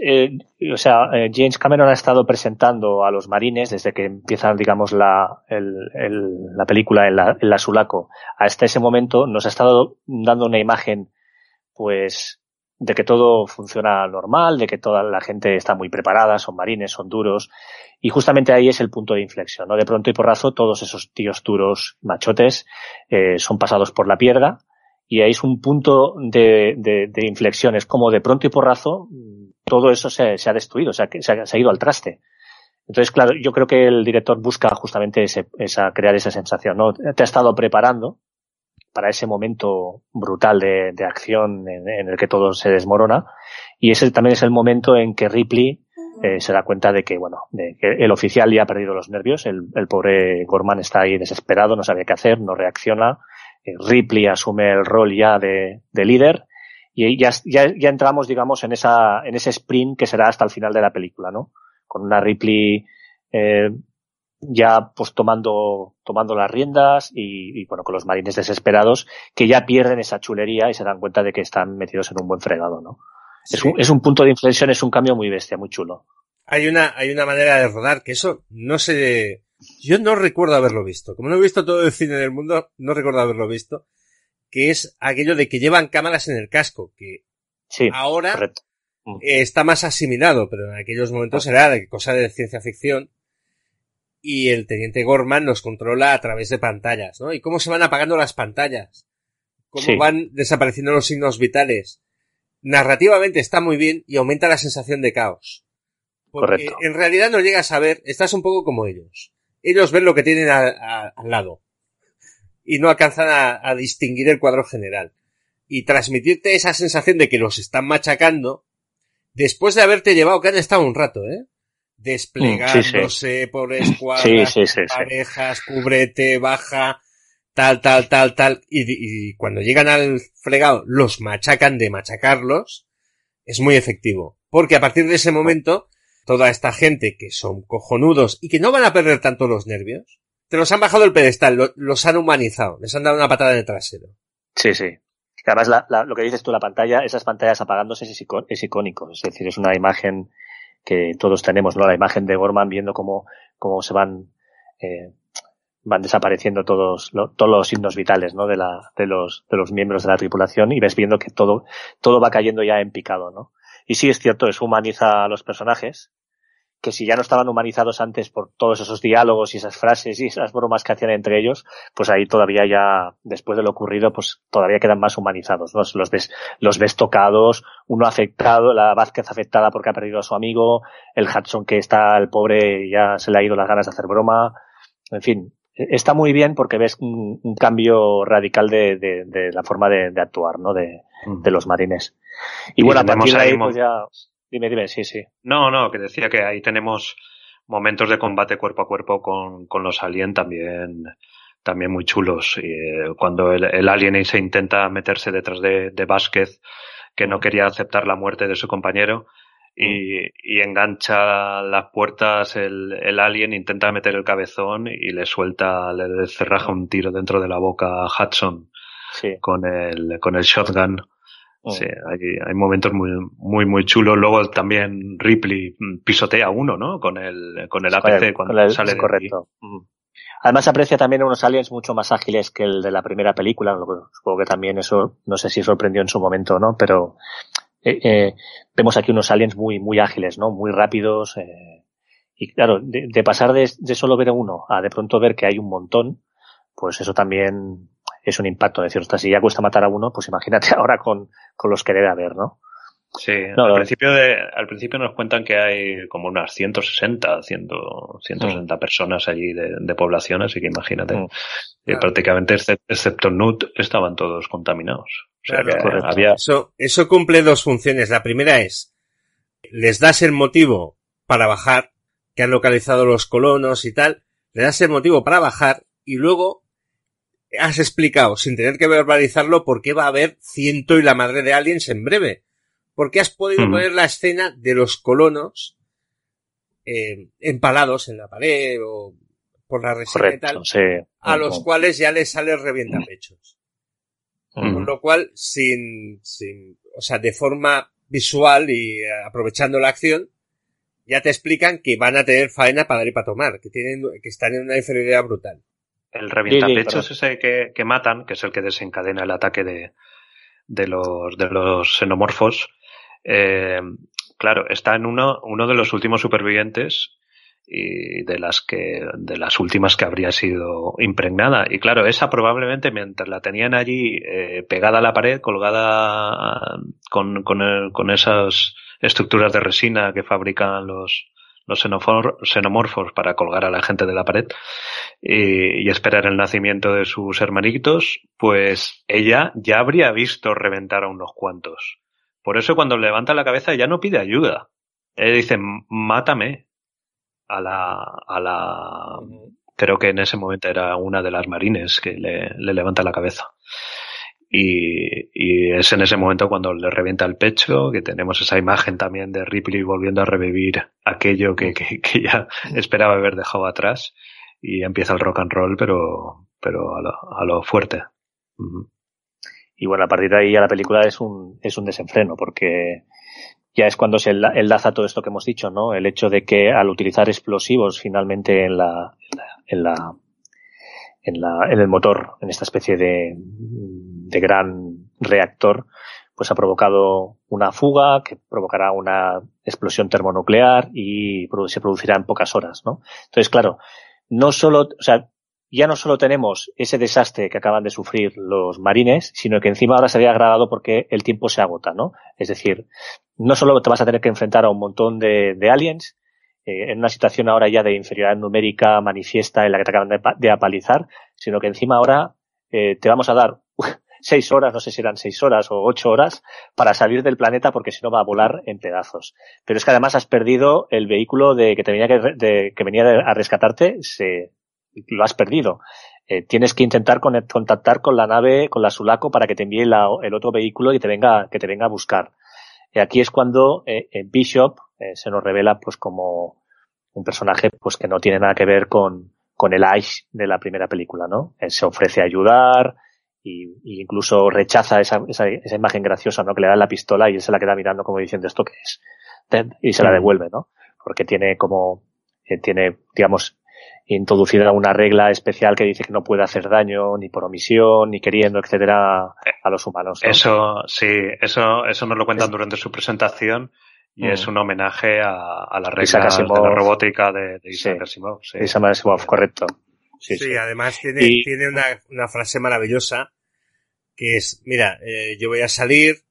D: Eh, o sea, eh, James Cameron ha estado presentando a los marines desde que empieza, digamos, la, el, la película en la, en la Sulaco. Hasta ese momento nos ha estado dando una imagen, pues, de que todo funciona normal, de que toda la gente está muy preparada, son marines, son duros. Y justamente ahí es el punto de inflexión, ¿no? De pronto y porrazo, todos esos tíos duros, machotes, eh, son pasados por la piedra. Y ahí es un punto de, de inflexión. Es como de pronto y porrazo, todo eso se, se ha destruido, se ha, se, ha, se ha, ido al traste. Entonces, claro, yo creo que el director busca justamente ese, esa, crear esa sensación, ¿no? Te ha estado preparando para ese momento brutal de, de acción en, en, el que todo se desmorona y ese también es el momento en que Ripley eh, se da cuenta de que, bueno, de que el oficial ya ha perdido los nervios, el, el pobre Gorman está ahí desesperado, no sabe qué hacer, no reacciona, eh, Ripley asume el rol ya de, de líder y ya, ya, ya entramos, digamos, en esa, en ese sprint que será hasta el final de la película, ¿no? Con una Ripley, eh, ya pues tomando, tomando las riendas y, bueno, con los marines desesperados que ya pierden esa chulería y se dan cuenta de que están metidos en un buen fregado, ¿no? Es, un, es un punto de inflexión, es un cambio muy bestia, muy chulo.
C: Hay una, hay una manera de rodar que eso no se, yo no recuerdo haberlo visto. Como no he visto todo el cine del mundo, no recuerdo haberlo visto. Que es aquello de que llevan cámaras en el casco, que
D: sí,
C: ahora mm. está más asimilado, pero en aquellos momentos era de cosa de ciencia ficción y el teniente Gorman nos controla a través de pantallas, ¿no? Y cómo se van apagando las pantallas, cómo van desapareciendo los signos vitales. Narrativamente está muy bien y aumenta la sensación de caos. Porque
D: Correcto.
C: en realidad no llegas a ver, estás un poco como ellos. Ellos ven lo que tienen al lado y no alcanzan a, a distinguir el cuadro general. Y transmitirte esa sensación de que los están machacando después de haberte llevado, que han estado un rato, ¿eh? desplegándose
D: sí, sí.
C: por escuadras,
D: sí,
C: parejas, cubrete, baja, tal, tal, tal, tal, y, y, cuando llegan al fregado los machacan de machacarlos, es muy efectivo. Porque a partir de ese momento, toda esta gente que son cojonudos y que no van a perder tanto los nervios, te los han bajado el pedestal, lo, los han humanizado, les han dado una patada en el trasero.
D: Sí, sí. Además, la, la, lo que dices tú, la pantalla, esas pantallas apagándose es, icó es icónico. Es decir, es una imagen que todos tenemos, ¿no? La imagen de Gorman viendo cómo, cómo se van, eh, van desapareciendo todos, todos los signos vitales, ¿no? De la, de los, de los miembros de la tripulación y ves viendo que todo, todo va cayendo ya en picado, ¿no? Y sí es cierto, eso humaniza a los personajes, que si ya no estaban humanizados antes por todos esos diálogos y esas frases y esas bromas que hacían entre ellos, pues ahí todavía ya, después de lo ocurrido, pues todavía quedan más humanizados, ¿no? Los ves, los ves tocados, uno afectado, la Vázquez afectada porque ha perdido a su amigo, el Hudson que está, el pobre, ya se le ha ido las ganas de hacer broma, en fin, está muy bien porque ves un, un cambio radical de, de, de la forma de, de, actuar, ¿no? De, los marines. Y, y bueno, a partir de ahí, pues ya, Dime, dime, sí, sí.
B: No, no, que decía que ahí tenemos momentos de combate cuerpo a cuerpo con, con los alien también, también muy chulos. Y, eh, cuando el, el, alien se intenta meterse detrás de, de Vázquez, que no quería aceptar la muerte de su compañero, y, y engancha las puertas el, el, alien, intenta meter el cabezón y le suelta, le cerraja un tiro dentro de la boca a Hudson
D: sí.
B: con el, con el shotgun. Sí, hay, hay momentos muy, muy, muy chulos. Luego también Ripley pisotea uno, ¿no? Con el, con el APC
D: el,
B: cuando
D: el,
B: sale.
D: correcto. De Además aprecia también unos aliens mucho más ágiles que el de la primera película. Supongo que también eso, no sé si sorprendió en su momento, ¿no? Pero eh, eh, vemos aquí unos aliens muy, muy ágiles, ¿no? Muy rápidos. Eh, y claro, de, de pasar de, de, solo ver uno a de pronto ver que hay un montón, pues eso también es un impacto. Es decir, hasta si ya cuesta matar a uno, pues imagínate ahora con, con los que debe haber, ¿no?
B: Sí, no, al, principio de, al principio nos cuentan que hay como unas 160, 100, 160 mm. personas allí de, de, población, así que imagínate. Mm. Que claro. prácticamente, excepto Nut, estaban todos contaminados. O sea
C: claro, que había... eso, eso cumple dos funciones. La primera es, les das el motivo para bajar, que han localizado los colonos y tal, le das el motivo para bajar y luego has explicado, sin tener que verbalizarlo, por qué va a haber ciento y la madre de aliens en breve. Porque has podido mm. poner la escena de los colonos eh, empalados en la pared o por la resina y tal,
D: sí.
C: a los cuales ya les sale revientapechos. Mm. Con lo cual, sin, sin, o sea, de forma visual y aprovechando la acción, ya te explican que van a tener faena para dar y para tomar, que tienen, que están en una inferioridad brutal.
B: El revientapechos sí, sí, ese que, que, matan, que es el que desencadena el ataque de, de los, de los xenomorfos, eh, claro, está en uno, uno de los últimos supervivientes y de las que, de las últimas que habría sido impregnada. Y claro, esa probablemente mientras la tenían allí eh, pegada a la pared, colgada con, con, el, con esas estructuras de resina que fabrican los, los xenomorfos para colgar a la gente de la pared y, esperar el nacimiento de sus hermanitos, pues ella ya habría visto reventar a unos cuantos. Por eso cuando levanta la cabeza ya no pide ayuda. Ella dice, mátame a la, a la, creo que en ese momento era una de las marines que le levanta la cabeza. Y, y, es en ese momento cuando le revienta el pecho, que tenemos esa imagen también de Ripley volviendo a revivir aquello que, que, que, ya esperaba haber dejado atrás y empieza el rock and roll, pero, pero a lo, a lo fuerte.
D: Y bueno, a partir de ahí ya la película es un, es un desenfreno, porque ya es cuando se enlaza todo esto que hemos dicho, ¿no? El hecho de que al utilizar explosivos finalmente en la, en la, en la, en el motor, en esta especie de, de gran reactor, pues ha provocado una fuga que provocará una explosión termonuclear y se producirá en pocas horas, ¿no? Entonces, claro, no solo, o sea, ya no solo tenemos ese desastre que acaban de sufrir los marines, sino que encima ahora se había agravado porque el tiempo se agota, ¿no? Es decir, no solo te vas a tener que enfrentar a un montón de, aliens, eh, en una situación ahora ya de inferioridad numérica manifiesta en la que te acaban de, de apalizar, sino que encima ahora eh, te vamos a dar seis horas, no sé si eran seis horas o ocho horas, para salir del planeta porque si no va a volar en pedazos. Pero es que además has perdido el vehículo de que, te venía, que, de, que venía a rescatarte, se, lo has perdido. Eh, tienes que intentar con, contactar con la nave, con la Sulaco, para que te envíe el otro vehículo y te venga, que te venga a buscar. Y aquí es cuando eh, Bishop eh, se nos revela pues como un personaje pues que no tiene nada que ver con, con el Ash de la primera película, ¿no? Él se ofrece a ayudar, y, y incluso rechaza esa, esa, esa, imagen graciosa, ¿no? Que le da la pistola y él se la queda mirando como diciendo esto que es y se la devuelve, ¿no? Porque tiene como eh, tiene, digamos, introducida una regla especial que dice que no puede hacer daño ni por omisión, ni queriendo, etcétera, a los humanos.
B: ¿no? Eso, sí, eso, eso nos lo cuentan es, durante su presentación y mm. es un homenaje a, a la regla de la robótica de, de Isaac sí. Asimov.
D: Sí. Isaac Asimov, correcto.
C: Sí, sí, sí, además tiene, y... tiene una, una, frase maravillosa que es, mira, eh, yo voy a salir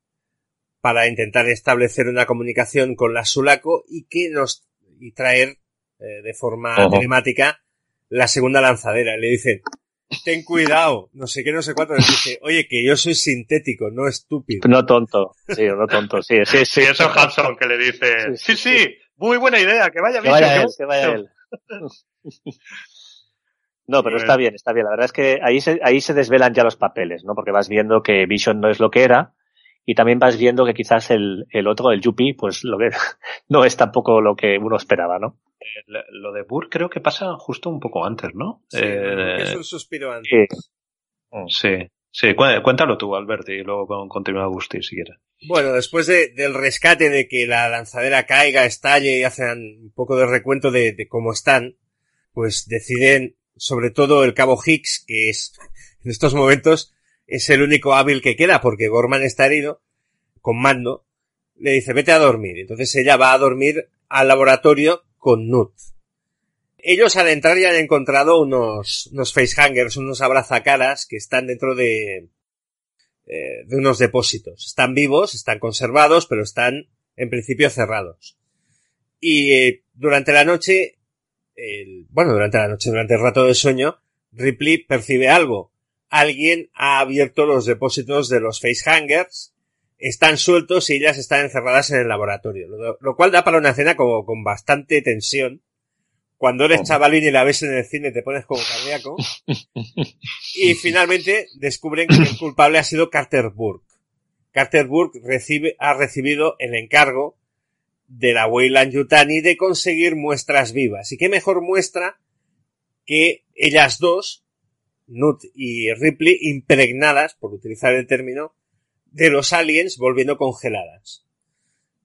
C: para intentar establecer una comunicación con la Sulaco y que nos y traer eh, de forma uh -huh. telemática la segunda lanzadera. Le dicen, ten cuidado, no sé qué, no sé cuánto. Le dice, oye, que yo soy sintético, no estúpido.
D: No tonto, sí, no tonto, sí, sí,
B: sí. eso Hudson que le dice, sí, sí, sí, muy buena idea, que vaya
D: que vaya él, que vaya él. No, pero está bien, está bien. La verdad es que ahí se, ahí se desvelan ya los papeles, ¿no? Porque vas viendo que Vision no es lo que era y también vas viendo que quizás el, el otro, el Yuppie, pues lo que no es tampoco lo que uno esperaba, ¿no?
B: Eh, lo de Burr creo que pasa justo un poco antes, ¿no?
C: Sí, eh, es un suspiro antes.
B: Sí. Sí, cuéntalo tú, Alberto, y luego continúa Agustín, si quieres.
C: Bueno, después de, del rescate de que la lanzadera caiga, estalle y hacen un poco de recuento de, de cómo están, pues deciden sobre todo el cabo Hicks, que es en estos momentos es el único hábil que queda porque Gorman está herido con mando, le dice vete a dormir. Entonces ella va a dormir al laboratorio con Nut. Ellos al entrar ya han encontrado unos, unos facehangers, unos abrazacaras que están dentro de, eh, de unos depósitos. Están vivos, están conservados, pero están en principio cerrados. Y eh, durante la noche el, bueno, durante la noche, durante el rato de sueño, Ripley percibe algo. Alguien ha abierto los depósitos de los facehangers, están sueltos y ellas están encerradas en el laboratorio, lo, lo cual da para una escena como con bastante tensión. Cuando eres oh. chavalín y la ves en el cine te pones como cardíaco. y finalmente descubren que el culpable ha sido Carter Burke. Carter Burke recibe, ha recibido el encargo de la Weyland Yutani de conseguir muestras vivas. Y qué mejor muestra que ellas dos, Nut y Ripley, impregnadas, por utilizar el término, de los aliens volviendo congeladas.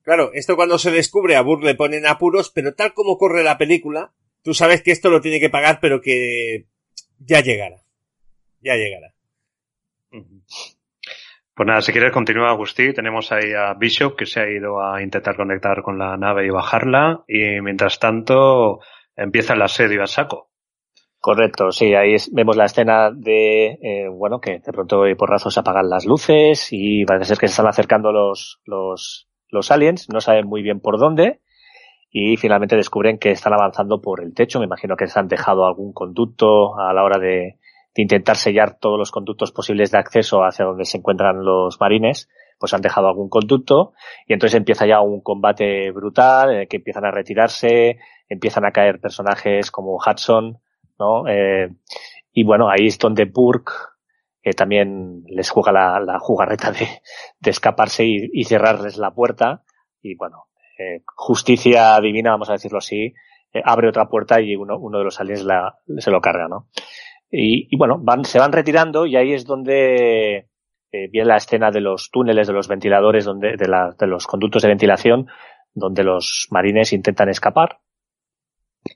C: Claro, esto cuando se descubre a Burr le ponen apuros, pero tal como corre la película, tú sabes que esto lo tiene que pagar, pero que ya llegará. Ya llegará.
B: Pues nada, si quieres continúa Agustí, tenemos ahí a Bishop que se ha ido a intentar conectar con la nave y bajarla. Y mientras tanto empieza el asedio a saco.
D: Correcto, sí, ahí vemos la escena de, eh, bueno, que de pronto y porrazos apagan las luces y parece ser que se están acercando los, los, los aliens, no saben muy bien por dónde. Y finalmente descubren que están avanzando por el techo, me imagino que se han dejado algún conducto a la hora de, de intentar sellar todos los conductos posibles de acceso hacia donde se encuentran los marines, pues han dejado algún conducto y entonces empieza ya un combate brutal en el que empiezan a retirarse, empiezan a caer personajes como Hudson, ¿no? Eh, y bueno, ahí es donde Burke que también les juega la, la jugarreta de, de escaparse y, y, cerrarles la puerta y bueno, eh, justicia divina, vamos a decirlo así, eh, abre otra puerta y uno, uno de los aliens la, se lo carga, ¿no? Y, y, bueno, van, se van retirando y ahí es donde eh, viene la escena de los túneles, de los ventiladores, donde, de, la, de los conductos de ventilación, donde los marines intentan escapar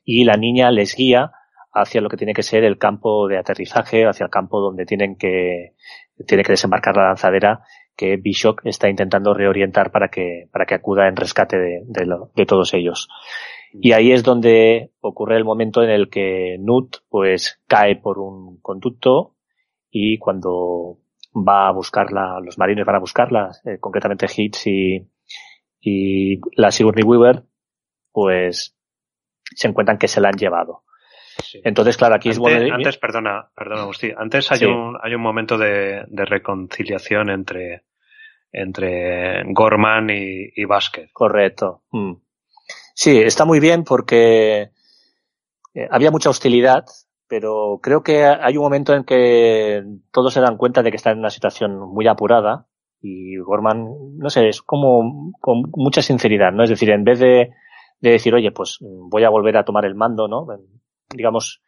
D: y la niña les guía hacia lo que tiene que ser el campo de aterrizaje, hacia el campo donde tienen que, tiene que desembarcar la lanzadera que Bishop está intentando reorientar para que, para que acuda en rescate de, de, lo, de todos ellos. Y ahí es donde ocurre el momento en el que Nut pues cae por un conducto y cuando va a buscarla, los marines van a buscarla, eh, concretamente Hitch y, y la Sigourney Weaver, pues se encuentran que se la han llevado. Sí. Entonces, claro, aquí
B: antes,
D: es bueno.
B: Antes, perdona, perdona, Agustín. Antes hay, sí. un, hay un momento de, de, reconciliación entre, entre Gorman y, y Vázquez.
D: Correcto. Mm. Sí, está muy bien porque eh, había mucha hostilidad, pero creo que hay un momento en que todos se dan cuenta de que están en una situación muy apurada y Gorman, no sé, es como con mucha sinceridad, ¿no? Es decir, en vez de, de decir, oye, pues voy a volver a tomar el mando, ¿no? digamos,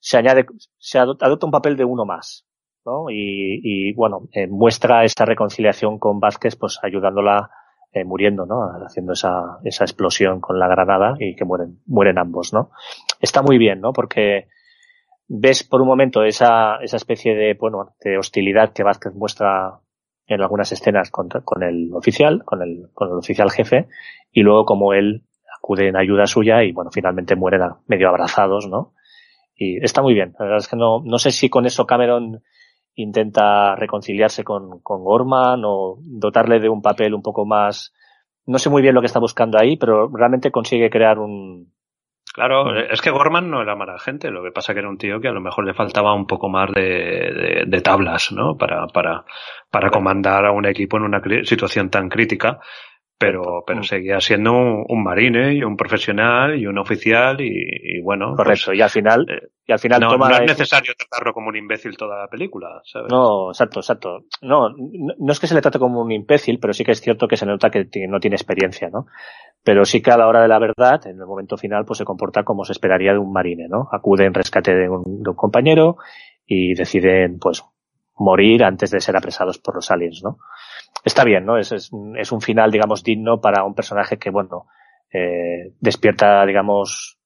D: se añade, se adopta un papel de uno más, ¿no? Y, y bueno, eh, muestra esta reconciliación con Vázquez, pues ayudándola eh, muriendo, ¿no? Haciendo esa, esa explosión con la granada y que mueren, mueren ambos, ¿no? Está muy bien, ¿no? Porque ves por un momento esa, esa especie de, bueno, de hostilidad que Vázquez muestra en algunas escenas con, con el oficial, con el, con el oficial jefe, y luego como él acude en ayuda suya y bueno, finalmente mueren medio abrazados, ¿no? Y está muy bien. La verdad es que no, no sé si con eso Cameron intenta reconciliarse con, con Gorman o dotarle de un papel un poco más, no sé muy bien lo que está buscando ahí, pero realmente consigue crear un,
B: Claro, es que Gorman no era mala gente, lo que pasa que era un tío que a lo mejor le faltaba un poco más de, de, de tablas, ¿no? Para, para, para comandar a un equipo en una situación tan crítica pero, pero seguía siendo un, un, marine y un profesional y un oficial y, y bueno.
D: Correcto, pues, y al final, eh, y al final
B: no,
D: toma
B: no es necesario tratarlo como un imbécil toda la película, ¿sabes?
D: No, exacto, exacto. No, no es que se le trate como un imbécil, pero sí que es cierto que se nota que no tiene experiencia, ¿no? Pero sí que a la hora de la verdad, en el momento final, pues se comporta como se esperaría de un marine, ¿no? Acude en rescate de un, de un compañero y deciden, pues, morir antes de ser apresados por los aliens, ¿no? Está bien, ¿no? Es, es, es un final, digamos, digno para un personaje que, bueno, eh, despierta, digamos,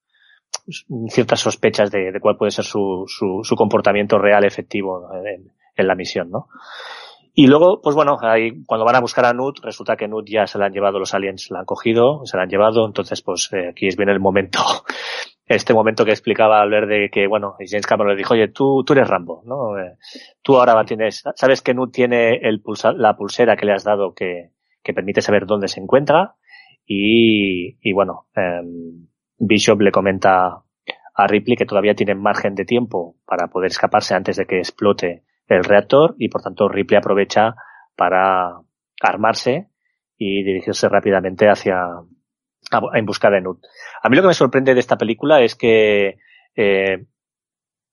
D: ciertas sospechas de, de cuál puede ser su, su, su comportamiento real, efectivo en, en, la misión, ¿no? Y luego, pues bueno, ahí, cuando van a buscar a Nut, resulta que Nut ya se la han llevado los aliens, la han cogido, se la han llevado, entonces pues eh, aquí es bien el momento este momento que explicaba al ver de que, bueno, James Cameron le dijo, oye, tú, tú eres Rambo, ¿no? Eh, tú ahora tienes, sabes que Nut tiene el pulsa, la pulsera que le has dado que, que permite saber dónde se encuentra y, y bueno, eh, Bishop le comenta a Ripley que todavía tienen margen de tiempo para poder escaparse antes de que explote el reactor y por tanto Ripley aprovecha para armarse y dirigirse rápidamente hacia, en busca de Nut. A mí lo que me sorprende de esta película es que, eh,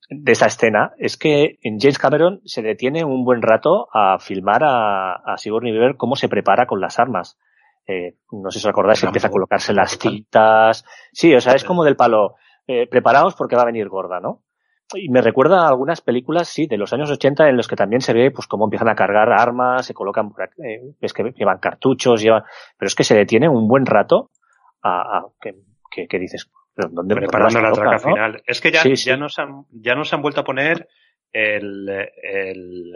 D: de esta escena, es que en James Cameron se detiene un buen rato a filmar a, a Sigourney Weaver cómo se prepara con las armas. Eh, no sé si os acordáis, empieza a colocarse las cintas. Sí, o sea, es como del palo, eh, preparaos porque va a venir gorda, ¿no? Y me recuerda a algunas películas, sí, de los años 80 en los que también se ve, pues, cómo empiezan a cargar armas, se colocan, eh, es que llevan cartuchos, llevan, pero es que se detiene un buen rato a, a que, que, que, dices, ¿dónde
B: preparando la traca ¿no? final? Es que ya, sí, sí. ya nos han, ya nos han vuelto a poner el, el,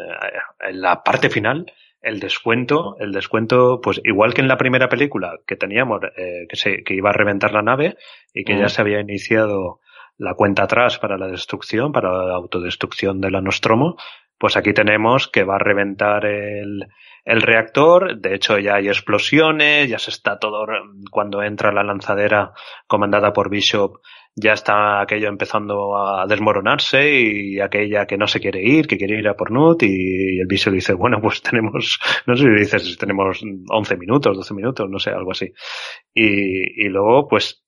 B: la parte final, el descuento, el descuento, pues igual que en la primera película que teníamos, eh, que se, que iba a reventar la nave y que mm. ya se había iniciado la cuenta atrás para la destrucción, para la autodestrucción de la Nostromo, pues aquí tenemos que va a reventar el, el reactor, de hecho ya hay explosiones, ya se está todo, cuando entra la lanzadera comandada por Bishop, ya está aquello empezando a desmoronarse y aquella que no se quiere ir, que quiere ir a por Nut y el Bishop dice, bueno, pues tenemos, no sé si dices, tenemos 11 minutos, 12 minutos, no sé, algo así. Y, y luego, pues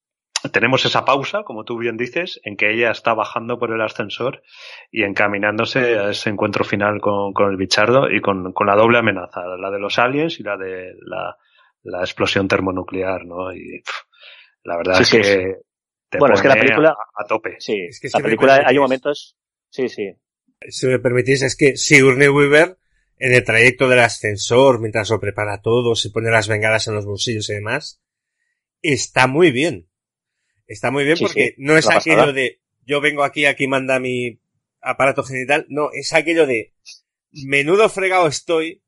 B: tenemos esa pausa, como tú bien dices, en que ella está bajando por el ascensor y encaminándose a ese encuentro final con, con el bichardo y con, con, la doble amenaza, la de los aliens y la de la, la explosión termonuclear, ¿no? Y la verdad es que
D: bueno, es que la película
B: a, tope.
D: Sí, es que la película hay momentos. Sí, sí.
C: Si me permitís, es que Sigourney Weaver en el trayecto del ascensor, mientras lo prepara todo, se pone las bengalas en los bolsillos y demás, está muy bien. Está muy bien porque no es aquello de yo vengo aquí, aquí manda mi aparato genital, no, es aquello de menudo fregado estoy,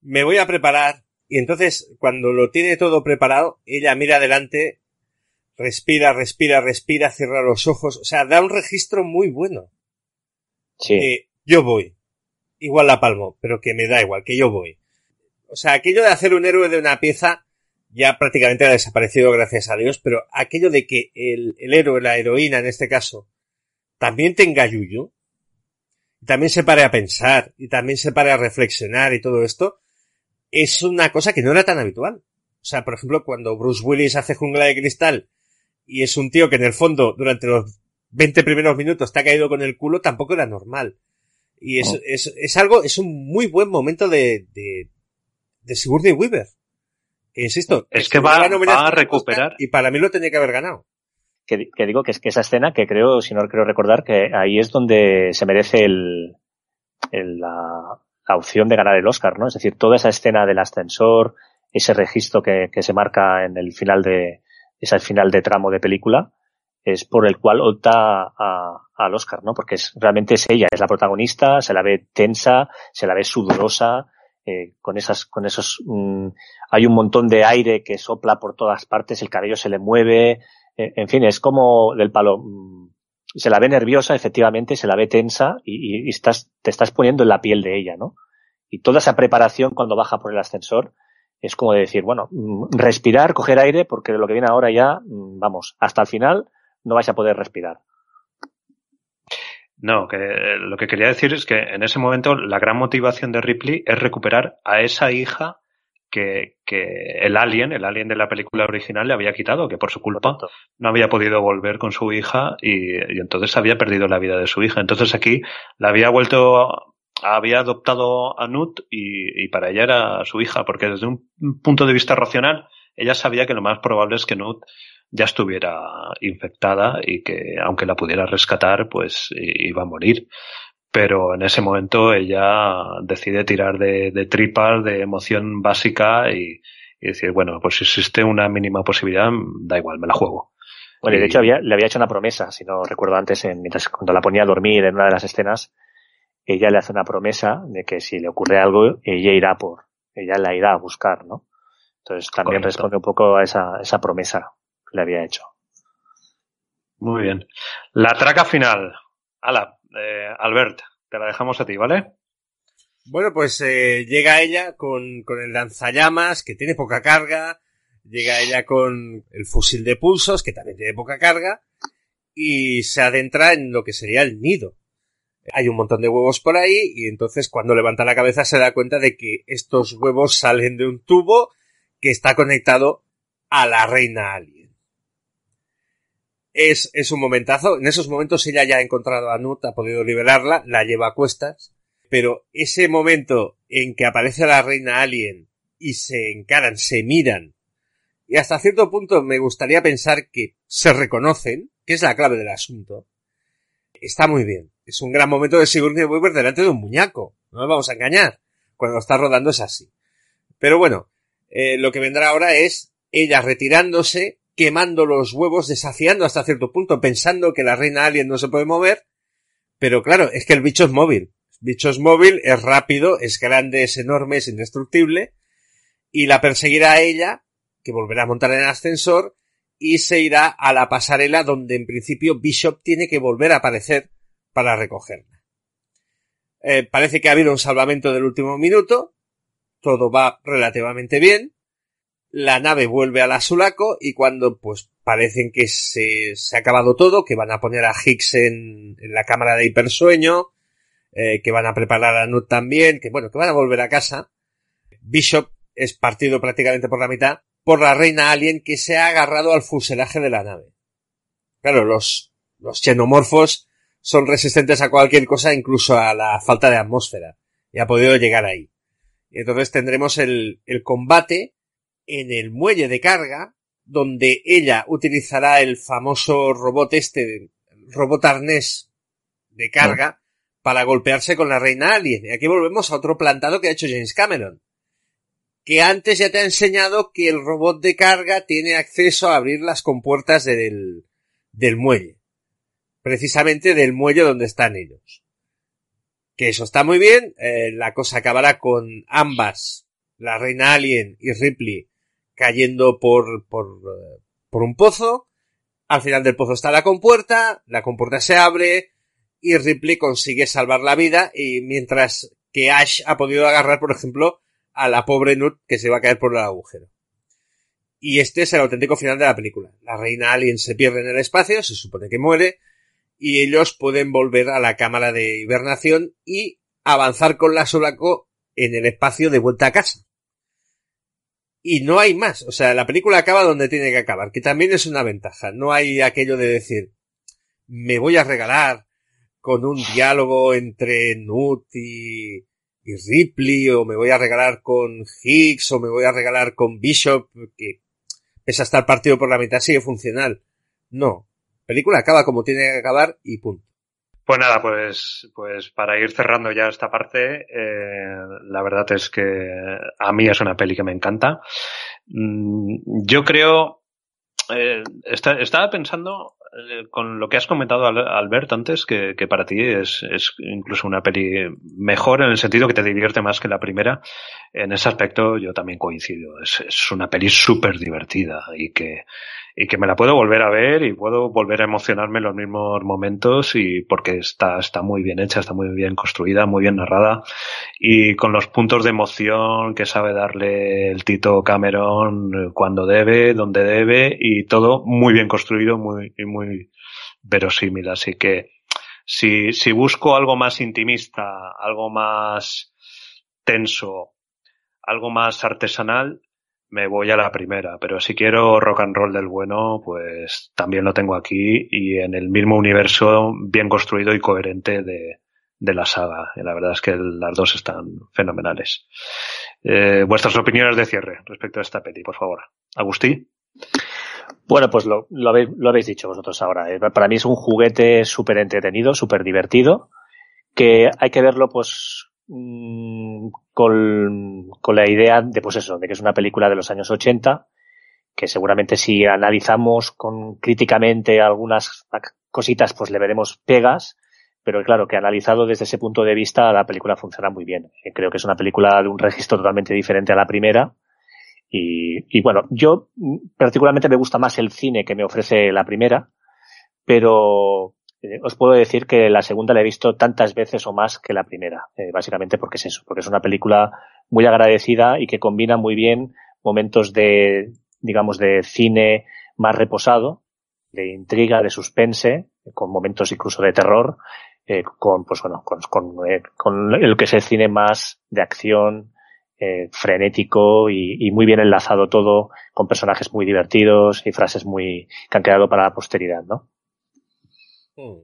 C: me voy a preparar, y entonces cuando lo tiene todo preparado, ella mira adelante, respira, respira, respira, cierra los ojos, o sea, da un registro muy bueno.
D: Sí.
C: yo voy. Igual la palmo, pero que me da igual, que yo voy. O sea, aquello de hacer un héroe de una pieza ya prácticamente ha desaparecido, gracias a Dios, pero aquello de que el, el héroe, la heroína en este caso, también tenga yuyo, y también se pare a pensar, y también se pare a reflexionar y todo esto, es una cosa que no era tan habitual. O sea, por ejemplo, cuando Bruce Willis hace Jungla de Cristal y es un tío que en el fondo durante los 20 primeros minutos está caído con el culo, tampoco era normal. Y es, es, es algo, es un muy buen momento de, de, de Sigourney Weaver. Insisto,
B: es que va, va a recuperar.
C: Y para mí lo tenía que haber ganado.
D: Que, que, digo que es que esa escena que creo, si no creo recordar, que ahí es donde se merece el, el la, la, opción de ganar el Oscar, ¿no? Es decir, toda esa escena del ascensor, ese registro que, que se marca en el final de, ese final de tramo de película, es por el cual opta a, al Oscar, ¿no? Porque es, realmente es ella, es la protagonista, se la ve tensa, se la ve sudorosa, eh, con esas, con esos, mmm, hay un montón de aire que sopla por todas partes, el cabello se le mueve, eh, en fin, es como del palo, mmm, se la ve nerviosa, efectivamente, se la ve tensa y, y, estás, te estás poniendo en la piel de ella, ¿no? Y toda esa preparación cuando baja por el ascensor es como de decir, bueno, mmm, respirar, coger aire, porque lo que viene ahora ya, mm, vamos, hasta el final no vais a poder respirar.
B: No, que lo que quería decir es que en ese momento la gran motivación de Ripley es recuperar a esa hija que, que el alien, el alien de la película original le había quitado, que por su culpa no había podido volver con su hija y, y entonces había perdido la vida de su hija. Entonces aquí la había vuelto, había adoptado a Nut y, y para ella era su hija, porque desde un punto de vista racional ella sabía que lo más probable es que Nut ya estuviera infectada y que aunque la pudiera rescatar, pues iba a morir. Pero en ese momento ella decide tirar de, de tripas, de emoción básica y, y, decir, bueno, pues si existe una mínima posibilidad, da igual, me la juego.
D: Bueno, y de hecho había, le había hecho una promesa, si no recuerdo antes, en, mientras cuando la ponía a dormir en una de las escenas, ella le hace una promesa de que si le ocurre algo, ella irá por, ella la irá a buscar, ¿no? Entonces también Correcto. responde un poco a esa, esa promesa le había hecho.
B: Muy bien. La traca final. Ala, eh, Albert, te la dejamos a ti, ¿vale?
C: Bueno, pues eh, llega ella con, con el lanzallamas, que tiene poca carga, llega ella con el fusil de pulsos, que también tiene poca carga, y se adentra en lo que sería el nido. Hay un montón de huevos por ahí, y entonces cuando levanta la cabeza se da cuenta de que estos huevos salen de un tubo que está conectado a la reina alien es, es un momentazo. En esos momentos ella ya ha encontrado a Nut, ha podido liberarla, la lleva a cuestas. Pero ese momento en que aparece la reina alien y se encaran, se miran, y hasta cierto punto me gustaría pensar que se reconocen, que es la clave del asunto, está muy bien. Es un gran momento de Sigourney Weaver delante de un muñeco. No nos vamos a engañar. Cuando está rodando es así. Pero bueno, eh, lo que vendrá ahora es ella retirándose quemando los huevos, desafiando hasta cierto punto, pensando que la reina alien no se puede mover. Pero claro, es que el bicho es móvil. El bicho es móvil, es rápido, es grande, es enorme, es indestructible. Y la perseguirá a ella, que volverá a montar en el ascensor, y se irá a la pasarela donde en principio Bishop tiene que volver a aparecer para recogerla. Eh, parece que ha habido un salvamento del último minuto. Todo va relativamente bien la nave vuelve a la Sulaco y cuando pues parecen que se, se, ha acabado todo, que van a poner a Higgs en, en la cámara de hipersueño, eh, que van a preparar a Nut también, que bueno, que van a volver a casa, Bishop es partido prácticamente por la mitad por la reina alien que se ha agarrado al fuselaje de la nave. Claro, los, los xenomorfos son resistentes a cualquier cosa, incluso a la falta de atmósfera, y ha podido llegar ahí. Y entonces tendremos el, el combate en el muelle de carga, donde ella utilizará el famoso robot este, robot arnés de carga, para golpearse con la reina alien. Y aquí volvemos a otro plantado que ha hecho James Cameron. Que antes ya te ha enseñado que el robot de carga tiene acceso a abrir las compuertas del, del muelle. Precisamente del muelle donde están ellos. Que eso está muy bien. Eh, la cosa acabará con ambas, la reina alien y Ripley, cayendo por, por, por un pozo. Al final del pozo está la compuerta, la compuerta se abre, y Ripley consigue salvar la vida y mientras que Ash ha podido agarrar, por ejemplo, a la pobre Nut que se va a caer por el agujero. Y este es el auténtico final de la película. La reina alien se pierde en el espacio, se supone que muere, y ellos pueden volver a la cámara de hibernación y avanzar con la Solaco en el espacio de vuelta a casa. Y no hay más. O sea, la película acaba donde tiene que acabar, que también es una ventaja. No hay aquello de decir, me voy a regalar con un diálogo entre Nut y, Ripley, o me voy a regalar con Higgs, o me voy a regalar con Bishop, que es hasta el partido por la mitad sigue funcional. No. Película acaba como tiene que acabar y punto.
B: Pues nada, pues, pues para ir cerrando ya esta parte, eh, la verdad es que a mí es una peli que me encanta. Mm, yo creo, eh, estaba pensando eh, con lo que has comentado, Albert, antes, que, para ti es, es, incluso una peli mejor en el sentido que te divierte más que la primera, en ese aspecto yo también coincido. Es, es una peli súper divertida y que, y que me la puedo volver a ver y puedo volver a emocionarme en los mismos momentos y porque está, está muy bien hecha, está muy bien construida, muy bien narrada y con los puntos de emoción que sabe darle el Tito Cameron cuando debe, donde debe y todo muy bien construido, muy, muy verosímil. Así que si, si busco algo más intimista, algo más tenso, algo más artesanal, me voy a la primera, pero si quiero rock and roll del bueno, pues también lo tengo aquí y en el mismo universo bien construido y coherente de, de la saga. Y la verdad es que las dos están fenomenales. Eh, vuestras opiniones de cierre respecto a esta peli, por favor. Agustí.
D: Bueno, pues lo, lo, habéis, lo habéis dicho vosotros ahora. Eh, para mí es un juguete súper entretenido, súper divertido, que hay que verlo pues Mm, con, la idea de, pues eso, de que es una película de los años 80, que seguramente si analizamos con, críticamente algunas cositas, pues le veremos pegas, pero claro, que analizado desde ese punto de vista, la película funciona muy bien. Eh, creo que es una película de un registro totalmente diferente a la primera. Y, y bueno, yo mm, particularmente me gusta más el cine que me ofrece la primera, pero eh, os puedo decir que la segunda la he visto tantas veces o más que la primera, eh, básicamente porque es eso, porque es una película muy agradecida y que combina muy bien momentos de, digamos, de cine más reposado, de intriga, de suspense, con momentos incluso de terror, eh, con, pues bueno, con, con, con, el que es el cine más de acción, frenético y, y, muy bien enlazado todo, con personajes muy divertidos y frases muy, que han quedado para la posteridad, ¿no?
C: Mm.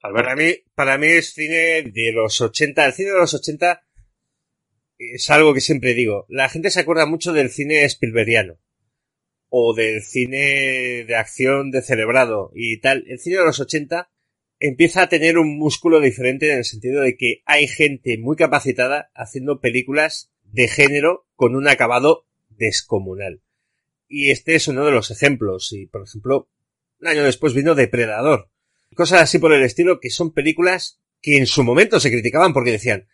C: Para mí, para mí es cine de los 80. El cine de los 80 es algo que siempre digo. La gente se acuerda mucho del cine Spielbergiano. O del cine de acción de celebrado y tal. El cine de los 80 empieza a tener un músculo diferente en el sentido de que hay gente muy capacitada haciendo películas de género con un acabado descomunal. Y este es uno de los ejemplos. Y, por ejemplo, un año después vino Depredador. Cosas así por el estilo que son películas que en su momento se criticaban porque decían,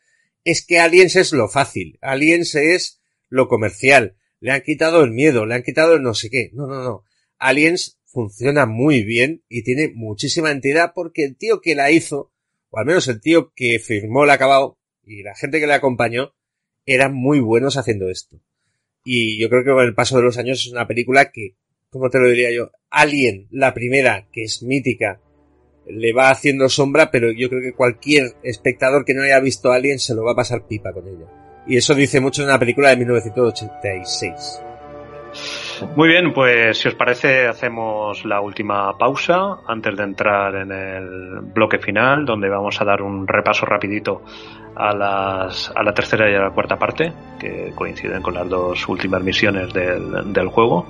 C: es que Aliens es lo fácil, Aliens es lo comercial, le han quitado el miedo, le han quitado el no sé qué. No, no, no. Aliens funciona muy bien y tiene muchísima entidad porque el tío que la hizo, o al menos el tío que firmó el acabado y la gente que le acompañó, eran muy buenos haciendo esto. Y yo creo que con el paso de los años es una película que ¿cómo te lo diría yo? Alien, la primera, que es mítica, le va haciendo sombra, pero yo creo que cualquier espectador que no haya visto Alien se lo va a pasar pipa con ella. Y eso dice mucho en una película de 1986.
B: Muy bien, pues si os parece hacemos la última pausa antes de entrar en el bloque final donde vamos a dar un repaso rapidito a, las, a la tercera y a la cuarta parte que coinciden con las dos últimas misiones del, del juego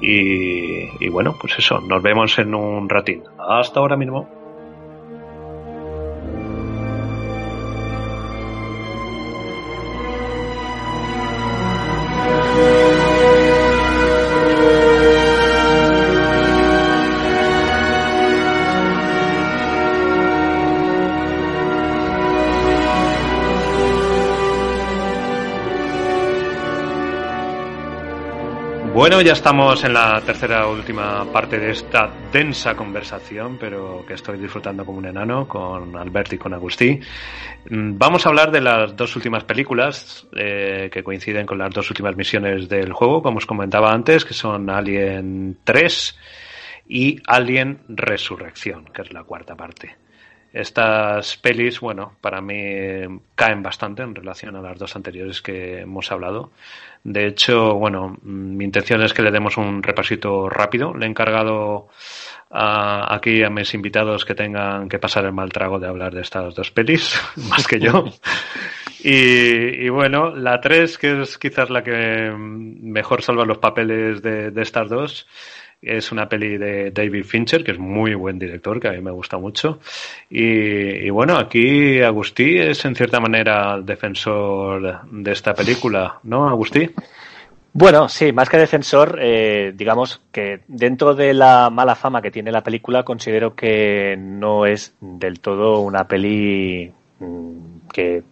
B: y, y bueno, pues eso, nos vemos en un ratín. Hasta ahora mismo. Bueno, ya estamos en la tercera última parte de esta densa conversación, pero que estoy disfrutando como un enano con Albert y con Agustí. Mm, vamos a hablar de las dos últimas películas eh, que coinciden con las dos últimas misiones del juego, como os comentaba antes, que son Alien 3 y Alien Resurrección, que es la cuarta parte. Estas pelis, bueno, para mí caen bastante en relación a las dos anteriores que hemos hablado. De hecho, bueno, mi intención es que le demos un repasito rápido. Le he encargado aquí a mis invitados que tengan que pasar el mal trago de hablar de estas dos pelis, más que yo. Y, bueno, la 3, que es quizás la que mejor salva los papeles de, de estas dos, es una peli de David Fincher, que es muy buen director, que a mí me gusta mucho. Y, bueno, aquí Agustí es en cierta manera defensor de esta película, ¿no, Agustí?
D: Bueno, sí, más que defensor, eh, digamos que dentro de la mala fama que tiene la película, considero que no es del todo una peli mm, que,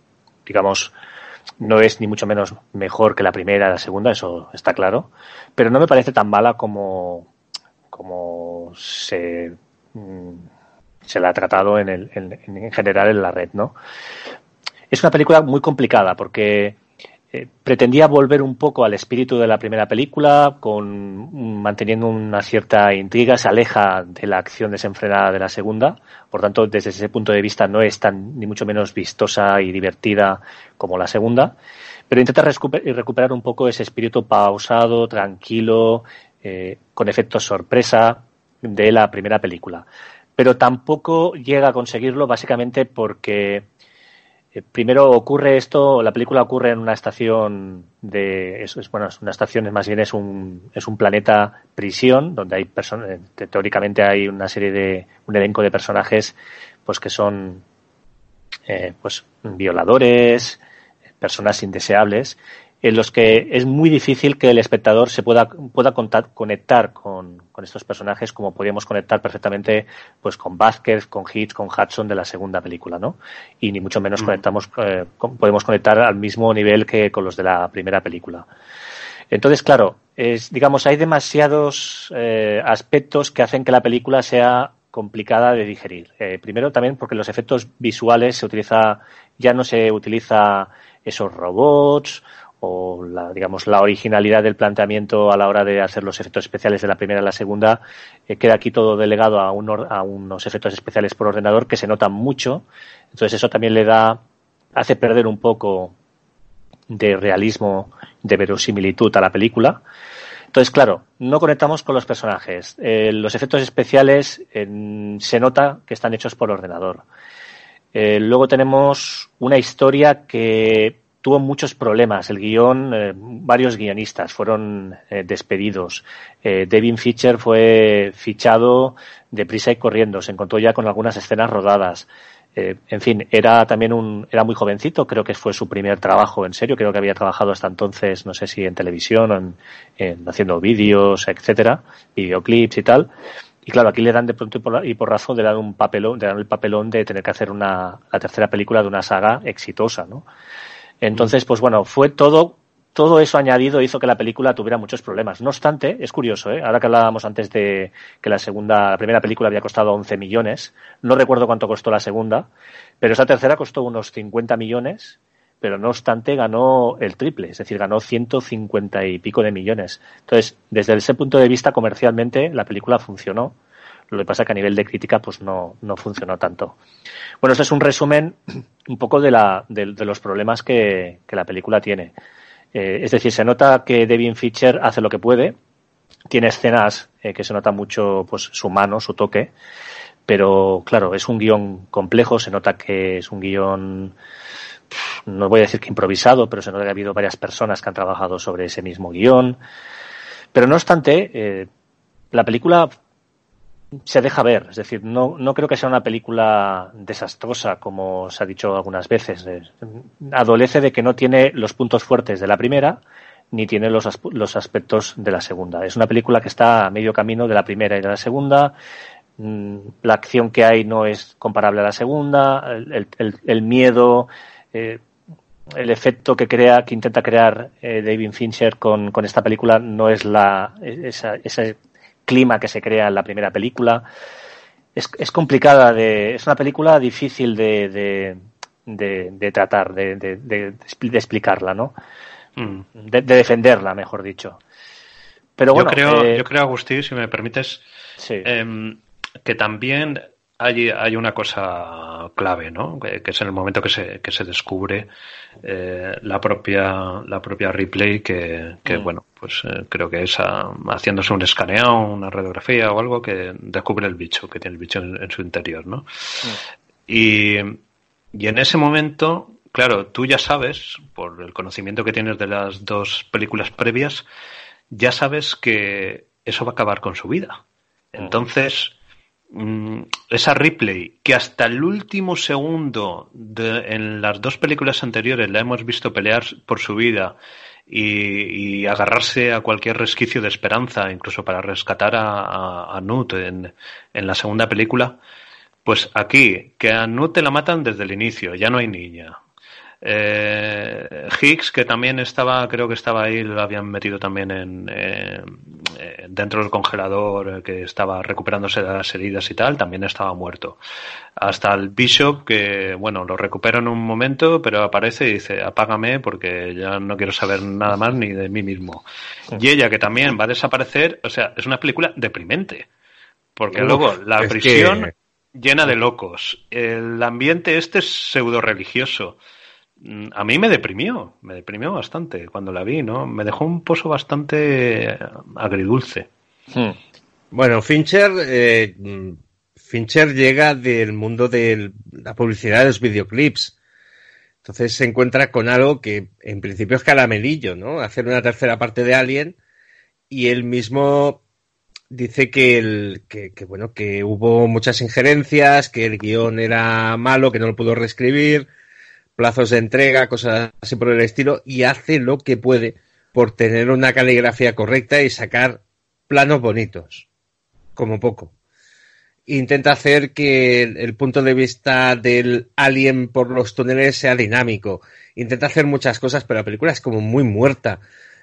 D: digamos, no es ni mucho menos mejor que la primera, la segunda, eso está claro, pero no me parece tan mala como, como se, mm, se la ha tratado en, el, en, general en la red, ¿no? Es una película muy complicada porque eh, pretendía volver un poco al espíritu de la primera película, con manteniendo una cierta intriga, se aleja de la acción desenfrenada de la segunda, por tanto, desde ese punto de vista no es tan ni mucho menos vistosa y divertida como la segunda, pero intenta recuperar un poco ese espíritu pausado, tranquilo, eh, con efectos sorpresa de la primera película. Pero tampoco llega a conseguirlo básicamente porque eh, primero ocurre esto, la película ocurre en una estación de, es, es, bueno, es una estación, más bien es un, es un planeta prisión, donde hay personas, eh, teóricamente hay una serie de, un elenco de personajes, pues que son, pues violadores, personas indeseables, en los que es muy difícil que el espectador se pueda, pueda conectar con, con, estos personajes como podíamos conectar perfectamente pues con Vázquez, con Hitch, con Hudson de la segunda película, ¿no? Y ni mucho menos mm. conectamos, eh, podemos conectar al mismo nivel que con los de la primera película. Entonces, claro, es, digamos, hay demasiados eh, aspectos que hacen que la película sea complicada de digerir. Eh, primero también porque los efectos visuales se utiliza, ya no se utiliza esos robots o la, digamos, la originalidad del planteamiento a la hora de hacer los efectos especiales de la primera a la segunda, eh, queda aquí todo delegado a, unos efectos especiales por ordenador que se notan mucho. Entonces eso también le da, hace perder un poco de realismo, de verosimilitud a la película. Entonces, claro, no conectamos con los personajes. Eh, los efectos especiales se nota que están hechos por ordenador. Eh, luego tenemos una historia que tuvo muchos problemas. El guion, eh, varios guionistas fueron eh, despedidos. Eh, Devin Fischer fue fichado deprisa y corriendo. Se encontró ya con algunas escenas rodadas. Eh, en fin, era también un, era muy jovencito. Creo que fue su primer trabajo en serio. Creo que había trabajado hasta entonces, no sé si en televisión, en, en haciendo vídeos, etcétera, videoclips y tal. Y claro, aquí le dan de pronto y por, y por razón le dan un papelón, le dan el papelón de tener que hacer una, la tercera película de una saga exitosa, ¿no? Entonces, pues bueno, fue todo, todo eso añadido hizo que la película tuviera muchos problemas. No obstante, es curioso, ¿eh? ahora que hablábamos antes de que la segunda, la primera película había costado 11 millones, no recuerdo cuánto costó la segunda, pero esa tercera costó unos 50 millones, pero no obstante ganó el triple, es decir, ganó 150 y pico de millones. Entonces, desde ese punto de vista, comercialmente, la película funcionó lo que pasa es que a nivel de crítica pues no, no funcionó tanto. Bueno, este es un resumen un poco de, la, de, los problemas que, que, la película tiene. Eh, es decir, se nota que Devin Fisher hace lo que puede, tiene escenas eh, que se nota mucho pues su mano, su toque, pero claro, es un guion complejo, se nota que es un guion no voy a decir que improvisado, pero se nota que ha habido varias personas que han trabajado sobre ese mismo guion. Pero no obstante, eh, la película se deja ver, es decir, no, no creo que sea una película desastrosa, como se ha dicho algunas veces. Adolece de que no tiene los puntos fuertes de la primera, ni tiene los, los aspectos de la segunda. Es una película que está a medio camino de la primera y de la segunda. Mm, la acción que hay no es comparable a la segunda. El, miedo, eh, el efecto que crea, que intenta crear eh, David Fincher con, con, esta película no es la, esa, ese clima que se crea en la primera película. Es, es complicada de, es una película difícil de, de, de, de tratar, de, explicarla, ¿no? Mm. De, defenderla, mejor dicho. Pero bueno,
B: yo creo, eh, yo creo, Agustín, si me permites,
D: sí.
B: eh, que también hay, hay una cosa clave, ¿no? Que, que, es en el momento que se, que se descubre eh, la propia la propia replay que, que mm. bueno, pues eh, creo que es a, haciéndose un escaneo, una radiografía o algo que descubre el bicho, que tiene el bicho en, en su interior, ¿no? Mm. Y, y en ese momento, claro, tú ya sabes, por el conocimiento que tienes de las dos películas previas, ya sabes que eso va a acabar con su vida. Mm. Entonces, esa Ripley, que hasta el último segundo de, en las dos películas anteriores la hemos visto pelear por su vida y, agarrarse a cualquier resquicio de esperanza, incluso para rescatar a, a, a Nut en, en, la segunda película, pues aquí, que a Nut te la matan desde el inicio, ya no hay niña, eh, Higgs, que también estaba, creo que estaba ahí, lo habían metido también en, eh, dentro del congelador, que estaba recuperándose de las heridas y tal, también estaba muerto. Hasta el Bishop, que bueno, lo recupera en un momento, pero aparece y dice, apágame porque ya no quiero saber nada más ni de mí mismo. Y ella, que también va a desaparecer, o sea, es una película deprimente. Porque Uf, luego la prisión que... llena de locos, el ambiente este es pseudo religioso a mí me deprimió, me deprimió bastante cuando la vi, ¿no? Me dejó un pozo bastante agridulce.
C: Hmm. Bueno, Fincher, eh, Fincher llega del mundo de la publicidad de los videoclips. Entonces se encuentra con algo que en principio es caramelillo, ¿no? Hacer una tercera parte de Alien y él mismo dice que, el, que, que, bueno, que hubo muchas injerencias, que el guion era malo, que no lo pudo reescribir, plazos de entrega, cosas así por el estilo, y hace lo que puede por tener una caligrafía correcta y sacar planos bonitos, como poco. Intenta hacer que el, punto de vista del alien por los túneles sea dinámico. Intenta hacer muchas cosas, pero la película es como muy muerta.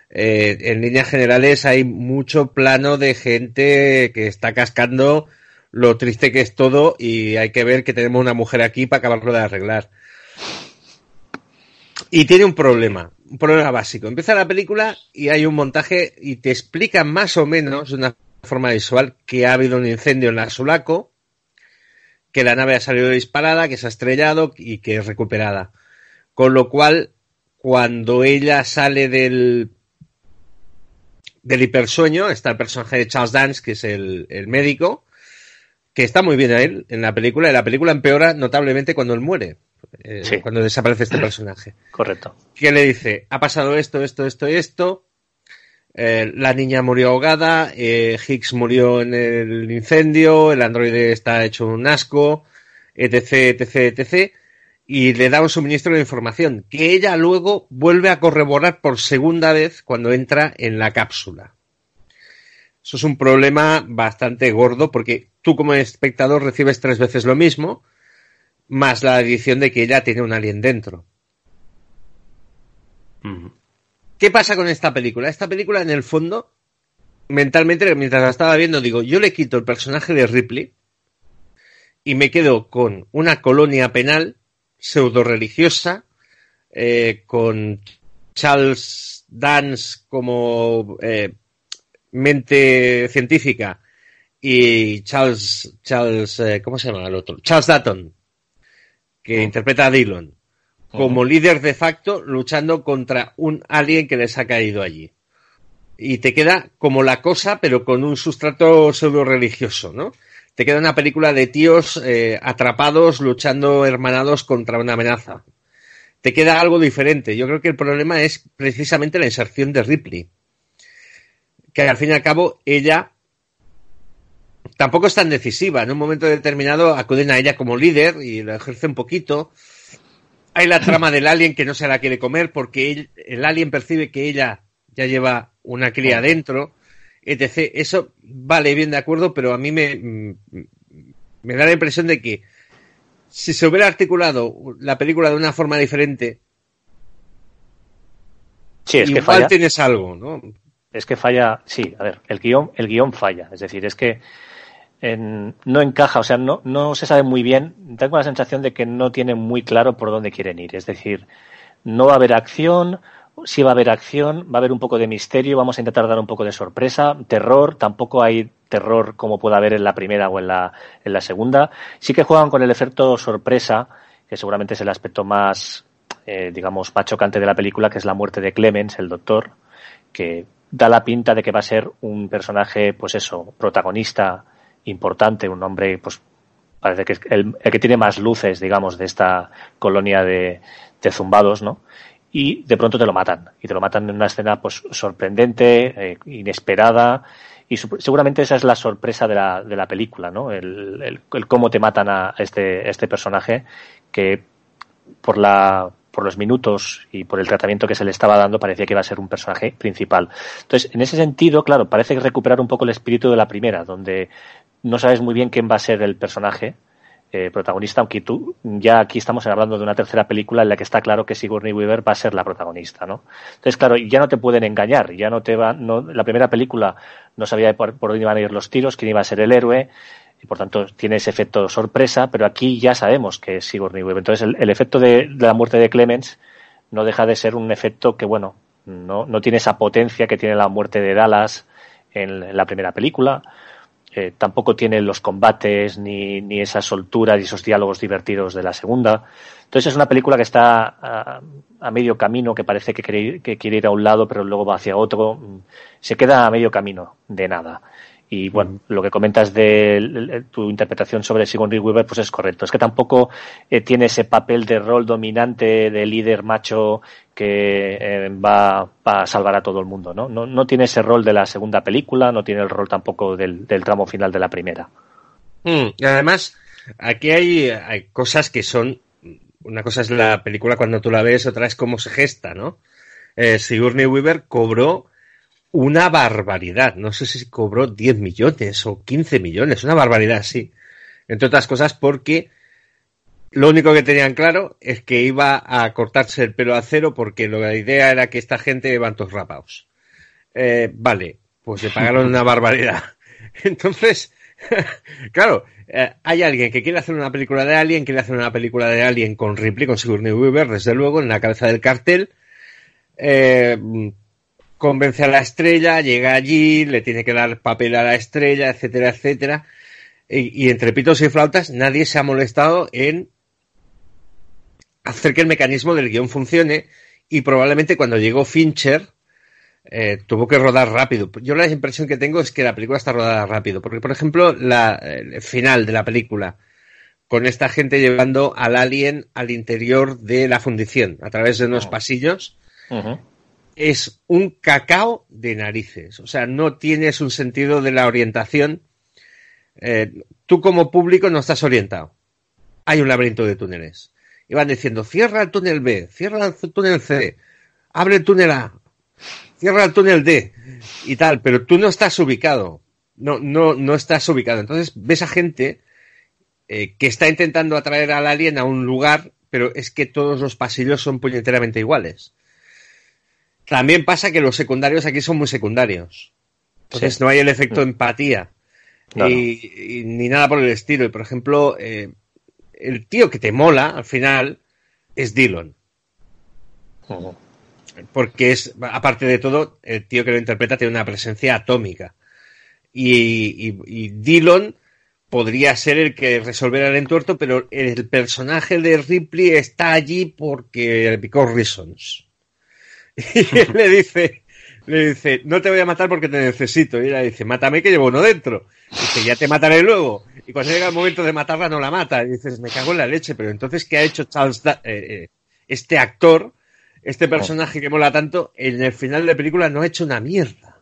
C: Eh, en líneas generales hay mucho plano de gente que está cascando lo triste que es todo y hay que ver que tenemos una mujer aquí para acabarlo de arreglar. Y tiene un problema, un problema básico. Empieza la película y hay un montaje y te explica más o menos de una forma visual que ha habido un incendio en la Sulaco, que la nave ha salido disparada, que se ha estrellado y que es recuperada. Con lo cual, cuando ella sale del, del hipersueño, está el personaje de Charles Dance, que es el, el médico, que está muy bien a él en la película, y la película empeora notablemente cuando él muere eh, sí. cuando desaparece este personaje.
D: Correcto.
C: Que le dice, ha pasado esto, esto, esto y esto, eh, la niña murió ahogada, eh, Higgs murió en el incendio, el androide está hecho un asco, etc, etc, etc. Y le da un suministro de información que ella luego vuelve a corroborar por segunda vez cuando entra en la cápsula. Eso es un problema bastante gordo porque tú como espectador recibes tres veces lo mismo, más la adición de que ella tiene un alien dentro. ¿Qué pasa con esta película? Esta película, en el fondo, mentalmente, mientras la estaba viendo, digo, yo le quito el personaje de Ripley y me quedo con una colonia penal pseudo religiosa, eh, con Charles Dance como eh, mente científica y Charles, Charles, eh, ¿cómo se llama el otro? Charles Dutton que interpreta a Dillon, como líder de facto luchando contra un alien que les ha caído allí. y te queda como la cosa, pero con un sustrato pseudo religioso, ¿no? Te queda una película de tíos eh, atrapados, luchando hermanados contra una amenaza. Te queda algo diferente. Yo creo que el problema es precisamente la inserción de Ripley. Que al fin y al cabo ella tampoco es tan decisiva. En un momento determinado acuden a ella como líder y la ejerce un poquito. Hay la trama del alien que no se la quiere comer porque el alien percibe que ella ya lleva una cría dentro, etc. Eso vale bien de acuerdo, pero a mí me, me da la impresión de que si se hubiera articulado la película de una forma diferente,
D: sí, es
C: igual
D: que falla.
C: tienes algo, ¿no?
D: Es que falla, sí, a ver, el guion, el guion falla. Es decir, es que en, no encaja, o sea, no, no se sabe muy bien. Tengo la sensación de que no tienen muy claro por dónde quieren ir. Es decir, no va a haber acción, sí va a haber acción, va a haber un poco de misterio, vamos a intentar dar un poco de sorpresa, terror, tampoco hay terror como pueda haber en la primera o en la, en la segunda. Sí que juegan con el efecto sorpresa, que seguramente es el aspecto más, eh, digamos, más de la película, que es la muerte de Clemens, el doctor, que da la pinta de que va a ser un personaje, pues eso, protagonista importante, un hombre, pues parece que es el, que tiene más luces, digamos, de esta colonia de, de zumbados, ¿no? y de pronto te lo matan. Y te lo matan en una escena pues sorprendente, eh, inesperada. Y seguramente esa es la sorpresa de la, de la película, ¿no? El, el, el, cómo te matan a este, este personaje que por la por los minutos y por el tratamiento que se le estaba dando parecía que iba a ser un personaje principal. Entonces, en ese sentido, claro, parece recuperar un poco el espíritu de la primera, donde no sabes muy bien quién va a ser el personaje, eh, protagonista, aunque tú ya aquí estamos hablando de una tercera película en la que está claro que Sigourney Weaver va a ser la protagonista, ¿no? Entonces, claro, ya no te pueden engañar, ya no te va, no, la primera película no sabía por, por dónde iban a ir los tiros, quién iba a ser el héroe, y por tanto tiene ese efecto sorpresa, pero aquí ya sabemos que es Sigourney Weaver. Entonces, el, efecto de, de, la muerte de Clemens no deja de ser un efecto que, bueno, no, no tiene esa potencia que tiene la muerte de Dallas en la primera película eh, tampoco tiene los combates ni, ni esa soltura y esos diálogos divertidos de la segunda. Entonces es una película que está a, medio camino, que parece que quiere, que quiere, ir a un lado, pero luego va hacia otro. Se queda a medio camino de nada. Y bueno, lo que comentas de tu interpretación sobre Sigourney Weaver, pues es correcto. Es que tampoco eh, tiene ese papel de rol dominante de líder macho que eh, va, va, a salvar a todo el mundo, ¿no? ¿no? No tiene ese rol de la segunda película, no tiene el rol tampoco del, del tramo final de la primera.
C: Mm, y además, aquí hay, hay cosas que son. Una cosa es la película cuando tú la ves, otra es cómo se gesta, ¿no? Eh, Sigourney Weaver cobró una barbaridad. No sé si cobró 10 millones o 15 millones, una barbaridad, sí. Entre otras cosas porque lo único que tenían claro es que iba a cortarse el pelo a cero porque la idea era que esta gente iban todos rapados. Eh, vale, pues le pagaron una barbaridad. Entonces, claro, eh, hay alguien que quiere hacer una película de Alien, quiere hacer una película de Alien con Ripley, con Sigourney Weaver, desde luego, en la cabeza del cartel. Eh, convence a la estrella, llega allí, le tiene que dar papel a la estrella, etcétera, etcétera. Y, y, entre pitos y flautas nadie se ha molestado en hacer que el mecanismo del guion funcione y probablemente cuando llegó Fincher eh, tuvo que rodar rápido. Yo la impresión que tengo es que la película está rodada rápido, porque por ejemplo la el final de la película con esta gente llevando al alien al interior de la fundición a través de unos pasillos. Uh -huh es un cacao de narices. O sea, no tienes un sentido de la orientación. Eh, tú como público no estás orientado. Hay un laberinto de túneles. Y van diciendo, cierra el túnel B, cierra el túnel C, abre el túnel A, cierra el túnel D y tal, pero tú no estás ubicado. No, no, no estás ubicado. Entonces ves a gente eh, que está intentando atraer al alien a un lugar, pero es que todos los pasillos son puñeteramente iguales. También pasa que los secundarios aquí son muy secundarios. Entonces sí. no hay el efecto mm. empatía. Y, ni nada por el estilo. Y por ejemplo, eh, el tío que te mola al final es Dillon. Uh -huh. Porque es, aparte de todo, el tío que lo interpreta tiene una presencia atómica. Y, y, y Dillon podría ser el que resolviera el entuerto, pero el personaje de Ripley está allí porque because reasons. Y él le dice, le dice, no te voy a matar porque te necesito. Y ella dice, mátame que llevo uno dentro. Y dice, ya te mataré luego. Y cuando llega el momento de matarla, no la mata. Y dices, me cago en la leche. Pero entonces, ¿qué ha hecho Charles, eh, eh, este actor, este personaje que mola tanto, en el final de la película no ha hecho una mierda?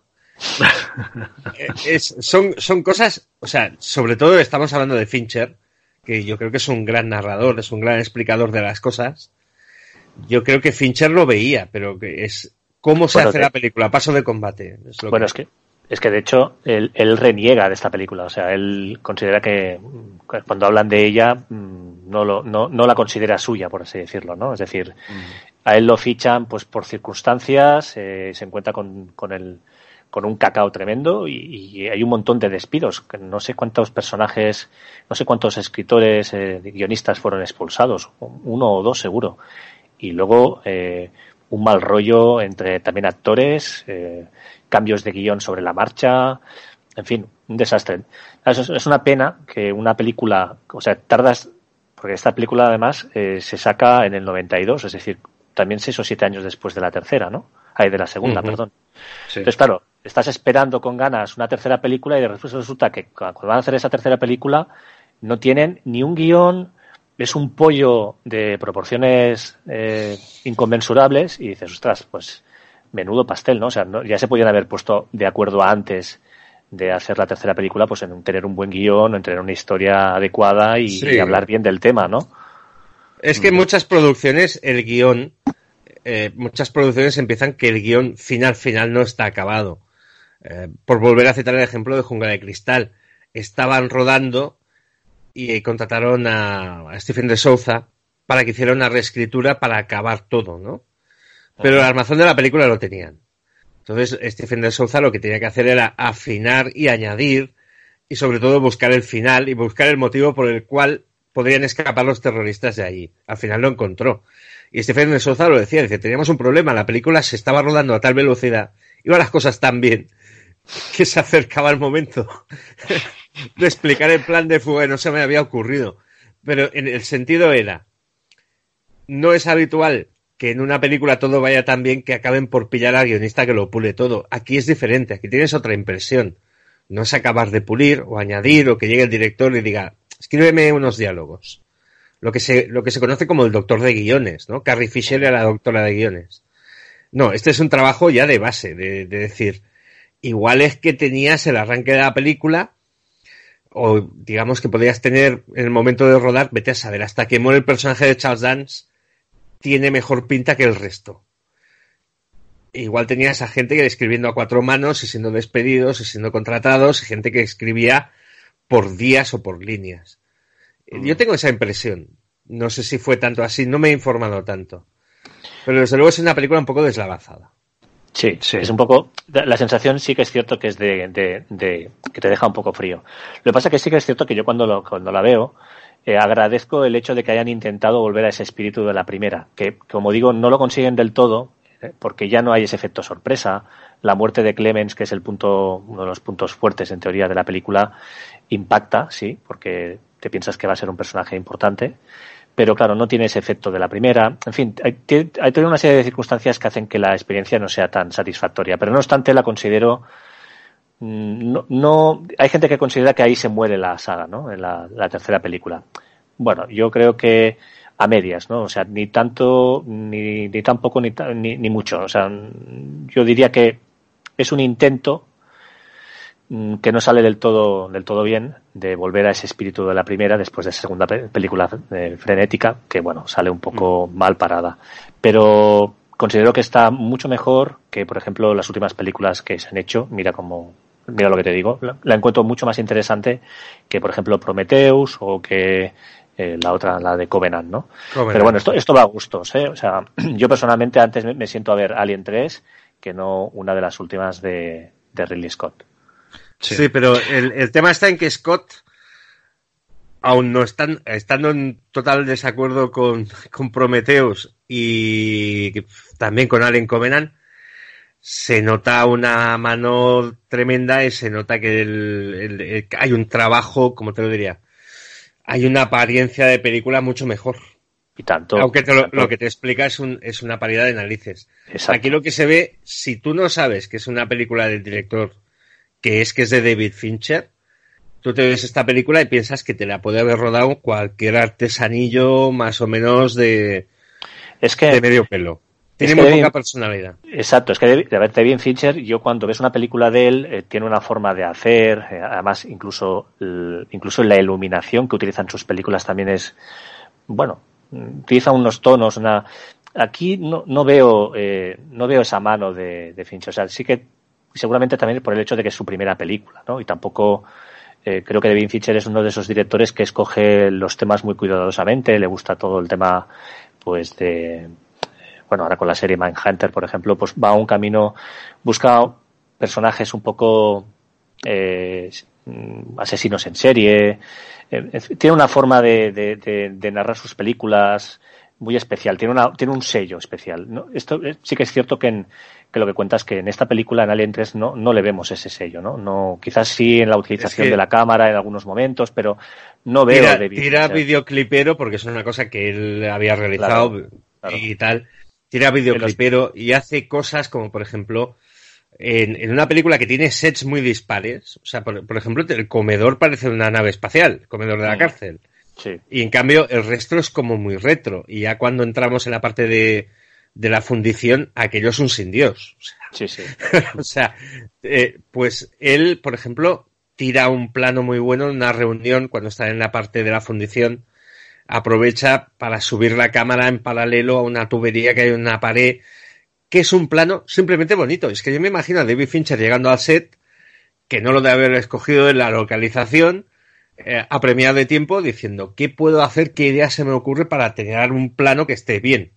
C: son, son cosas, o sea, sobre todo estamos hablando de Fincher, que yo creo que es un gran narrador, es un gran explicador de las cosas. Yo creo que Fincher lo veía, pero que es cómo se hace la película, paso de combate.
D: bueno, es que es que de hecho él, reniega de esta película, o sea, él considera que cuando hablan de ella mm, no, lo, no, no la considera suya, por así decirlo, ¿no? Es decir, mm. a él lo fichan pues por circunstancias, eh, se encuentra con, con el con un cacao tremendo y, hay un montón de despidos. Que no sé cuántos personajes, no sé cuántos escritores, eh, guionistas fueron expulsados, uno o dos seguro. Y luego eh, un mal rollo entre también actores, eh, cambios de guion sobre la marcha, en fin, un desastre. Es, una pena que una película, o sea, tardas, porque esta película además eh, se saca en el 92, es decir, también seis o siete años después de la tercera, ¿no? Ay, de la segunda, perdón. Entonces, claro, estás esperando con ganas una tercera película y de repente resulta que cuando van a hacer esa tercera película no tienen ni un guion, es un pollo de proporciones eh, inconmensurables y dices, ostras, pues menudo pastel, ¿no? O sea, ya se podían haber puesto de acuerdo antes de hacer la tercera película, pues en tener un buen guion, en tener una historia adecuada y, hablar bien del tema, ¿no?
C: Es que muchas producciones, el guion, eh, muchas producciones empiezan que el guion final final no está acabado. Eh, por volver a citar el ejemplo de Jungla de Cristal, estaban rodando y contrataron a, Stephen de Souza para que hiciera una reescritura para acabar todo, ¿no? Pero el armazón de la película lo tenían. Entonces, Stephen de Souza lo que tenía que hacer era afinar y añadir y sobre todo buscar el final y buscar el motivo por el cual podrían escapar los terroristas de allí. Al final lo encontró. Y Stephen de Souza lo decía, dice, teníamos un problema, la película se estaba rodando a tal velocidad, iban las cosas tan bien, que se acercaba el momento de explicar el plan de fuga no se me había ocurrido. Pero en el sentido era, no es habitual que en una película todo vaya tan bien que acaben por pillar al guionista que lo pule todo. Aquí es diferente, aquí tienes otra impresión. No es acabar de pulir o añadir o que llegue el director y diga, escríbeme unos diálogos. Lo que se, lo que se conoce como el doctor de guiones, ¿no? Carrie Fisher era la doctora de guiones. No, este es un trabajo ya de base, de decir, igual es que tenías el arranque de la película o digamos que podías tener en el momento de rodar, vete a saber, hasta que muere el personaje de Charles Dance, tiene mejor pinta que el resto. Igual tenías a gente que escribiendo a cuatro manos y siendo despedidos y siendo contratados, y gente que escribía por días o por líneas. Mm. Yo tengo esa impresión. No sé si fue tanto así, no me he informado tanto. Pero desde luego es una película un poco deslavazada.
D: Sí, sí, es un poco. La sensación sí que es cierto que es de, de, que te deja un poco frío. Lo que pasa que sí que es cierto que yo cuando, lo, cuando la veo eh, agradezco el hecho de que hayan intentado volver a ese espíritu de la primera, que como digo no lo consiguen del todo eh, porque ya no hay ese efecto sorpresa. La muerte de Clemens, que es el punto, uno de los puntos fuertes en teoría de la película, impacta, sí, porque te piensas que va a ser un personaje importante pero claro, no tiene ese efecto de la primera. En fin, hay, hay toda una serie de circunstancias que hacen que la experiencia no sea tan satisfactoria, pero no obstante la considero mm, no, hay gente que considera que ahí se muere la saga, ¿no? En la, tercera película. Bueno, yo creo que a medias, ¿no? O sea, ni tanto, ni, ni tampoco, ni, ni, ni mucho. O sea, yo diría que es un intento que no sale del todo, del todo bien de volver a ese espíritu de la primera después de esa segunda película eh, frenética, que bueno, sale un poco mm. mal parada. Pero considero que está mucho mejor que, por ejemplo, las últimas películas que se han hecho. Mira como, mira lo que te digo. La, encuentro mucho más interesante que, por ejemplo, Prometheus o que eh, la otra, la de Covenant, ¿no? Pero bueno, esto, esto va a gustos, ¿eh? O sea, yo personalmente antes me, siento a ver Alien 3 que no una de las últimas de, de Ridley Scott.
C: Sí, pero el, tema está en que Scott, aún no están, estando en total desacuerdo con, con Prometheus y también con Alien Covenant, se nota una mano tremenda y se nota que hay un trabajo, como te lo diría, hay una apariencia de película mucho mejor.
D: Y tanto.
C: Aunque lo, que te explica es, un, es una paridad de narices. Aquí lo que se ve, si tú no sabes que es una película del director, que es que es de David Fincher, tú te ves esta película y piensas que te la puede haber rodado cualquier artesanillo más o menos de,
D: es que,
C: de medio pelo. Tiene muy poca personalidad.
D: Exacto, es que de, David Fincher, yo cuando ves una película de él, eh, tiene una forma de hacer, eh, además incluso, incluso la iluminación que utilizan sus películas también es, bueno, utiliza unos tonos, una... Aquí no, no veo eh, no veo esa mano de, de, Fincher. O sea, sí que seguramente también por el hecho de que es su primera película, ¿no? Y tampoco eh, creo que David Fincher es uno de esos directores que escoge los temas muy cuidadosamente. Le gusta todo el tema, pues de bueno, ahora con la serie Mindhunter, por ejemplo, pues va a un camino, busca personajes un poco eh, asesinos en serie, eh, tiene una forma de, narrar sus películas muy especial, tiene, una, tiene un sello especial. Esto eh, sí que es cierto que, lo que cuentas es que en esta película, en Alien 3, no, no le vemos ese sello, ¿no? no quizás sí en la utilización de la cámara en algunos momentos, pero no veo...
C: Tira, tira videoclipero porque es una cosa que él había realizado y tal. Tira videoclipero y hace cosas como, por ejemplo, en, una película que tiene sets muy dispares, o sea, por, ejemplo, el comedor parece una nave espacial, el comedor de la mm. cárcel.
D: Sí.
C: Y en cambio, el resto es como muy retro. Y ya cuando entramos en la parte de, de la fundición, aquello es un sin Dios. O sea,
D: sí, sí.
C: o sea eh, pues él, por ejemplo, tira un plano muy bueno en una reunión cuando está en la parte de la fundición. Aprovecha para subir la cámara en paralelo a una tubería que hay en una pared que es un plano simplemente bonito. Es que yo me imagino a David Fincher llegando al set, que no lo debe haber escogido en la localización, eh, apremiado de tiempo, diciendo, ¿qué puedo hacer? ¿Qué idea se me ocurre para tener un plano que esté bien?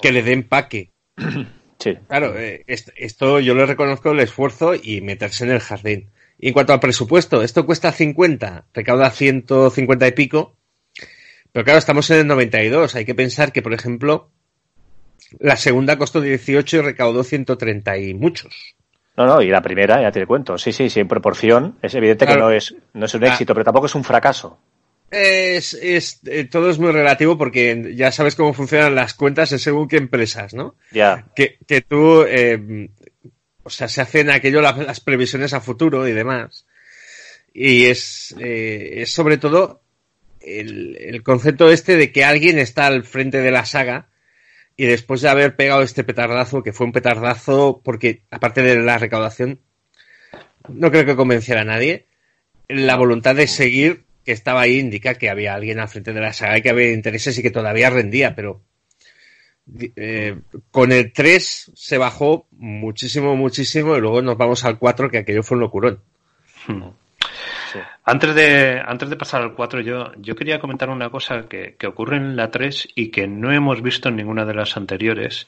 C: Que le dé empaque.
D: Sí.
C: Claro, eh, esto yo le reconozco el esfuerzo y meterse en el jardín. Y en cuanto al presupuesto, esto cuesta 50, recauda 150 y pico. Pero claro, estamos en el 92. Hay que pensar que, por ejemplo, la segunda costó 18 y recaudó 130 y muchos.
D: No, no, y la primera, ya te cuento. Sí, sí, sí, en proporción. Es evidente que no es, no es un ah. éxito, pero tampoco es un fracaso.
C: Es, es, eh, todo es muy relativo porque ya sabes cómo funcionan las cuentas en según qué empresas, ¿no?
D: Ya.
C: Que, que tú, eh, o sea, se hacen aquello las, previsiones a futuro y demás. Y es, eh, es sobre todo el, el concepto este de que alguien está al frente de la saga y después de haber pegado este petardazo, que fue un petardazo porque, aparte de la recaudación, no creo que convenciera a nadie, la voluntad de seguir que estaba ahí indica que había alguien al frente de la saga y que había intereses y que todavía rendía, pero eh, con el 3 se bajó muchísimo, muchísimo y luego nos vamos al 4 que aquello fue un locurón.
B: Antes, de, antes de pasar al 4, yo, yo quería comentar una cosa que, ocurre en la 3 y que no hemos visto en ninguna de las anteriores,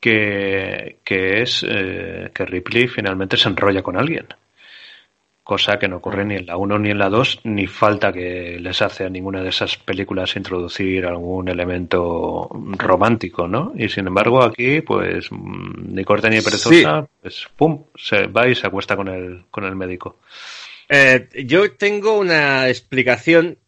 B: que, es eh, que Ripley finalmente se enrolla con alguien. Cosa que no ocurre ni en la 1 ni en la 2, ni falta que les hace a ninguna de esas películas introducir algún elemento romántico, ¿no? Y sin embargo aquí, pues, ni corte ni perezosa, pues, pum, se va y se acuesta con el, con el médico.
C: Eh, yo tengo una explicación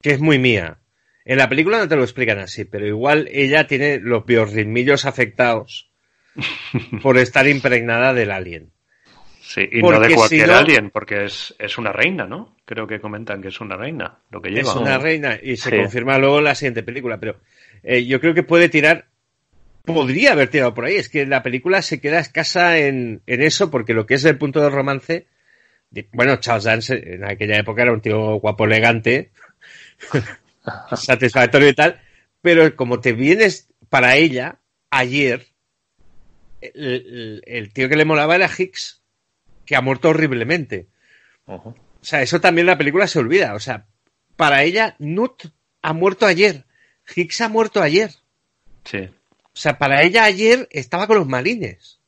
C: que es muy mía. En la película no te lo explican así, pero igual ella tiene los biorritmillos afectados por estar impregnada del alien.
B: Sí, y no de cualquier alien, porque es, es, una reina, ¿no? Creo que comentan que es una reina, lo que lleva.
C: Es una reina, y se confirma luego en la siguiente película, pero eh, yo creo que puede tirar, podría haber tirado por ahí, es que la película se queda escasa en, en eso, porque lo que es el punto del romance bueno, Charles Dance en aquella época era un tío guapo, elegante, satisfactorio y tal, pero como te vienes para ella, ayer, el, tío que le molaba era Hicks, que ha muerto horriblemente. O sea, eso también la película se olvida. O sea, para ella, Nut ha muerto ayer. Hicks ha muerto ayer.
B: Sí.
C: O sea, para ella ayer estaba con los malines.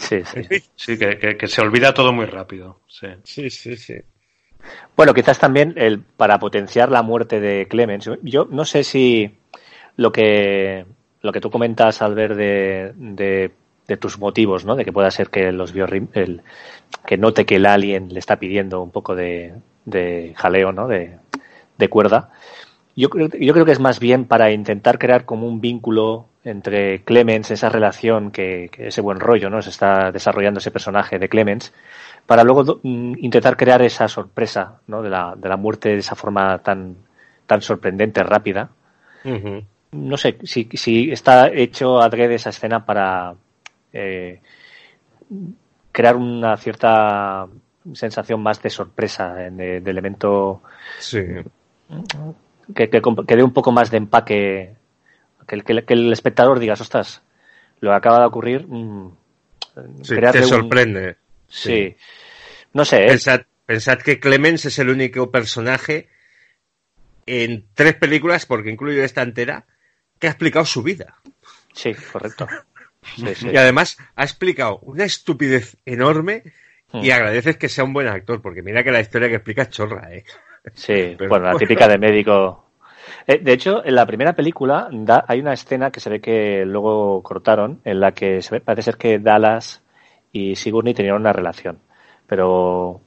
D: Sí, sí.
B: Sí, que, se olvida todo muy rápido. Sí,
C: sí, sí. sí.
D: Bueno, quizás también el, para potenciar la muerte de Clemens. Yo no sé si lo que, lo que tú comentas al ver de, de, tus motivos, ¿no? De que pueda ser que los el, que note que el alien le está pidiendo un poco de, de jaleo, ¿no? De, de cuerda. Yo, creo, yo creo que es más bien para intentar crear como un vínculo entre Clemens, esa relación que, que ese buen rollo, ¿no? Se está desarrollando ese personaje de Clemens, para luego mm, intentar crear esa sorpresa, ¿no? De la, de la muerte de esa forma tan, tan sorprendente, rápida. No sé si, si está hecho adrede esa escena para eh, crear una cierta sensación más de sorpresa, en- de, de elemento
C: Sí.
D: Que, que, dé un poco más de empaque, que, el- que, el- espectador diga, ostras, lo que acaba de ocurrir, mm,
C: Sí, te
D: un-
C: sorprende.
D: Sí. No sé, ¿eh?
C: Pensad, pensad que Clemens es el único personaje en tres películas, porque incluyo esta entera, que ha explicado su vida.
D: sí, correcto. Sí, sí.
C: Y además ha explicado una estupidez enorme y
D: Mm.
C: agradeces que sea un buen actor, porque mira que la historia que explica es chorra, ¿eh?
D: Sí,
C: Pero-
D: bueno, la típica de médico. Eh, de hecho, en la primera película da- hay una escena que se ve que luego cortaron, en la que se ve, parece ser que Dallas y Sigourney tenían una relación, pero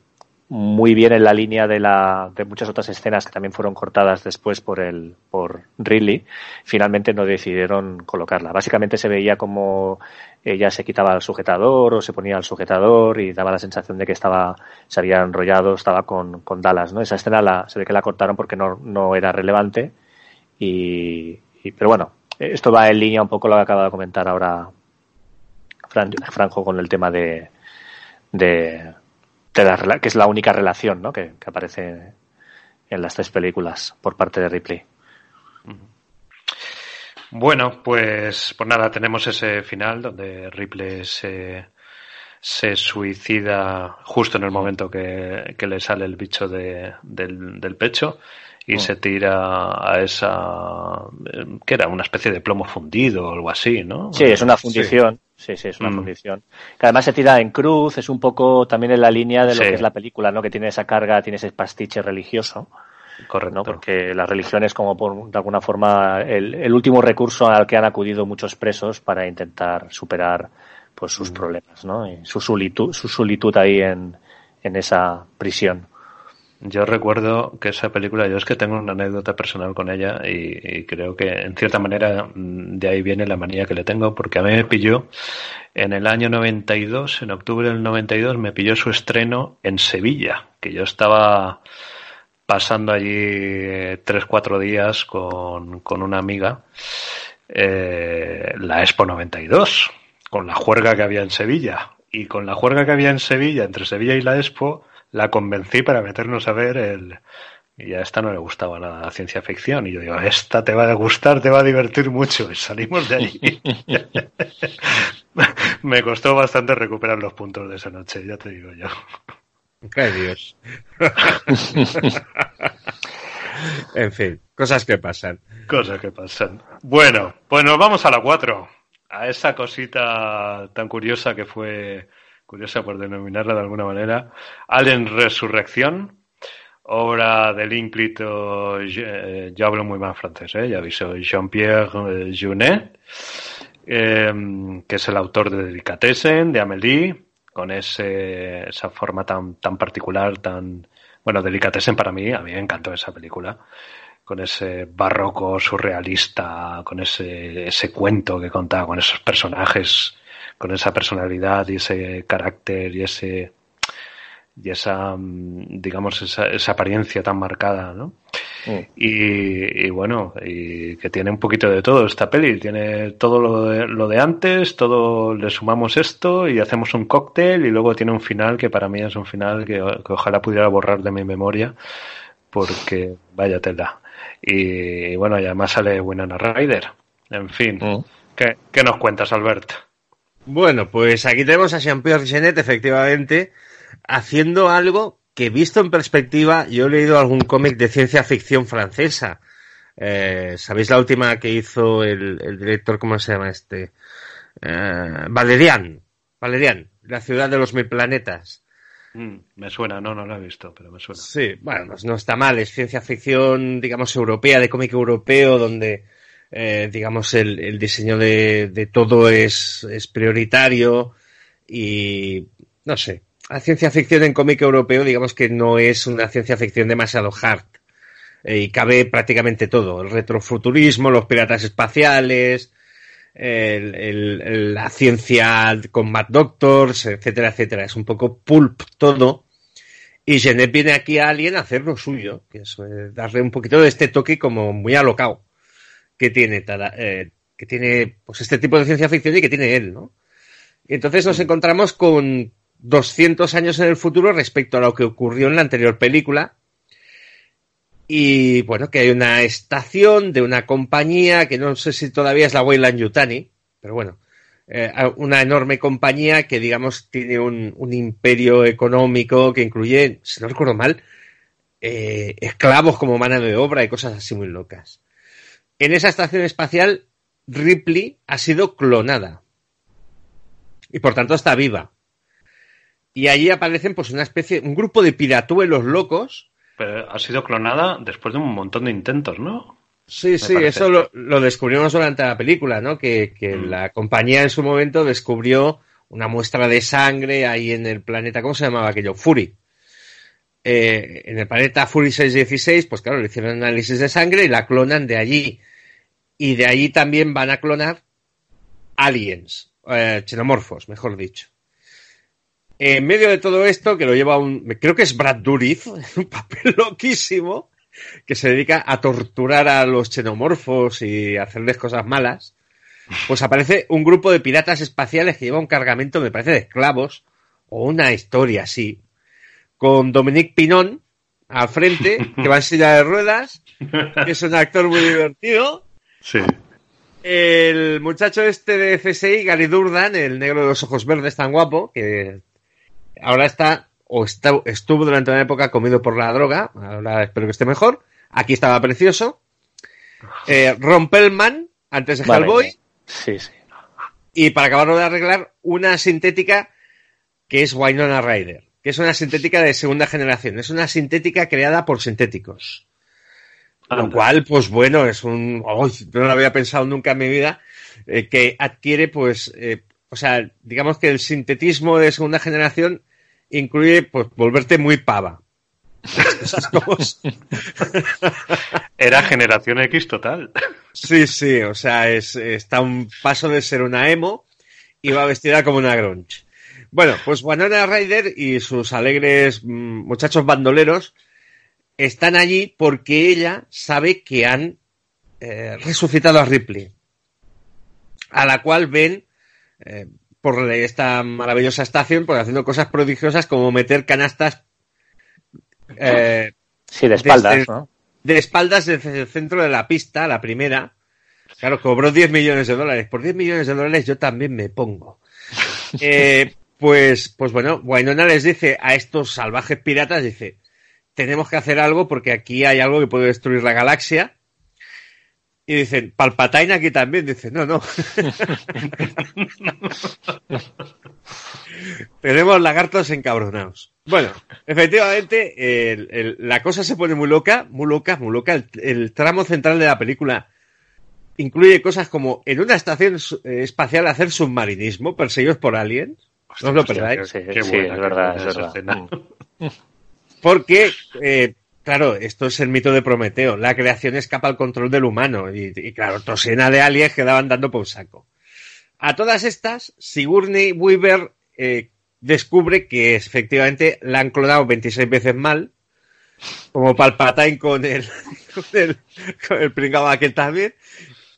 D: muy bien en la línea de, la, de muchas otras escenas que también fueron cortadas después por el por Ridley, finalmente no decidieron colocarla. Básicamente se veía como ella se quitaba el sujetador o se ponía el sujetador y daba la sensación de que estaba se había enrollado, estaba con, con Dallas, ¿no? Esa escena la, se ve que la cortaron porque no, no era relevante y, pero bueno, esto va en línea un poco lo que acaba de comentar ahora Fran- Franjo con el tema de, de, que es la única relación ¿no? que, que aparece en las tres películas por parte de Ripley.
B: Bueno, pues, pues nada, tenemos ese final donde Ripley se, se suicida justo en el momento que, que le sale el bicho de- del, del pecho y
D: Mm.
B: se tira a esa, que era una especie de plomo fundido o algo así, ¿no?
D: Sí, es una fundición. Sí, sí, es una
B: Mm.
D: fundición. Que además se tira en cruz, es un poco también en la línea de lo
B: Sí.
D: que es la película, ¿no? Que tiene esa carga, tiene ese pastiche religioso,
B: Correcto.
D: ¿no? Porque la religión es como por, de alguna forma el, el último recurso al que han acudido muchos presos para intentar superar pues sus
B: Mm.
D: problemas, ¿no? Y su solitud, su solitud ahí en, en esa prisión.
B: Yo recuerdo que esa película, yo es que tengo una anécdota personal con ella y, y creo que en cierta manera mm, de ahí viene la manía que le tengo, porque a mí me pilló en el año 92, en octubre del 92, me pilló su estreno en Sevilla, que yo estaba pasando allí eh, tres, cuatro días con, con una amiga, eh, la Expo 92, con la juerga que había en Sevilla. Y con la juerga que había en Sevilla, entre Sevilla y la Expo, la convencí para meternos a ver el... Y a esta no le gustaba nada la ciencia ficción. Y yo digo, esta te va a gustar, te va a divertir mucho. Y salimos de allí. Me costó bastante recuperar los puntos de esa noche, ya te digo yo.
C: ¡Qué Dios! en fin, cosas que pasan.
B: Cosas que pasan. Bueno, pues nos vamos a la 4. A esa cosita tan curiosa que fue, curiosa por denominarla de alguna manera, Alien Resurrección, obra del ínclito, eh, yo hablo muy mal francés, ¿eh? ya aviso, Jean-Pierre eh, Junet, eh, que es el autor de Delicatessen, de Amélie, con ese, esa forma tan, tan particular, tan... Bueno, Delicatessen para mí, a mí me encantó esa película con ese barroco surrealista, con ese, ese cuento que contaba, con esos personajes, con esa personalidad y ese carácter y ese y esa mm, digamos esa, esa apariencia tan marcada, ¿no?
D: Mm.
B: Y, y bueno, y que tiene un poquito de todo esta peli, tiene todo lo de, lo de antes, todo le sumamos esto y hacemos un cóctel y luego tiene un final que para mí es un final que, que ojalá pudiera borrar de mi memoria porque vaya tela. Y bueno, y además sale Winona Ryder. En fin,
D: Mm.
B: ¿qué, qué nos cuentas, Albert?
C: Bueno, pues aquí tenemos a Jean-Pierre Genet, efectivamente, haciendo algo que visto en perspectiva, yo he leído algún cómic de ciencia ficción francesa. Eh, ¿Sabéis la última que hizo el, el director, cómo se llama este? Eh, Valerian. Valerian, la ciudad de los mil planetas.
B: Mm, me suena, no, no lo he visto, pero me suena.
C: Sí, bueno, pues no está mal, es ciencia ficción, digamos, europea, de cómic europeo, donde, eh, digamos, el, el diseño de, de todo es, es prioritario y, no sé, la ciencia ficción en cómic europeo, digamos que no es una ciencia ficción demasiado hard. eh, y cabe prácticamente todo. El retrofuturismo, los piratas espaciales, la ciencia con Mad Doctors, etcétera, etcétera. Es un poco pulp todo. Y Genet viene aquí a alguien a hacer lo suyo, que es eh, darle un poquito de este toque como muy alocado que tiene, eh, que tiene pues este tipo de ciencia ficción y que tiene él, ¿no? Y entonces nos encontramos con 200 años en el futuro respecto a lo que ocurrió en la anterior película. Y bueno, que hay una estación de una compañía que no sé si todavía es la Weyland Yutani, pero bueno, eh, una enorme compañía que, digamos, tiene un, imperio económico que incluye, si no recuerdo mal, eh, esclavos como mano de obra y cosas así muy locas. En esa estación espacial, Ripley ha sido clonada. Y por tanto está viva. Y allí aparecen, pues, una especie, un grupo de piratuelos locos.
B: Pero ha sido clonada después de un montón de intentos, ¿no?
C: Sí, sí, eso lo, descubrimos durante la película, ¿no? Que, mm. la compañía en su momento descubrió una muestra de sangre ahí en el planeta, ¿cómo se llamaba aquello? Fury. Eh, en el planeta Fury 616, pues claro, le hicieron análisis de sangre y la clonan de allí. Y de allí también van a clonar aliens, eh, xenomorfos, mejor dicho. En medio de todo esto, que lo lleva un, creo que es Brad Dourif, un papel loquísimo, que se dedica a torturar a los xenomorfos y hacerles cosas malas, pues aparece un grupo de piratas espaciales que lleva un cargamento, me parece, de esclavos, o una historia así, con Dominique Pinon al frente, que va en silla de ruedas, que es un actor muy divertido.
B: Sí.
C: El muchacho este de CSI, Gary Durdan, el negro de los ojos verdes tan guapo, que ahora está o estuvo durante una época comido por la droga, ahora espero que esté mejor. Aquí estaba precioso. Eh, Ron Pellman, antes de Hellboy.
D: Sí, sí.
C: Y para acabarlo de arreglar, una sintética que es Winona Ryder, que es una sintética de segunda generación. Es una sintética creada por sintéticos. Lo cual, pues bueno, es un... no lo había pensado nunca en mi vida, eh, que adquiere, pues, eh, o sea, digamos que el sintetismo de segunda generación incluye pues volverte muy pava.
B: Era generación X total.
C: Sí, sí, o sea, es, está un paso de ser una emo y va vestida como una grunge. Bueno, pues Winona Ryder y sus alegres mm, muchachos bandoleros están allí porque ella sabe que han eh, resucitado a Ripley, a la cual ven eh, por esta maravillosa estación, pues haciendo cosas prodigiosas como meter canastas.
D: Eh, sí, de espaldas, ¿no?
C: De espaldas desde el centro de la pista, la primera. Claro, cobró 10 millones de dólares. Por 10 millones de dólares yo también me pongo. Eh, pues, pues bueno, Wainona les dice a estos salvajes piratas, dice, tenemos que hacer algo porque aquí hay algo que puede destruir la galaxia. Y dicen, Palpatine aquí también. Dice, no, no. Tenemos lagartos encabronados. Bueno, efectivamente, la cosa se pone muy loca, muy loca, muy loca. El, tramo central de la película incluye cosas como en una estación eh, espacial hacer submarinismo perseguidos por aliens. no os lo perdáis.
D: Sí, es verdad, es verdad.
C: Porque eh, Claro, esto es el mito de Prometeo. La creación escapa al control del humano. Y, claro, tosena de aliens quedaban dando por saco. A todas estas, Sigourney Weaver eh, descubre que efectivamente la han clonado 26 veces mal. Como Palpatine con el, con el, con el pringado aquel también.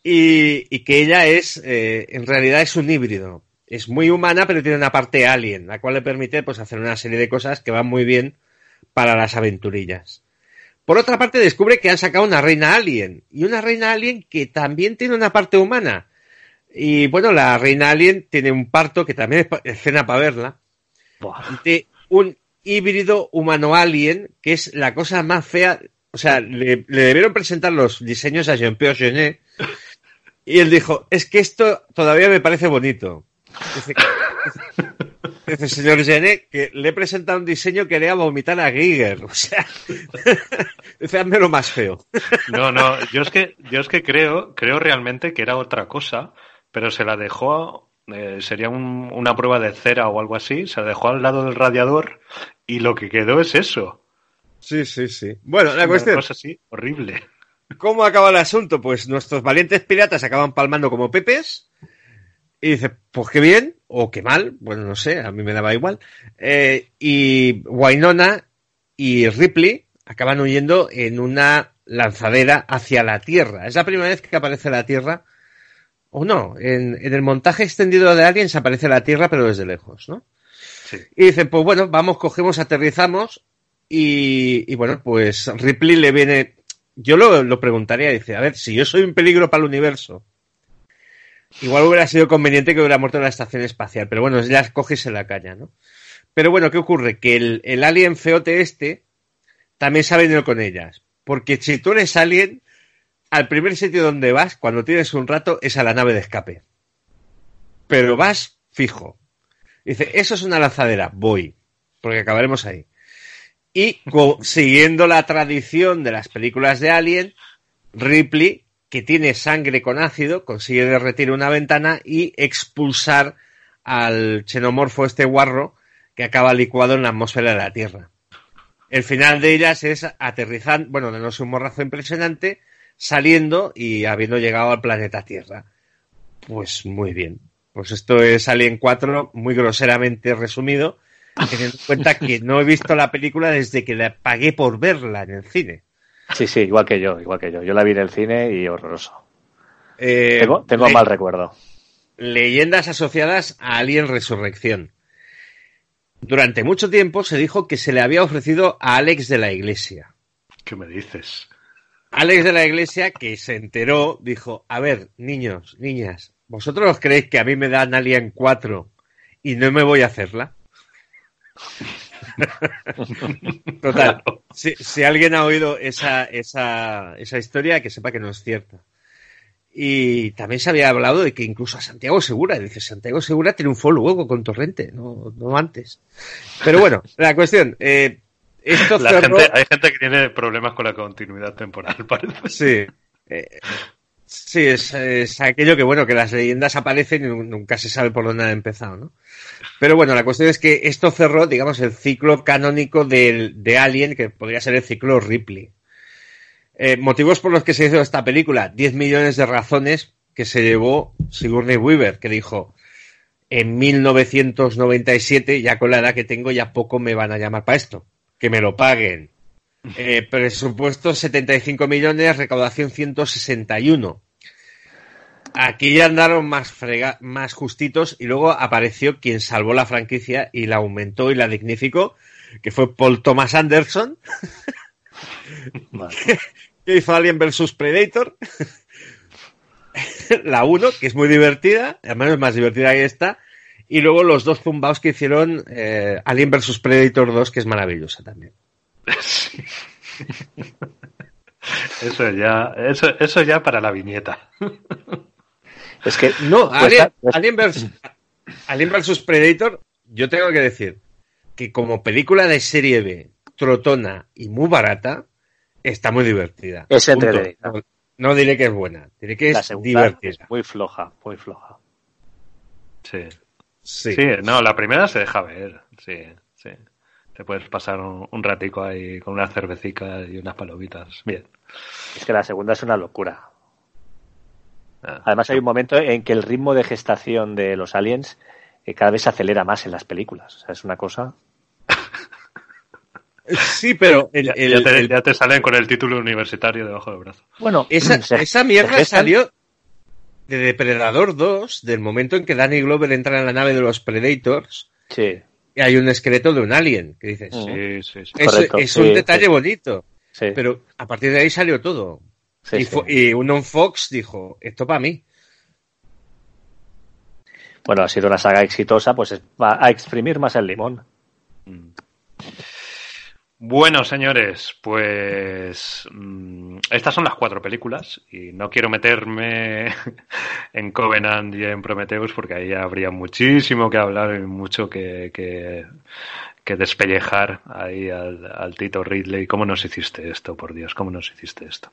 C: Y, y que ella es, eh, en realidad es un híbrido. Es muy humana, pero tiene una parte alien, la cual le permite pues hacer una serie de cosas que van muy bien para las aventurillas. Por otra parte, descubre que han sacado una reina alien. Y una reina alien que también tiene una parte humana. Y bueno, la reina alien tiene un parto que también es escena para verla. De un híbrido humano-alien, que es la cosa más fea. O sea, le, debieron presentar los diseños a Jean-Pierre Genet. Y él dijo, es que esto todavía me parece bonito. Dice, señor Genet, que le he presentado un diseño que haría vomitar a Giger. O sea, dice, lo más feo.
B: No, no, yo es que, yo es que creo, creo realmente que era otra cosa, pero se la dejó, eh, sería una prueba de cera o algo así, se la dejó al lado del radiador y lo que quedó es eso.
C: Sí, sí, sí. Bueno, la cuestión.
B: Una cosa así, horrible.
C: ¿Cómo acaba el asunto? Pues nuestros valientes piratas acaban palmando como pepes. Y dice, pues qué bien, o qué mal, bueno, no sé, a mí me daba igual. Eh, y Wainona y Ripley acaban huyendo en una lanzadera hacia la Tierra. Es la primera vez que aparece la Tierra. O no, en, en el montaje extendido de Aliens aparece la Tierra, pero desde lejos, ¿no?
B: Sí.
C: Y dicen, pues bueno, vamos, cogemos, aterrizamos. Y, y bueno, pues Ripley le viene. Yo lo, lo preguntaría, dice, a ver, si yo soy un peligro para el universo, igual hubiera sido conveniente que hubiera muerto en la estación espacial, pero bueno, ya coge y se la caña, ¿no? Pero bueno, ¿qué ocurre? Que el, el alien feote este también se ha venido con ellas. Porque si tú eres alien, al primer sitio donde vas, cuando tienes un rato, es a la nave de escape. Pero vas fijo. Dice, eso es una lanzadera, voy. Porque acabaremos ahí. Y siguiendo la tradición de las películas de Alien, Ripley, que tiene sangre con ácido, consigue derretir una ventana y expulsar al xenomorfo este guarro que acaba licuado en la atmósfera de la Tierra. El final de ellas es aterrizando, bueno, dándose un morrazo impresionante, saliendo y habiendo llegado al planeta Tierra. Pues muy bien. Pues esto es Alien 4, muy groseramente resumido, teniendo en cuenta que no he visto la película desde que la pagué por verla en el cine.
D: Sí, sí, igual que yo, igual que yo. Yo la vi en el cine y horroroso.
C: Eh,
D: Tengo, tengo
C: le-
D: mal recuerdo.
C: leyendas asociadas a Alien Resurrección. Durante mucho tiempo se dijo que se le había ofrecido a Alex de la Iglesia.
B: ¿Qué me dices?
C: Alex de la Iglesia, que se enteró, dijo, a ver, niños, niñas, ¿vosotros os creéis que a mí me dan Alien 4 y no me voy a hacerla? Total, si, si alguien ha oído esa, esa, esa historia, que sepa que no es cierta. Y también se había hablado de que incluso a Santiago Segura, dice, Santiago Segura triunfó luego con Torrente, no, no antes. Pero bueno, la cuestión, eh, esto
B: La
C: cerró-
B: gente, hay gente que tiene problemas con la continuidad temporal, parece.
C: Sí. Eh, sí, es, aquello que, bueno, que las leyendas aparecen y nu- nunca se sabe por dónde han empezado, ¿no? Pero bueno, la cuestión es que esto cerró, digamos, el ciclo canónico del, de Alien, que podría ser el ciclo Ripley. Eh, motivos por los que se hizo esta película, 10 millones de razones que se llevó Sigourney Weaver, que dijo, en 1997, ya con la edad que tengo, ya poco me van a llamar para esto. Que me lo paguen. Eh, presupuesto 75 millones, recaudación 161. Aquí ya andaron más, frega- más justitos y luego apareció quien salvó la franquicia y la aumentó y la dignificó, que fue Paul Thomas Anderson,
D: Vale.
C: que hizo Alien vs Predator. la 1, que es muy divertida, al menos más divertida que esta. Y luego los dos zumbaos que hicieron eh, Alien vs Predator 2, que es maravillosa también.
B: Sí. Eso ya, eso, eso ya para la viñeta.
D: Es que
C: No,
D: Pues
C: Alien,
D: pues-
C: Alien vs, Alien vs Predator, yo tengo que decir que como película de serie B, trotona y muy barata, está muy divertida.
D: Es entretenida.
C: No, no diré que es buena, diré que
D: la
C: es
D: segunda es
C: divertida.
D: muy floja, muy floja.
B: Sí.
C: Sí.
B: Sí, no, la primera se deja ver. Sí, sí. Te puedes pasar un, un ratico ahí con unas cervecitas y unas palomitas. Bien.
D: Es que la segunda es una locura.
B: Ah.
D: Además hay un momento en que el ritmo de gestación de los aliens eh, cada vez se acelera más en las películas. O sea, es una cosa...
C: Sí, pero el-
B: Ya,
C: el-
B: ya te,
C: el-
B: ya te salen con el título universitario debajo del brazo.
D: Bueno,
C: esa,
D: se-
C: esa mierda salió de Depredador 2, del momento en que Danny Glover entra en la nave de los Predators
D: Sí,
C: hay un esqueleto de un alien, que dices.
B: Sí, sí, sí.
C: es,
D: Correcto,
C: es
D: sí,
C: un detalle
D: sí.
C: bonito,
D: sí.
C: pero a partir de ahí salió todo.
D: sí,
C: y, y uno en Fox dijo, esto para mí.
D: Bueno, ha sido una saga exitosa, pues es- va a exprimir más el limón.
B: Mm. Bueno, señores, pues mm, estas son las cuatro películas y no quiero meterme en Covenant y en Prometheus porque ahí habría muchísimo que hablar y mucho que, que, despellejar ahí al, al Tito Ridley. ¿Cómo nos hiciste esto, por Dios? ¿Cómo nos hiciste esto?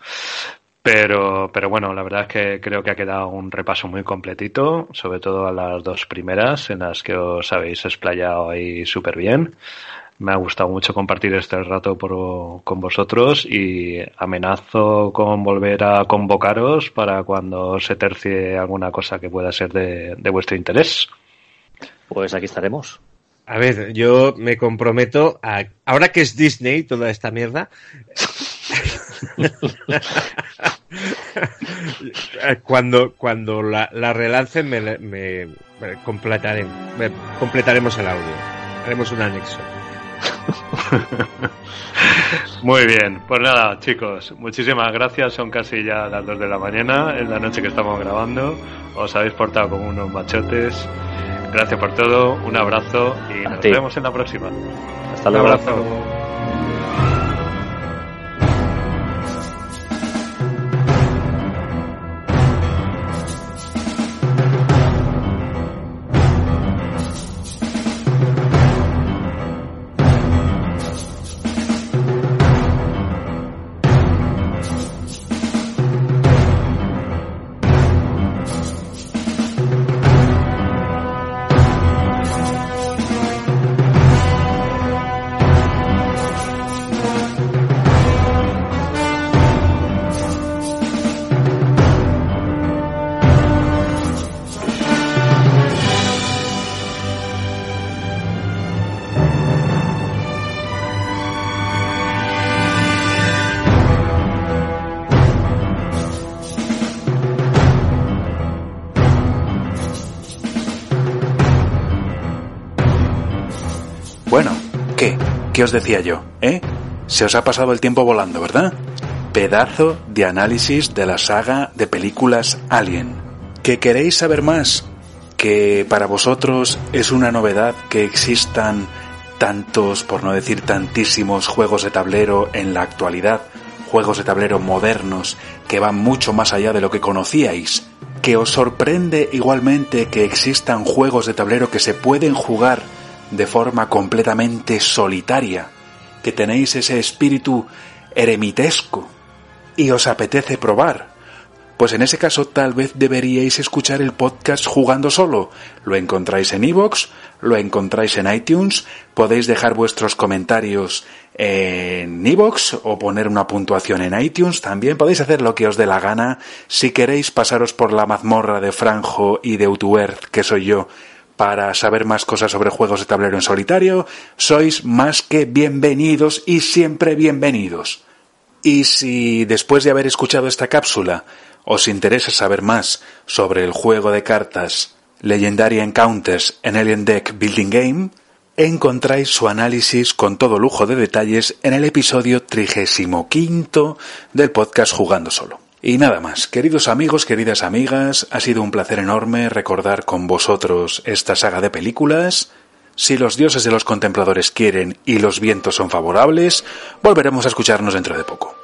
B: Pero, pero bueno, la verdad es que creo que ha quedado un repaso muy completito, sobre todo a las dos primeras, en las que os habéis explayado ahí súper bien. Me ha gustado mucho compartir este rato con vosotros y amenazo con volver a convocaros para cuando se tercie alguna cosa que pueda ser de, de vuestro interés.
D: Pues aquí estaremos.
C: A ver, yo me comprometo a. Ahora que es Disney, toda esta mierda. cuando, cuando la, la relancen, me, me, completaré, completaremos el audio. Haremos un anexo.
B: Muy bien, pues nada, chicos, muchísimas gracias. Son casi ya las 2 de la mañana, en la noche que estamos grabando. Os habéis portado como unos machotes. Gracias por todo, un abrazo y nos vemos en la próxima.
D: Hasta luego. Un abrazo.
A: Decía yo? ¿Eh? Se os ha pasado el tiempo volando, ¿verdad? Pedazo de análisis de la saga de películas Alien. ¿Que queréis saber más? ¿Que para vosotros es una novedad que existan tantos, por no decir tantísimos, juegos de tablero en la actualidad? Juegos de tablero modernos que van mucho más allá de lo que conocíais. ¿Que os sorprende igualmente que existan juegos de tablero que se pueden jugar de forma completamente solitaria, que tenéis ese espíritu eremitesco y os apetece probar, pues en ese caso tal vez deberíais escuchar el podcast jugando solo. Lo encontráis en iVoox, lo encontráis en iTunes, podéis dejar vuestros comentarios en iVoox o poner una puntuación en iTunes, también podéis hacer lo que os dé la gana. Si queréis pasaros por la mazmorra de Franjo y de Utuerth, que soy yo, para saber más cosas sobre juegos de tablero en solitario, sois más que bienvenidos y siempre bienvenidos. Y si después de haber escuchado esta cápsula os interesa saber más sobre el juego de cartas Legendary Encounters en Alien Deck Building Game, encontráis su análisis con todo lujo de detalles en el episodio 35 del podcast Jugando Solo. Y nada más, queridos amigos, queridas amigas, ha sido un placer enorme recordar con vosotros esta saga de películas. Si los dioses de los contempladores quieren y los vientos son favorables, volveremos a escucharnos dentro de poco.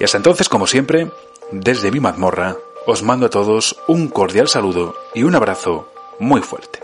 A: Y hasta entonces, como siempre, desde mi mazmorra, os mando a todos un cordial saludo y un abrazo muy fuerte.